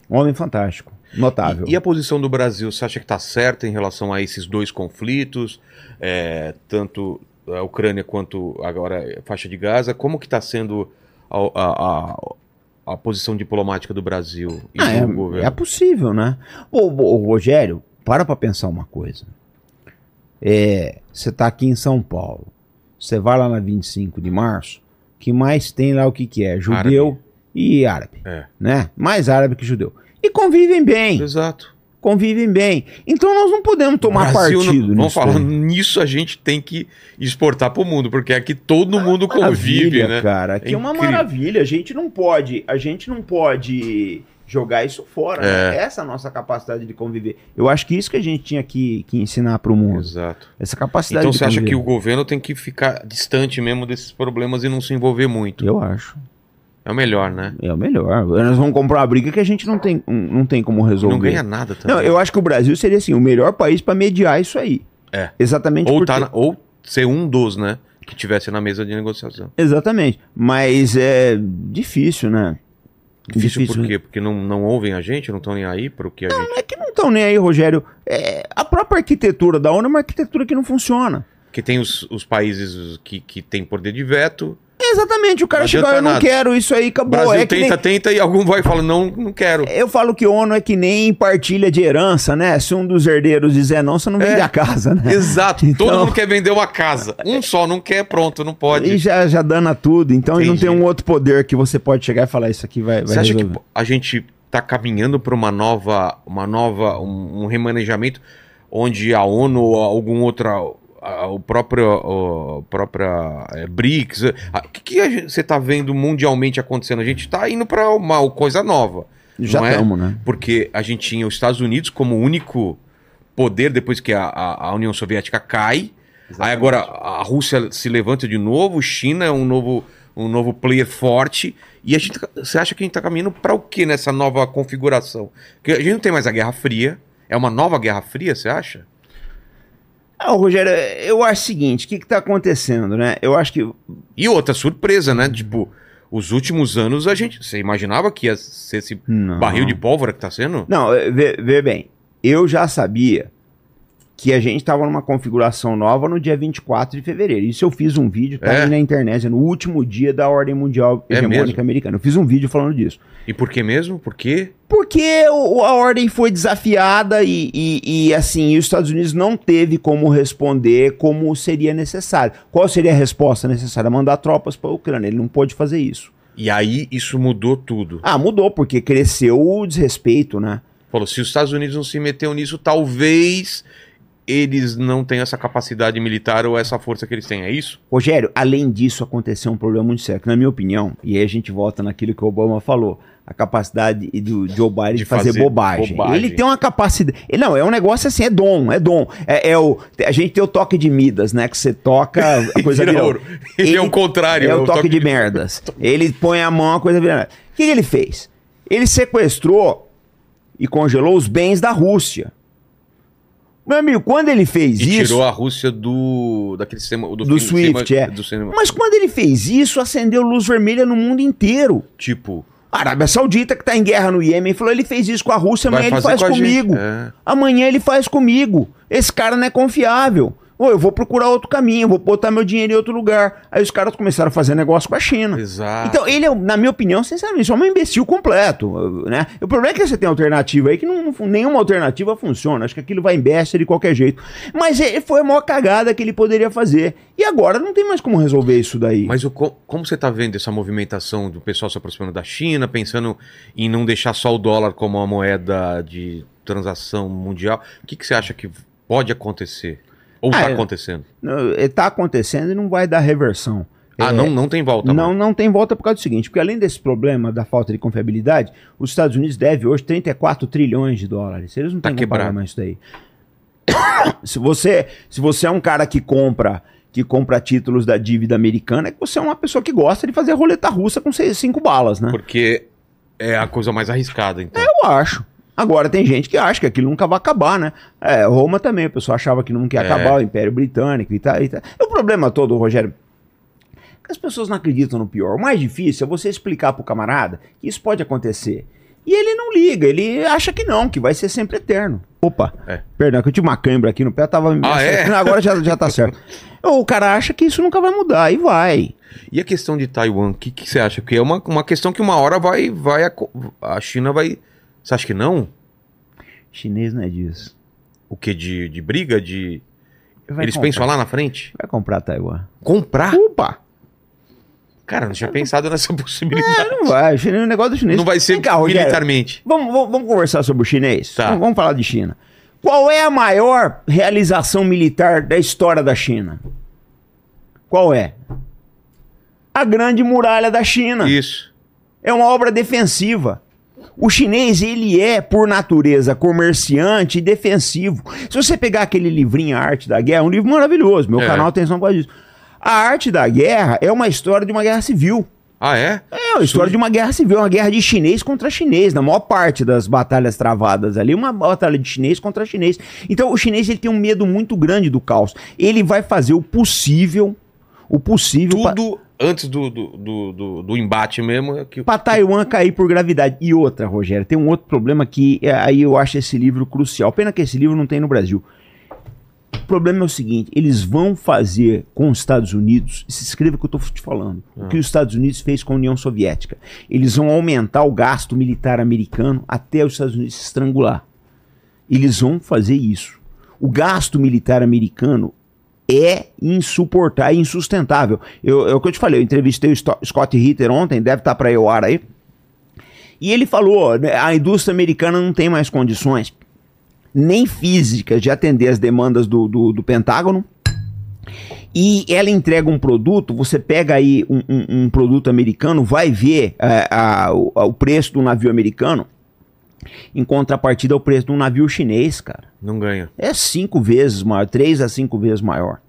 Um homem fantástico, notável. E, e a posição do Brasil, você acha que está certa em relação a esses dois conflitos, é, tanto a Ucrânia quanto agora a faixa de Gaza? Como que está sendo a, a- a- a posição diplomática do Brasil e Ah, do é, governo? é possível, né? Ô, ô, Rogério, para pra pensar uma coisa. É, você tá aqui em São Paulo. Você vai lá na 25 de março, que mais tem lá o que que é? Judeu e árabe, É. né? Mais árabe que judeu. E convivem bem, Exato. convivem bem. Então nós não podemos tomar Brasil não- partido Vamos nisso falar, nisso a gente tem que exportar para o mundo, porque aqui todo mundo convive, né? cara. Aqui é, É uma incrível. maravilha. A gente não pode, a gente não pode jogar isso fora. É. né? Essa é a nossa capacidade de conviver. Eu acho que isso que a gente tinha que, que ensinar para o mundo. Exato. Essa capacidade Então de você acha conviver. que o governo tem que ficar distante mesmo desses problemas e não se envolver muito? Eu acho. É o melhor, né? É o melhor. Nós vamos comprar uma briga que a gente não tem, não tem como resolver. Não ganha nada também. Não, eu acho que o Brasil seria assim, o melhor país para mediar isso aí. É. Exatamente ou, porque... tá na- ou ser um dos, né? Que tivesse na mesa de negociação. Exatamente. Mas é difícil, né? Difícil, por quê? Porque não, não ouvem a gente, não estão nem aí para o que a gente. É que não estão nem aí, Rogério. É, a própria arquitetura da ONU é uma arquitetura que não funciona. Que tem os, os países que, que têm poder de veto. Exatamente, o cara adianta eu não nada. quero isso aí, acabou. Brasil É que tenta, nem- tenta e algum vai e fala: não, não quero. Eu falo que ONU é que nem partilha de herança, né? Se um dos herdeiros dizer não, você não vende É. a casa, né? Exato. Então- Todo mundo quer vender uma casa. Um só não quer, pronto, não pode. E já, já dana tudo. Então e não tem um outro poder que você pode chegar e falar isso aqui vai, vai Você acha que resolver. a gente está caminhando para uma nova, uma nova, um, um remanejamento onde a ONU ou algum outra a- o próprio, o própria é, BRICS. O que, que você está vendo mundialmente acontecendo? A gente está indo para uma coisa nova. Já não é? estamos, né? Porque a gente tinha os Estados Unidos como único poder depois que a, a- União Soviética cai. Aí agora a Rússia se levanta de novo, China é um novo, um novo player forte. E a gente, você acha que a gente está caminhando para o que nessa nova configuração? Porque a gente não tem mais a Guerra Fria. É uma nova Guerra Fria, você acha? Ah, Rogério, eu acho o seguinte, o que está acontecendo, né? Eu acho que E outra surpresa, né? Tipo, os últimos anos a gente. Você imaginava que ia ser esse Não. barril de pólvora que tá sendo? Não, é, vê, vê bem, eu já sabia que a gente estava numa configuração nova no dia 24 de fevereiro. Isso eu fiz um vídeo, tá É? aí na internet, no último dia da Ordem Mundial É Hegemônica mesmo? Americana. Eu fiz um vídeo falando disso. E por que mesmo? Por quê? Porque a ordem foi desafiada e, e- e, assim, os Estados Unidos não teve como responder como seria necessário. Qual seria a resposta necessária? Mandar tropas para a Ucrânia. Ele não pôde fazer isso. E aí isso mudou tudo. Ah, mudou, porque cresceu o desrespeito, né? Falou, se os Estados Unidos não se meteu nisso, talvez eles não tenham essa capacidade militar ou essa força que eles têm. É isso? Rogério, além disso, aconteceu um problema muito sério, que, na minha opinião, e aí a gente volta naquilo que o Obama falou, a capacidade do Joe Biden de, fazer, fazer bobagem. bobagem. Ele tem uma capacidade. ele- Não, é um negócio assim, é dom, é dom. É, é o, a gente tem o toque de Midas, né? Que você toca, a coisa Vira ouro. Ele é o contrário, É é o o toque, toque de de- merdas. Ele põe a mão, a coisa vira. O que, que ele fez? Ele sequestrou e congelou os bens da Rússia. Meu amigo, quando ele fez E isso. tirou a Rússia do. daquele sistema. Do, Do sistema- Swift, é. Do cinema. Mas quando ele fez isso, acendeu luz vermelha no mundo inteiro. Tipo, A Arábia Saudita, que tá em guerra no Iêmen, falou: ele fez isso com a Rússia, amanhã ele faz com comigo. É. Amanhã ele faz comigo. Esse cara não é confiável. Ou eu vou procurar outro caminho, vou botar meu dinheiro em outro lugar. Aí os caras começaram a fazer negócio com a China. Exato. Então, ele, é, na minha opinião, sinceramente, é um imbecil completo. Né? O problema é que você tem alternativa aí que não, nenhuma alternativa funciona. Acho que aquilo vai em besta de qualquer jeito. Mas é, foi a maior cagada que ele poderia fazer. E agora não tem mais como resolver isso daí. Mas o co- como você está vendo essa movimentação do pessoal se aproximando da China, pensando em não deixar só o dólar como uma moeda de transação mundial? O que, que você acha que pode acontecer? Ou Ah, está é. acontecendo? Está acontecendo e não vai dar reversão. Ah, É, não, não tem volta. Não, não tem volta por causa do seguinte, porque além desse problema da falta de confiabilidade, os Estados Unidos devem hoje 34 trilhões de dólares. Eles não Tá têm como pagar mais isso daí. se, você, se você é um cara que compra que compra títulos da dívida americana, é que você é uma pessoa que gosta de fazer roleta russa com seis, cinco balas, né? Porque é a coisa mais arriscada, então. Eu acho. Agora tem gente que acha que aquilo nunca vai acabar, né? É, Roma também, o pessoal achava que nunca ia É. acabar, o Império Britânico e tal, e tal. O problema todo, Rogério, é que as pessoas não acreditam no pior. O mais difícil é você explicar pro camarada que isso pode acontecer. E ele não liga, ele acha que não, que vai ser sempre eterno. Opa, É. perdão, que eu tive uma cãibra aqui no pé, tava... Ah, é? Agora já, já tá certo. O cara acha que isso nunca vai mudar, e vai. E a questão de Taiwan, o que, que você acha? Porque é uma, uma questão que uma hora vai, vai. aco- A China vai. Você acha que não? Chinês não é disso. O que? De, de briga? De. Vai Eles comprar. pensam lá na frente? Vai comprar Taiwan. Comprar? Opa! Cara, não tinha pensado nessa possibilidade. Não vai, o o negócio do chinês. Não vai ser cá, militarmente. Vamos, vamos, vamos conversar sobre o chinês? Tá. Vamos, vamos falar de China. Qual é a maior realização militar da história da China? Qual é? A Grande Muralha da China. Isso. É uma obra defensiva. O chinês, ele é, por natureza, comerciante e defensivo. Se você pegar aquele livrinho A Arte da Guerra, é um livro maravilhoso. Meu É. canal Atenção para isso. A Arte da Guerra é uma história de uma guerra civil. Ah, é? É a história de uma guerra civil, uma guerra de chinês contra chinês. Na maior parte das batalhas travadas ali, uma batalha de chinês contra chinês. Então o chinês ele tem um medo muito grande do caos. Ele vai fazer o possível, o possível pra- Tudo antes do, do, do, do- do embate mesmo. é Que... pra Taiwan cair por gravidade. E outra, Rogério, tem um outro problema que é, aí eu acho esse livro crucial. Pena que esse livro não tem no Brasil. O problema é o seguinte: eles vão fazer com os Estados Unidos, se escreva o que eu estou te falando, o que os Estados Unidos fez com a União Soviética. Eles vão aumentar o gasto militar americano até os Estados Unidos se estrangular. Eles vão fazer isso. O gasto militar americano é insuportável, é insustentável. Eu, é o que eu te falei, eu entrevistei o Scott Ritter ontem, deve estar para eu ar aí. E ele falou: né, a indústria americana não tem mais condições, nem físicas, de atender as demandas do, do, do Pentágono, E ela entrega um produto, você pega aí um, um- um produto americano, vai ver é, a- o, o preço do navio americano, em contrapartida ao preço de um navio chinês, cara. Não ganha. É cinco vezes maior, três a cinco vezes maior.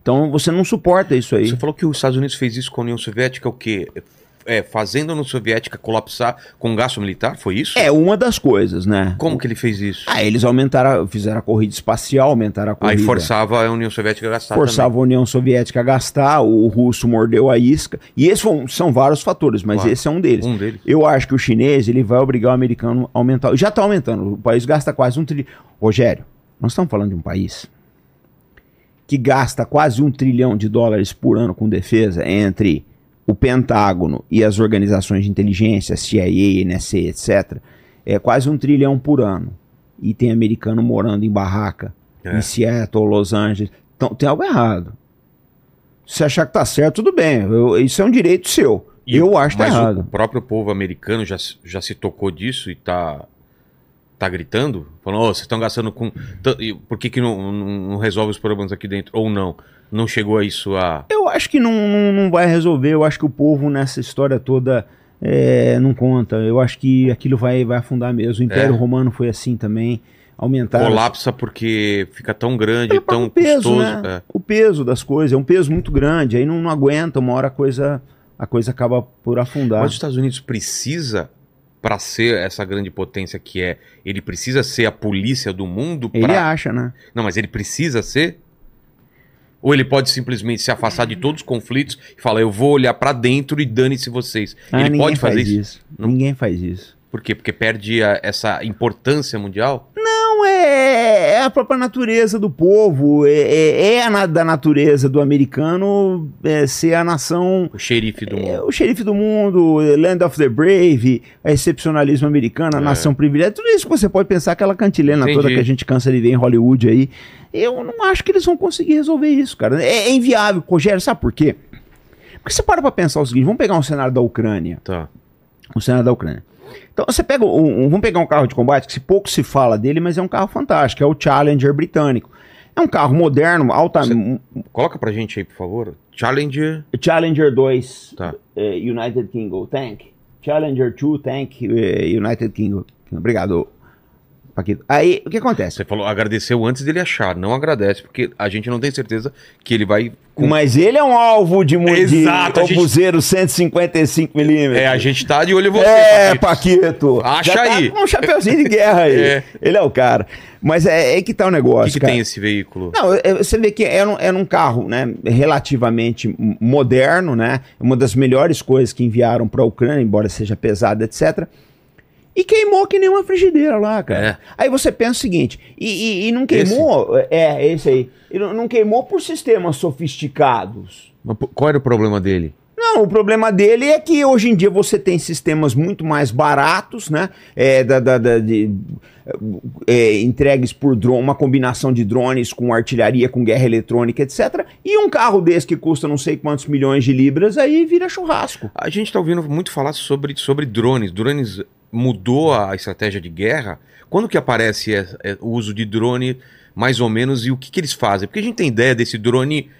Então você não suporta isso aí. Você falou que os Estados Unidos fez isso com a União Soviética, o quê? É, fazendo a União Soviética colapsar com gasto militar? Foi isso? É uma das coisas, né? Como que ele fez isso? Ah, eles aumentaram, fizeram a corrida espacial, aumentaram a corrida. Aí forçava a União Soviética a gastar forçava a União Soviética a gastar, o russo mordeu a isca. E esses são vários fatores, mas Claro. esse é um deles. também. Um deles. Eu acho que o chinês ele vai obrigar o americano a aumentar. Já está aumentando. O país gasta quase um trilhão. Rogério, nós estamos falando de um país que gasta quase um trilhão de dólares por ano com defesa entre o Pentágono e as organizações de inteligência, CIA, NSA, etc. É quase um trilhão por ano. E tem americano morando em barraca, É. em Seattle, Los Angeles. Então tem algo errado. Se você achar que tá certo, tudo bem. Eu- isso é um direito seu. E- eu acho que tá errado. O próprio povo americano já, se- já se tocou disso e tá, tá gritando? Falando, "Ô, vocês estão gastando com. Por que, que não, não, não resolve os problemas aqui dentro? Ou não? Não chegou a isso a. Eu acho que não, não, não vai resolver. Eu acho que o povo nessa história toda é, não conta. Eu acho que aquilo vai, vai afundar mesmo. O Império É. Romano foi assim também. Aumentaram. Colapsa porque fica tão grande, tão próprio peso, custoso. né? é. O peso das coisas. É um peso muito grande. Aí não, não aguenta. Uma hora a coisa, a coisa acaba por afundar. Mas os Estados Unidos precisa, para ser essa grande potência que é, ele precisa ser a polícia do mundo? Ele pra- acha, né? Não, mas ele precisa ser? Ou ele pode simplesmente se afastar de todos os conflitos e falar, eu vou olhar pra dentro e dane-se vocês. Ah, ele pode fazer faz isso? Não. Ninguém faz isso. Por quê? Porque perde a- essa importância mundial? Não, é, é a própria natureza do povo. É, é, é a da natureza do americano é, ser a nação O xerife do É, mundo. o xerife do mundo, Land of the Brave, excepcionalismo americano, a nação privilegiada, tudo isso que você pode pensar, aquela cantilena Entendi. toda que a gente cansa de ver em Hollywood aí. Eu não acho que eles vão conseguir resolver isso, cara. É, é inviável. Rogério, sabe por quê? Porque você para pra pensar o seguinte: vamos pegar um cenário da Ucrânia. Tá. O cenário da Ucrânia. Então você pega um, um- Vamos pegar um carro de combate que se pouco se fala dele, mas é um carro fantástico, é o Challenger britânico. É um carro moderno, alta. Você- Coloca pra gente aí, por favor. Challenger. Challenger 2 Tá. eh, United Kingdom Tank. Challenger 2 Tank eh, United Kingdom. Obrigado, Paquito. Aí, o que acontece? Você falou, agradeceu antes dele achar. Não agradece, porque a gente não tem certeza que ele vai. Mas ele é um alvo de, de Exato, a gente- obuseiro 155mm. É, a gente tá de olho em você. É, Paquito. Paquito. Acha tá aí. um chapeuzinho de guerra aí. É. Ele é o cara. Mas é, é que tá o O negócio, que, que cara. tem esse veículo? Não, é- você vê que era um, era um carro né, relativamente moderno, né? Uma das melhores coisas que enviaram para a Ucrânia, embora seja pesado, etc. E queimou que nem uma frigideira lá, cara. É. Aí você pensa o seguinte, e, e- e não queimou, é, esse aí, e não, não queimou por sistemas sofisticados. Mas Qual era o problema dele? Não, o problema dele é que hoje em dia você tem sistemas muito mais baratos, né? É, da, da- da- de, é, entregues por drone, uma combinação de drones com artilharia, com guerra eletrônica, etc. E um carro desse que custa não sei quantos milhões de libras, aí vira churrasco. A gente tá ouvindo muito falar sobre, sobre drones. Drones mudou a estratégia de guerra. Quando que aparece é, é, o uso de drone, mais ou menos, e o que, que eles fazem? Porque a gente tem ideia desse drone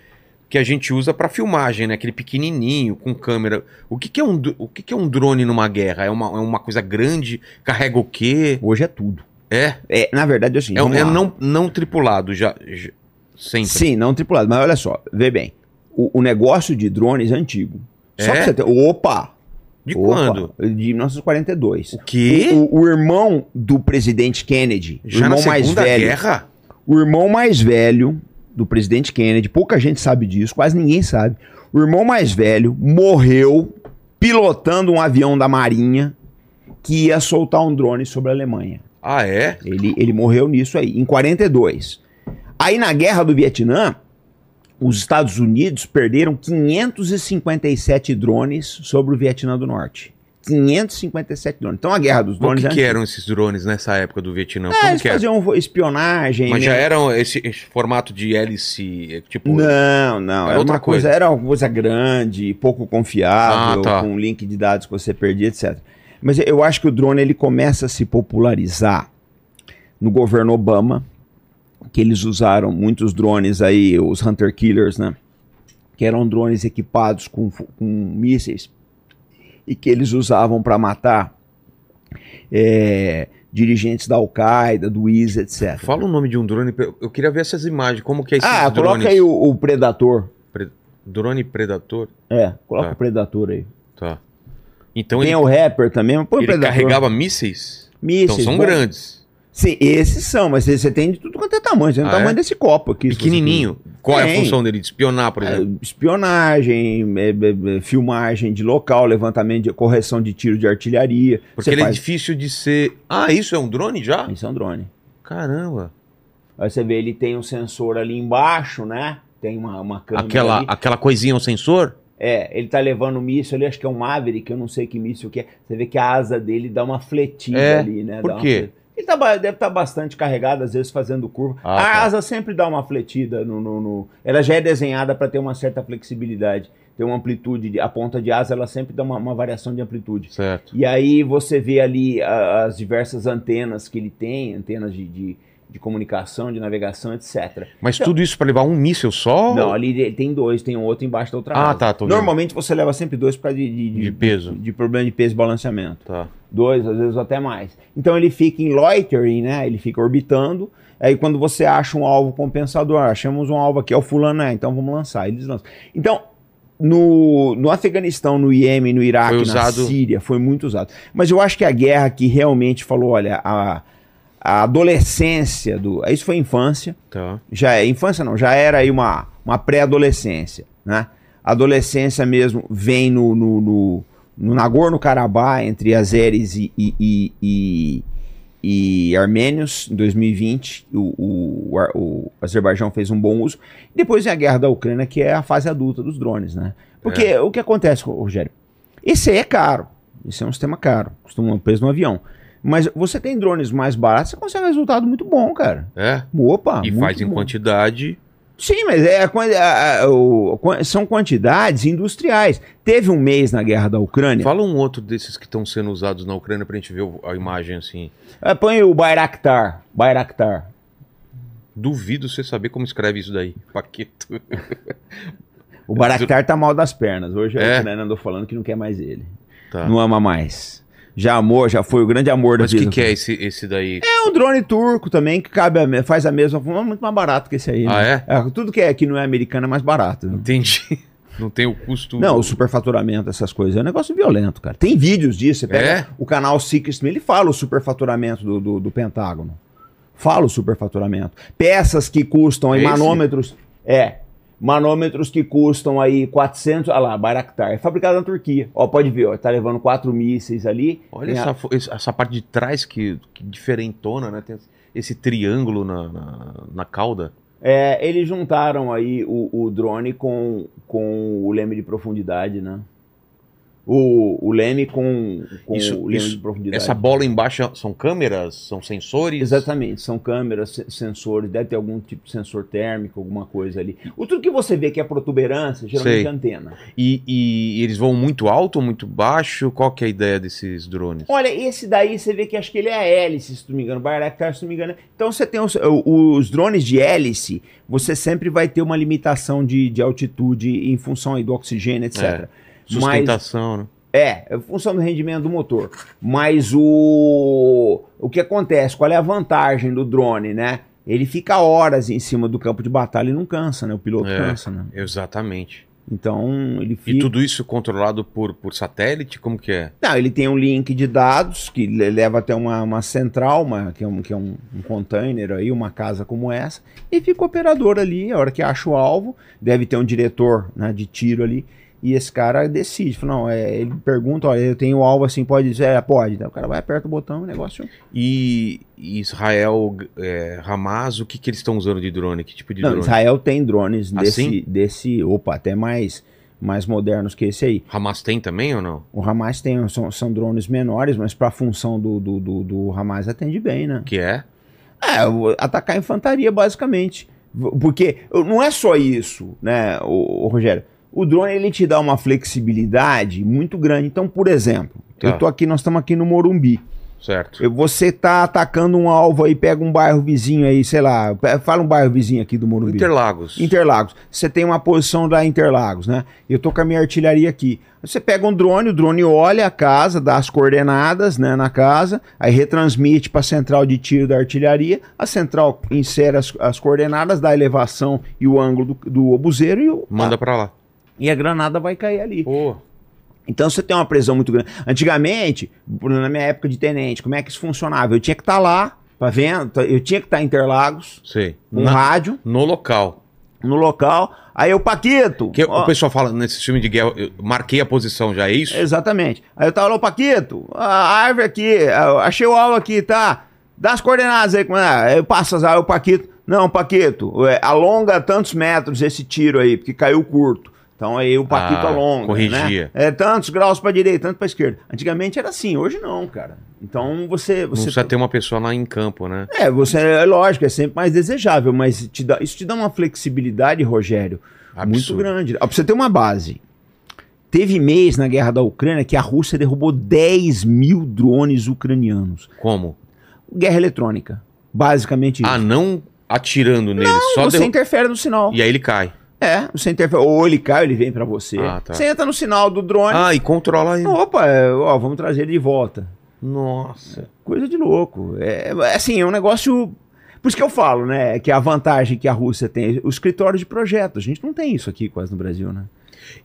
que a gente usa para filmagem, né? Aquele pequenininho, com câmera. O que, que, é, um, o que, que é um drone numa guerra? É uma, é uma coisa grande? Carrega o quê? Hoje é tudo. É? É, na verdade, é assim. É, um- é não, não tripulado, já, já- sempre. Sim, não tripulado. Mas olha só, vê bem. O, o negócio de drones é antigo. Só É? pra você ter. Opa! De opa, quando? De 1942. O quê? O, o irmão do presidente Kennedy, o Já na irmão mais Segunda velho, Guerra? o irmão mais velho do presidente Kennedy, pouca gente sabe disso, quase ninguém sabe. O irmão mais velho morreu pilotando um avião da Marinha que ia soltar um drone sobre a Alemanha. Ah, é? Ele, ele morreu nisso aí, em 42. Aí na guerra do Vietnã, os Estados Unidos perderam 557 drones sobre o Vietnã do Norte. 557 drones. Então a guerra dos O drones que, é que eram esses drones nessa época do Vietnã? Ah, Como eles faziam espionagem. Mas né? já eram esse, esse formato de hélice, é, tipo... Não, não. Era Era outra uma coisa, coisa. era uma coisa grande, pouco confiável, Ah, tá. com link de dados que você perdia, etc. Mas eu acho que o drone ele começa a se popularizar no governo Obama. que eles usaram muitos drones aí, os Hunter Killers, né? Que eram drones equipados com, com mísseis e que eles usavam para matar é, dirigentes da Al-Qaeda, do IS, etc. Fala o nome de um drone. Eu queria ver essas imagens. Como que é esses ah, drones? coloca aí o, o Predator. Pre- Drone Predator? É, coloca Tá. o Predator aí. Tá. Então Tem ele, o Rapper também, põe o ele Predator. carregava mísseis? mísseis. então são bom. grandes. Sim, esses são, mas você tem de tudo quanto é tamanho. Você tem o Ah, é? tamanho desse copo aqui. Pequenininho. Qual é a Tem. função dele? De espionar, por quiser. exemplo? É, espionagem, é, é, é, filmagem de local, levantamento de correção de tiro de artilharia. Porque Você ele é faz... difícil de ser. Ah, isso é um drone já? Isso é um drone. Caramba. Aí você vê, ele tem um sensor ali embaixo, né? Tem uma, uma câmera Aquela, ali. aquela coisinha, um sensor? É, ele tá levando um míssil ali, acho que é um Maverick, eu não sei que míssil que é. Você vê que a asa dele dá uma fletida É, ali, né? por Dá uma quê? fle- Ele tá deve estar bastante carregado, às vezes fazendo curva. Ah, a tá. asa sempre dá uma fletida no. no- no- Ela já é desenhada para ter uma certa flexibilidade. Tem uma amplitude, de- a ponta de asa ela sempre dá uma, uma variação de amplitude. Certo. E aí você vê ali a- as diversas antenas que ele tem, antenas de, de, de comunicação, de navegação, etc. Mas tudo isso pra levar um míssil só? Não, ali ele tem dois, tem um outro embaixo da outra Ah, asa. tá, tô vendo. Normalmente você leva sempre dois por causa de, de, De peso. de problema de peso e balanceamento. Tá. Dois, às vezes até mais. Então ele fica em loitering, né? Ele fica orbitando. Aí quando você acha um alvo compensador, ah, achamos um alvo aqui, é o fulano, é, então vamos lançar. Eles lançam. Então, no, no Afeganistão, no Iêmen, no Iraque, na Síria, foi muito usado. Mas eu acho que a guerra que realmente falou, olha, a, a adolescência do. Isso foi infância Tá. já é infância não, já era aí uma, uma pré-adolescência, né? Adolescência mesmo vem no, no, no, no Nagorno-Karabakh, entre azeres e, e, e, e, e armênios, em 2020, o, o, o, Azerbaijão fez um bom uso. Depois vem a guerra da Ucrânia, que é a fase adulta dos drones, né? Porque o que acontece, Rogério? Esse aí é caro, esse é um sistema caro, custa um peso no avião. Mas você tem drones mais baratos, você consegue um resultado muito bom, cara. É? Opa! e faz em bom. quantidade. Sim, mas é, a a- a- o- são quantidades industriais. Teve um mês na guerra da Ucrânia. Fala um outro desses que estão sendo usados na Ucrânia pra gente ver a imagem assim. Ah, Põe o Bayraktar. Bayraktar. Duvido você saber como escreve isso daí. Paqueto. O Bayraktar tá mal das pernas. Hoje É? a Ucrânia andou falando que não quer mais ele. Tá. Não ama mais. Já amou, já foi o grande amor da Mas o que, vida. que é esse, esse daí? É um drone turco também que cabe a faz a mesma função, muito mais barato que esse aí. né? Ah, Tudo que, é, que não é americano é mais barato. Entendi. Não tem o custo. Não, o superfaturamento, essas coisas, é um negócio violento, cara. Tem vídeos disso, você pega É? o canal Secret, ele fala o superfaturamento do, do, do Pentágono. Fala o superfaturamento. Peças que custam Esse? manômetros, é, manômetros que custam aí 400, olha lá, Bayraktar, é fabricado na Turquia. Ó, pode ver, ó, tá levando quatro mísseis ali. Olha a- essa, esse- essa parte de trás que, que diferentona, né? Tem esse triângulo na, na, na cauda. É, eles juntaram aí o, o drone com, com o leme de profundidade, né? O, o leme com, com Isso- o leme isso- de profundidade. Essa bola embaixo são câmeras? São sensores? Exatamente, são câmeras, se- sensores, deve ter algum tipo de sensor térmico, alguma coisa ali. O tudo que você vê que é protuberância, geralmente é antena. E, e eles vão muito alto ou muito baixo? Qual que é a ideia desses drones? Olha, esse daí você vê que acho que ele é a hélice, se não me engano, Bayraktar, se não me engano. Então você tem os, os drones de hélice, você sempre vai ter uma limitação de, de altitude em função aí do oxigênio, etc. Mas Sustentação, né? É, é função do rendimento do motor. Mas o o que acontece? Qual é a vantagem do drone, né? Ele fica horas em cima do campo de batalha e não cansa, né? O piloto É. cansa, né? Exatamente. Então ele E fica. tudo isso controlado por, por satélite? Como que é? Não, ele tem um link de dados que le- leva até uma, uma central, uma, que é, um, que é um, um container aí, uma casa como essa, e fica o operador ali, a hora que acha o alvo, deve ter um diretor né, de tiro ali, e esse cara decide. Fala, Não, é, ele pergunta, olha, eu tenho alvo assim, pode dizer, é, pode. Daí o cara vai, aperta o botão, o negócio. E Israel, é, Hamas, o que, que eles estão usando de drone? Que tipo de Não, drone? Israel tem drones Assim? desse, desse, opa, até mais, mais modernos que esse aí. Hamas tem também ou não? O Hamas tem, são, são drones menores, mas para a função do, do, do, do Hamas atende bem, né? Que é? É, atacar a infantaria, basicamente. Porque não é só isso, né, o, Rogério? O drone ele te dá uma flexibilidade muito grande. Então, por exemplo, Tá. eu tô aqui, nós estamos aqui no Morumbi. Certo. Você tá atacando um alvo aí, pega um bairro vizinho aí, sei lá, fala um bairro vizinho aqui do Morumbi. Interlagos. Interlagos. Você tem uma posição da Interlagos, né? Eu tô com a minha artilharia aqui. Você pega um drone, o drone olha a casa, dá as coordenadas, né, na casa, aí retransmite para a central de tiro da artilharia, a central insere as, as coordenadas da elevação e o ângulo do, do obuseiro e, o, Manda pra lá. E a granada vai cair ali. Então você tem uma pressão muito grande. Antigamente, na minha época de tenente, como é que isso funcionava? Eu tinha que estar lá, tá vendo? Eu tinha que estar em Interlagos, Sei. um Na- rádio, no local. no local. Aí eu, Paquito. Que ó, o pessoal fala nesse filme de guerra, eu marquei a posição, já é isso? Exatamente. Aí eu tava lá, ô Paquito, a árvore aqui, achei o alvo aqui, tá? Dá as coordenadas aí, como é? Eu passo as aí o Paquito. Não, Paquito, é, alonga tantos metros esse tiro aí, porque caiu curto. Então aí o Paquito Ah, alonga. corrigia. Né? É tantos graus pra direita, tanto pra esquerda. Antigamente era assim, hoje não, cara. Então você. Não você precisa ter uma pessoa lá em campo, né? É, você, é lógico, é sempre mais desejável, mas te dá- isso te dá uma flexibilidade, Rogério, muito Absurdo. grande. Ó, Pra você ter uma base. Teve mês na guerra da Ucrânia que a Rússia derrubou 10 mil drones ucranianos. Como? Guerra eletrônica. Basicamente isso. Ah, não atirando nele, só você derru- interfere no sinal. E aí ele cai. É, você interfere. Ou ele cai ou ele vem pra você. Ah, tá. Você entra no sinal do drone. Ah, e controla ele. Opa, é, ó, vamos trazer ele de volta. Nossa. Coisa de louco. É, é assim, é um negócio. Por isso que eu falo, né? Que a vantagem que a Rússia tem, o escritório de projetos. A gente não tem isso aqui quase no Brasil, né?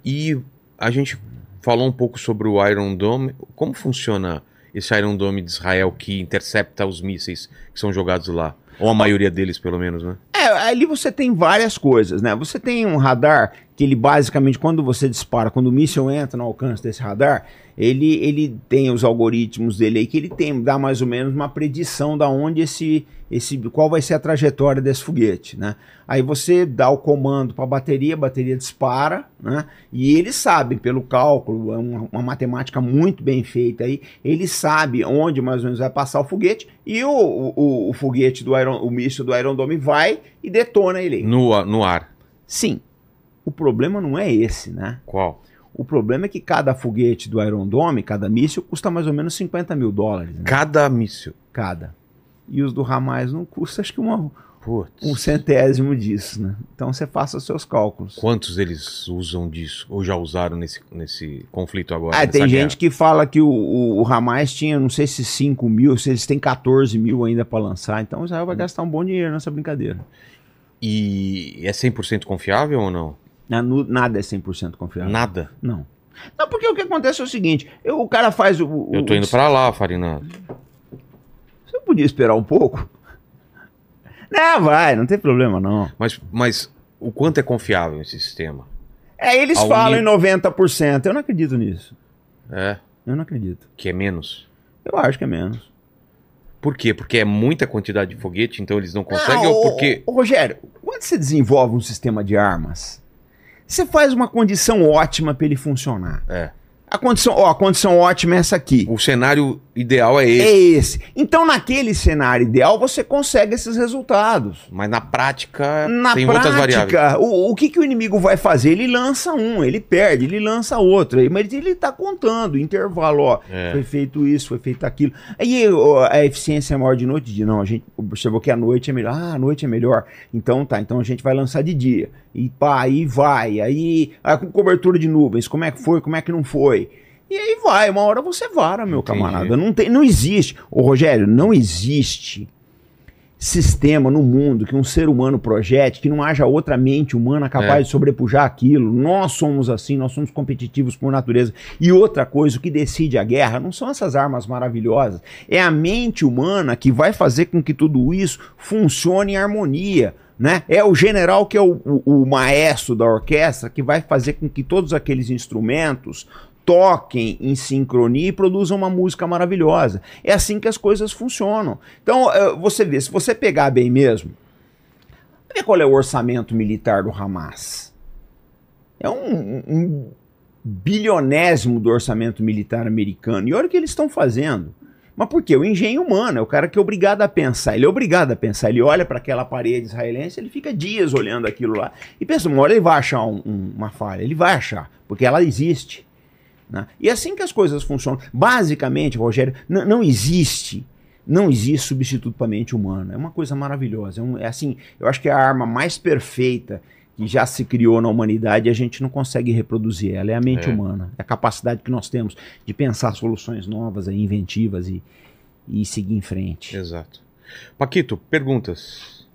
E a gente falou um pouco sobre o Iron Dome. Como funciona esse Iron Dome de Israel que intercepta os mísseis que são jogados lá? Ou a maioria deles, pelo menos, né? É, ali você tem várias coisas, né? Você tem um radar que ele basicamente, quando você dispara, quando o míssil entra no alcance desse radar, ele, ele tem os algoritmos dele aí que ele tem, dá mais ou menos uma predição da onde esse, esse, qual vai ser a trajetória desse foguete, né? Aí você dá o comando para a bateria, a bateria dispara, né? E ele sabe, pelo cálculo, é uma, uma matemática muito bem feita aí, ele sabe onde mais ou menos vai passar o foguete e o, o, o foguete do Iron, o míssil do Iron Dome vai e detona ele. No, no ar. Sim. O problema não é esse, né? Qual? O problema é que cada foguete do Iron Dome, cada míssil, custa mais ou menos 50 mil dólares. Né? Cada míssil. Cada. E os do Hamas não custa, acho que uma, Putz. um centésimo disso, né? Então você faça os seus cálculos. Quantos eles usam disso? Ou já usaram nesse, nesse conflito agora? Ah, tem guerra? gente que fala que o, o, o Hamas tinha, não sei se 5 mil, se eles têm 14 mil ainda para lançar. Então Israel vai gastar um bom dinheiro nessa brincadeira. E é 100% confiável ou não? Nu- Nada é 100% confiável. Nada. Não. Não, porque o que acontece é o seguinte: eu- o cara faz o. o- Eu tô indo pra lá, Farinato. Você podia esperar um pouco? Não, vai, não tem problema não. Mas, mas o quanto é confiável esse sistema? É, eles Ao falam nível- em 90%. Eu não acredito nisso. É, Eu não acredito. que é menos. Eu acho que é menos. Por quê? Porque é muita quantidade de foguete, então eles não conseguem? Não, ou porque. ô, Rogério, quando você desenvolve um sistema de armas, você faz uma condição ótima para ele funcionar. É. A condição, ó, a condição ótima é essa aqui. O cenário ideal é É esse. esse. Então, naquele cenário ideal, você consegue esses resultados. Mas na prática Na tem outras variáveis. prática, o, o que, que o inimigo vai fazer? Ele lança um, ele perde, ele lança outro. aí, Mas ele tá contando, intervalo, ó. É. Foi feito isso, foi feito aquilo. Aí ó, a eficiência é maior de noite e de dia. Não, a gente observou que a noite é melhor. Ah, a noite é melhor. Então tá, então a gente vai lançar de dia. E pá, aí vai. Aí, ah, com cobertura de nuvens, como é que foi, como é que não foi? E aí vai, uma hora você vara, meu Entendi. camarada. Não, tem, não existe. Ô, Rogério, não existe sistema no mundo que um ser humano projete, que não haja outra mente humana capaz É. de sobrepujar aquilo. Nós somos assim, nós somos competitivos por natureza. E outra coisa, o que decide a guerra não são essas armas maravilhosas, é a mente humana que vai fazer com que tudo isso funcione em harmonia. Né? É o general que é o, o- o maestro da orquestra que vai fazer com que todos aqueles instrumentos toquem em sincronia e produzam uma música maravilhosa. É assim que as coisas funcionam. Então, eh, você vê, se você pegar bem mesmo, vê qual é o orçamento militar do Hamas. É um, um bilionésimo do orçamento militar americano. E olha o que eles estão fazendo. Mas por quê? O engenho humano é o cara que é obrigado a pensar. Ele é obrigado a pensar. Ele olha para aquela parede israelense, ele fica dias olhando aquilo lá. E pensa, uma hora ele vai achar um- um- uma falha. Ele vai achar, porque ela existe. Né? E é assim que as coisas funcionam. Basicamente, Rogério, não existe. Não existe substituto para a mente humana. É uma coisa maravilhosa. É, um- é assim, eu acho que é a arma mais perfeita que já se criou na humanidade e a gente não consegue reproduzir ela. É a mente É. humana. É a capacidade que nós temos de pensar soluções novas, inventivas e, e seguir em frente. Exato. Paquito, perguntas.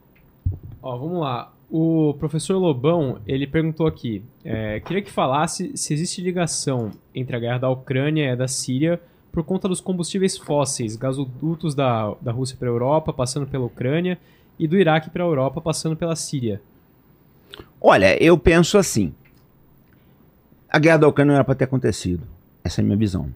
Ó, vamos lá. O professor Lobão, ele perguntou aqui, é, queria que falasse se existe ligação entre a guerra da Ucrânia e a da Síria por conta dos combustíveis fósseis, gasodutos da, da Rússia para a Europa, passando pela Ucrânia, e do Iraque para a Europa, passando pela Síria. Olha, eu penso assim. A guerra da Ucrânia não era para ter acontecido. Essa é a minha visão.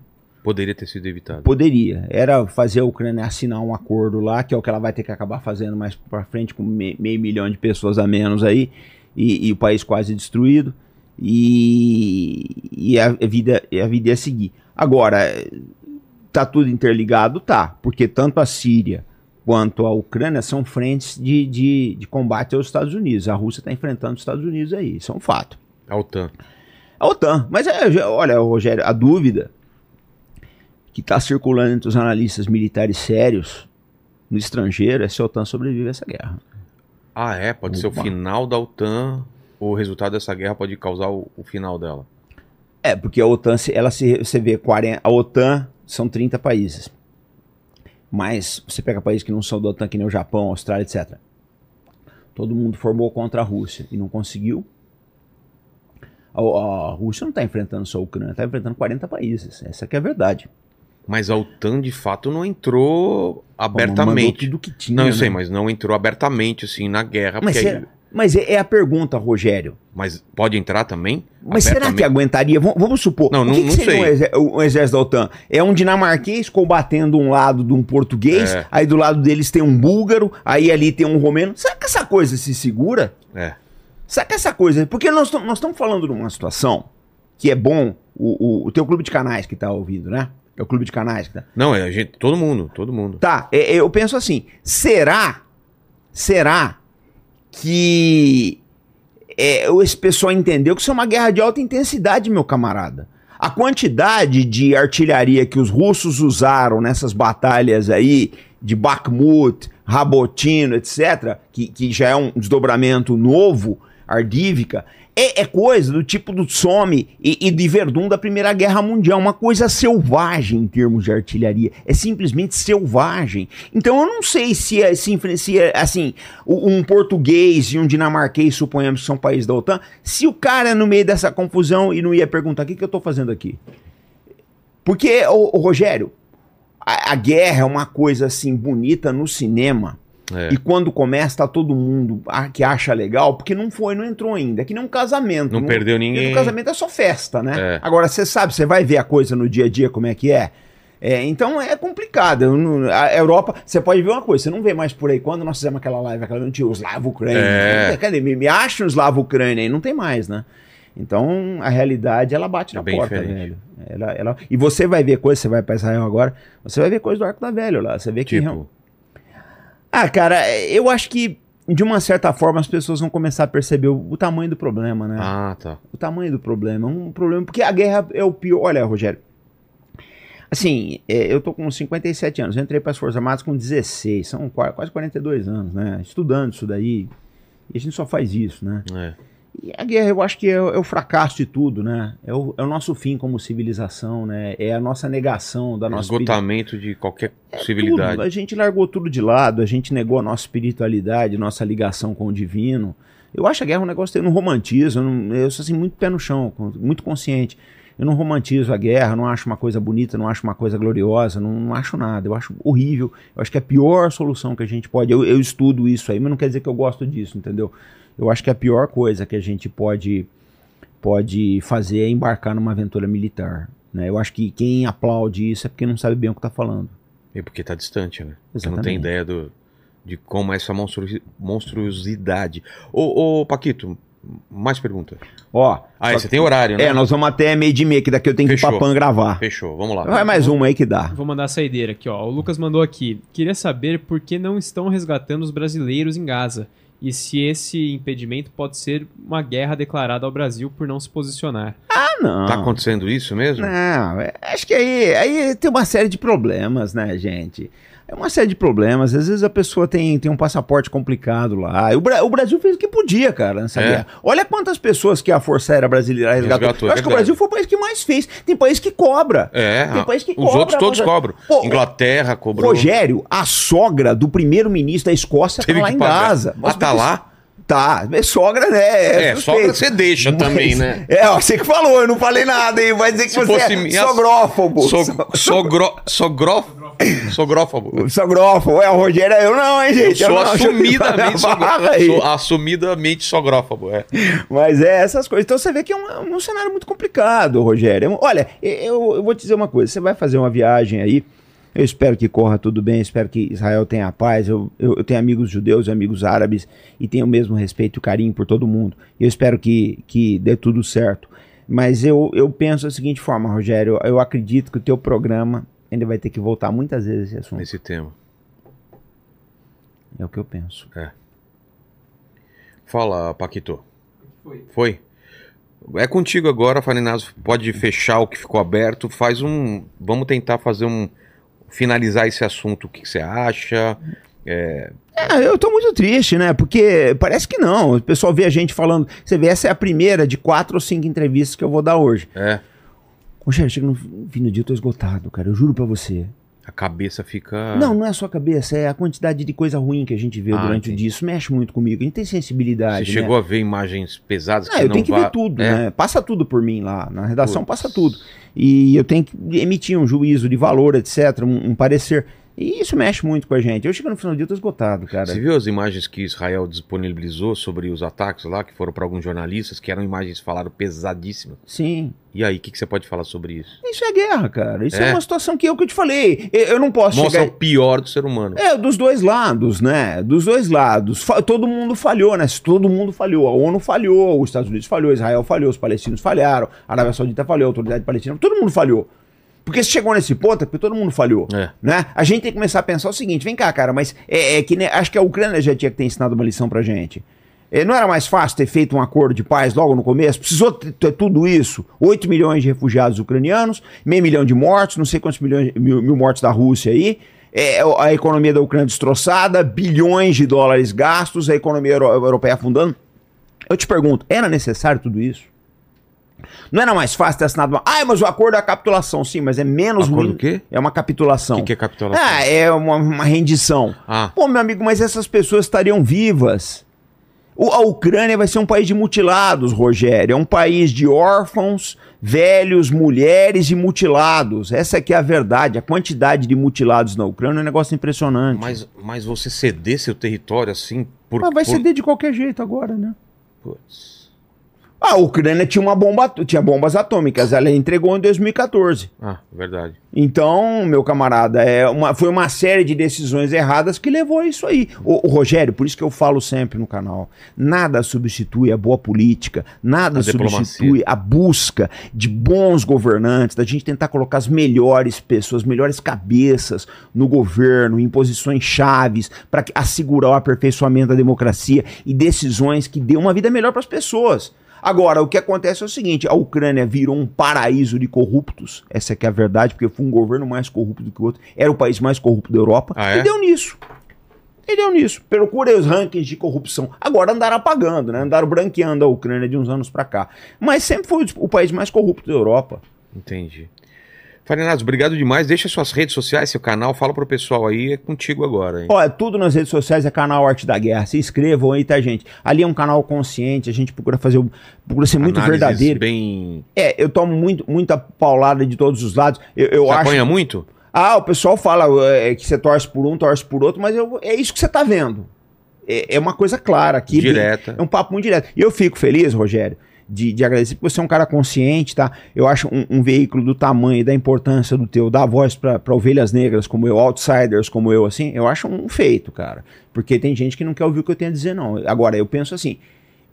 Poderia ter sido evitado. Poderia. Era fazer a Ucrânia assinar um acordo lá, que é o que ela vai ter que acabar fazendo mais para frente, com me- meio milhão de pessoas a menos aí, e, e o país quase destruído. E, e a, vida, a vida ia seguir. Agora, tá tudo interligado? Tá. Porque tanto a Síria quanto a Ucrânia são frentes de, de, de combate aos Estados Unidos. A Rússia está enfrentando os Estados Unidos aí. Isso é um fato. A OTAN. A OTAN. Mas é, olha, Rogério, a dúvida que está circulando entre os analistas militares sérios no estrangeiro é se a OTAN sobrevive a essa guerra. Ah, é? Pode ser o Opa. final da OTAN. O resultado dessa guerra pode causar o, o final dela. É, porque a OTAN, se- ela se, você vê, 40, a OTAN são 30 países. Mas você pega países que não são da OTAN, que nem o Japão, Austrália, etc. Todo mundo formou contra a Rússia e não conseguiu. A, a Rússia não está enfrentando só a Ucrânia, está enfrentando 40 países. Essa que é a verdade. Mas a OTAN, de fato, não entrou abertamente. tudo que tinha. Não, eu né? sei, mas não entrou abertamente, assim, na guerra. Mas, aí- será- mas é, é a pergunta, Rogério. mas pode entrar também? Mas será que aguentaria? Vamos, vamos supor. Não, o não- que, que não seria sei. um exército da OTAN? É um dinamarquês combatendo um lado de um português, É. aí do lado deles tem um búlgaro, aí ali tem um romeno. Será que essa coisa se segura? É. Será que essa coisa. Porque nós tam- nós estamos falando de uma situação que é bom. O, o, o teu clube de canais que tá ouvindo, né? É o clube de canais tá. Não, é a gente, todo mundo, todo mundo. Tá, é- é, eu penso assim, será, será que é, esse pessoal entendeu que isso é uma guerra de alta intensidade, meu camarada? A quantidade de artilharia que os russos usaram nessas batalhas aí, de Bakhmut, Rabotino, etc., que, que já é um desdobramento novo, Ardívica, é, é coisa do tipo do Somme e, e de Verdun da Primeira Guerra Mundial, uma coisa selvagem em termos de artilharia, é simplesmente selvagem. Então eu não sei se é, se, se é assim, o- um português e um dinamarquês, suponhamos que são países da OTAN, se o cara no meio dessa confusão e não ia perguntar o que, que eu tô fazendo aqui. Porque, ô, Rogério, a, a guerra é uma coisa assim bonita no cinema. É. E quando começa, tá todo mundo que acha legal, porque não foi, não entrou ainda. É que nem um casamento. Não perdeu ninguém. Um casamento é só festa, né? É. Agora, você sabe, você vai ver a coisa no dia a dia, como é que é. É, então é complicado. Não- A Europa, você pode ver uma coisa, você não vê mais por aí. Quando nós fizemos aquela live, aquela não tinha o Slavo Ucrânia. É. Me, me acha um Slavo Ucrânia aí, não tem mais, né? Então a realidade ela bate É na porta, diferente. velho. Ela, ela... E você vai ver coisa, você vai pra Israel agora, você vai ver coisa do Arco da Velha lá. Você vê que. Ah, cara, eu acho que de uma certa forma as pessoas vão começar a perceber o, o tamanho do problema, né? ah, tá. O tamanho do problema. Um problema. Porque a guerra é o pior. Olha, Rogério. Assim, é, eu tô com 57 anos. Eu entrei para as Forças Armadas com 16. São qua- quase 42 anos, né? Estudando isso daí. E a gente só faz isso, né? É. E a guerra, eu acho que é, o- é o fracasso de tudo, né? É o, é o nosso fim como civilização, né? É a nossa negação da nossa Esgotamento de qualquer é possibilidade. tudo. A gente largou tudo de lado, a gente negou a nossa espiritualidade, nossa ligação com o divino. Eu acho a guerra um negócio, eu não romantizo, eu, não, eu sou assim muito pé no chão, muito consciente. Eu não romantizo a guerra, não acho uma coisa bonita, não acho uma coisa gloriosa, não, não acho nada. Eu acho horrível, eu acho que é a pior solução que a gente pode. Eu, eu estudo isso aí, mas não quer dizer que eu gosto disso, entendeu? Eu acho que a pior coisa que a gente pode, pode fazer é embarcar numa aventura militar. Né? Eu acho que quem aplaude isso é porque não sabe bem o que está falando. É porque tá distante, né? Você não tem ideia do, de como é essa monstru- monstruosidade. Ô, ô, Paquito, mais perguntas. Ó, Ah, você tem horário, né? É, nós vamos até meio de meia, que daqui eu tenho que ir Fechou. pra PAN gravar. Fechou, vamos lá. Vai mais uma aí que dá. Vou mandar a saideira aqui, ó. O Lucas mandou aqui. Queria saber por que não estão resgatando os brasileiros em Gaza. E se esse impedimento pode ser uma guerra declarada ao Brasil por não se posicionar. Ah, não. Tá acontecendo isso mesmo? Não, é- acho que aí, aí tem uma série de problemas, né, gente? É uma série de problemas. Às vezes a pessoa tem, tem um passaporte complicado lá. O, Bra- o Brasil fez o que podia, cara, nessa É. guerra. Olha quantas pessoas que a Força Aérea Brasileira resgatou. Resgatou, Eu é acho que o. Brasil foi o país que mais fez. Tem país que cobra. É, Tem ah, país que os cobra, outros todos mas- cobram. Pô, Inglaterra cobrou. Rogério, a sogra do primeiro-ministro da Escócia Teve tá lá em pagar. Gaza. Ah, tá lá? Tá, é sogra, né? É, suspeito. sogra você deixa também, né? É, você que falou, eu não falei nada, hein? Vai dizer que Se você fosse é minha- sogrófobo. So, sogro, sogró, sogrófobo. Sogrófobo. É, o Rogério é eu não, hein, Eu gente? sou não, assumidamente, aí. sou assumidamente sogrófobo, é. Mas é essas coisas. Então você vê que é um, um cenário muito complicado, Rogério. É Olha, eu, eu vou te dizer uma coisa. Você vai fazer uma viagem aí. Eu espero que corra tudo bem, espero que Israel tenha paz. Eu, eu, eu tenho amigos judeus e amigos árabes e tenho o mesmo respeito e carinho por todo mundo. Eu espero que, que dê tudo certo. Mas eu, eu penso da seguinte forma, Rogério. Eu acredito que o teu programa ainda vai ter que voltar muitas vezes a esse assunto. Nesse tema. É o que eu penso. Fala, Paquito. Foi? É contigo agora, Farinazo. Pode fechar o que ficou aberto. Faz um. Vamos tentar fazer um. Finalizar esse assunto. O que você acha? É, É, eu tô muito triste, né? Porque parece que não. O pessoal vê a gente falando. Você vê, essa é a primeira de quatro ou cinco entrevistas que eu vou dar hoje. é, Rogério, chega no fim do dia, eu tô esgotado, cara. Eu juro pra você. A cabeça fica. Não, não é a sua cabeça, é a quantidade de coisa ruim que a gente vê Ah, durante o entendi. dia. Isso mexe muito comigo. A gente tem Você sensibilidade. né? chegou a ver imagens pesadas Ah, eu não tenho que va- ver tudo, É, né? Passa tudo por mim lá. Na redação passa tudo. E eu tenho que emitir um juízo de valor, etc., um, um parecer. E isso mexe muito com a gente. Eu chego no final do dia, eu tô esgotado, cara. Você viu as imagens que Israel disponibilizou sobre os ataques lá, que foram para alguns jornalistas, que eram imagens falaram pesadíssimas? Sim. E aí, o que, que você pode falar sobre isso? Isso é guerra, cara. Isso é, É. uma situação que eu que eu te falei. Eu, eu não posso Mostra chegar. o pior do ser humano. É, dos dois lados, né? Dos dois lados. Fa- Todo mundo falhou, né? Todo mundo falhou. A ONU falhou, os Estados Unidos falhou, Israel falhou, os palestinos falharam, a Arábia Saudita falhou, a autoridade palestina, todo mundo falhou. Porque se chegou nesse ponto é porque todo mundo falhou. É. Né? A gente tem que começar a pensar o seguinte: vem cá, cara, mas é, é que né, acho que a Ucrânia já tinha que ter ensinado uma lição pra gente. É, não era mais fácil ter feito um acordo de paz logo no começo? Precisou ter, ter tudo isso? 8 milhões de refugiados ucranianos, meio milhão de mortos, não sei quantos milhões, mil, mil mortos da Rússia aí. É, a economia da Ucrânia destroçada, bilhões de dólares gastos, a economia euro- europeia afundando. Eu te pergunto, era necessário tudo isso? Não era mais fácil ter assinado uma. Ah, mas o acordo é a capitulação, sim, mas é menos Acordo ruim. o quê? É uma capitulação. O que, que é capitulação? Ah, é uma, uma rendição. Ah. Pô, meu amigo, mas essas pessoas estariam vivas. O- a Ucrânia vai ser um país de mutilados, Rogério. É um país de órfãos, velhos, mulheres e mutilados. Essa aqui é a verdade. A quantidade de mutilados na Ucrânia é um negócio impressionante. Mas, mas você ceder seu território assim por. Mas vai por... ceder de qualquer jeito agora, né? Putz. A Ucrânia tinha uma bomba, tinha bombas atômicas, ela entregou em 2014. Ah, verdade. Então, meu camarada, é uma, foi uma série de decisões erradas que levou a isso aí. O, Rogério, por isso que eu falo sempre no canal: nada substitui a boa política, nada A diplomacia. substitui a busca de bons governantes, da gente tentar colocar as melhores pessoas, as melhores cabeças no governo, em posições chaves, para assegurar o aperfeiçoamento da democracia e decisões que dêem uma vida melhor para as pessoas. Agora, o que acontece é o seguinte: a Ucrânia virou um paraíso de corruptos. Essa é que é a verdade, porque foi um governo mais corrupto do que o outro. Era o país mais corrupto da Europa. Ah, é? E deu nisso. E deu nisso. Procurem os rankings de corrupção. Agora andaram apagando, né? Andaram branqueando a Ucrânia de uns anos pra cá. Mas sempre foi o país mais corrupto da Europa. Entendi. Farinados, obrigado demais. Deixa suas redes sociais, seu canal, fala pro pessoal aí, é contigo agora, hein? Olha, tudo nas redes sociais é canal Arte da Guerra. Se inscrevam aí, tá, gente? Ali é um canal consciente, a gente procura fazer, procura ser muito Análises verdadeiro. bem. É, eu tomo muito, muita paulada de todos os lados. Eu, eu Você acho. apanha muito? Ah, o pessoal fala é, que você torce por um, torce por outro, mas eu- é isso que você tá vendo. É, é uma coisa clara aqui. bem- Direta. é um papo muito direto. E eu fico feliz, Rogério, de, de agradecer, porque você é um cara consciente, tá? Eu acho um, um veículo do tamanho e da importância do teu, dar voz pra pra ovelhas negras como eu, outsiders como eu, assim, eu acho um feito, cara. Porque tem gente que não quer ouvir o que eu tenho a dizer, não. Agora, eu penso assim.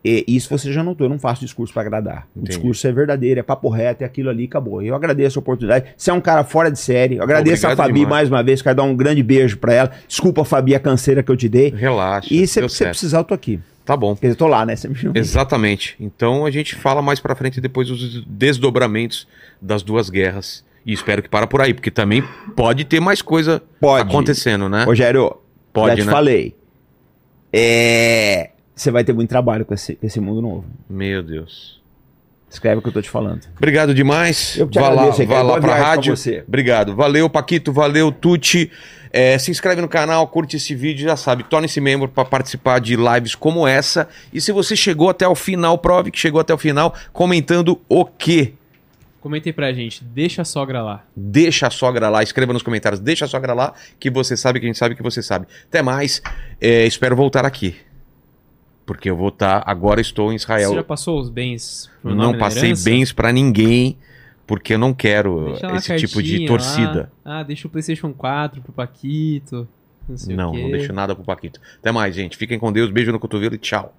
E isso você já notou, eu não faço discurso pra agradar. O Entendi. discurso é verdadeiro, é papo reto, é aquilo ali, acabou. Eu agradeço a oportunidade. Você é um cara fora de série. Eu agradeço a Obrigado Fabi demais. mais uma vez, quero dar um grande beijo pra ela. Desculpa, Fabi, a canseira que eu te dei. Relaxa. E se você certo. precisar, eu tô aqui. Tá bom. Eu tô lá, né? Você me. Exatamente. Então a gente fala mais pra frente depois dos desdobramentos das duas guerras. E espero que para por aí, porque também pode ter mais coisa Pode. acontecendo, né? Rogério, Pode, já te né? falei. É... Você vai ter muito trabalho com esse, com esse mundo novo. Meu Deus. Escreve o que eu tô te falando. Obrigado demais. Eu te vá lá, agradeço, vá Ricardo. lá pra viagem pra rádio. você. Obrigado. Valeu, Paquito. Valeu, Tuti. É, se inscreve no canal, curte esse vídeo, já sabe, torne-se membro para participar de lives como essa. E se você chegou até o final, prove que chegou até o final, comentando o quê? Comentei pra gente, deixa a sogra lá. Deixa a sogra lá, escreva nos comentários, deixa a sogra lá, que você sabe que a gente sabe que você sabe. Até mais, é, espero voltar aqui. Porque eu vou estar, agora estou em Israel. Você já passou os bens pro não passei herança? bens pra ninguém, porque eu não quero esse tipo de torcida. lá. Ah, deixa o PlayStation 4 pro Paquito. Não sei Não, não deixo nada pro Paquito. Até mais, gente. Fiquem com Deus. Beijo no cotovelo e tchau.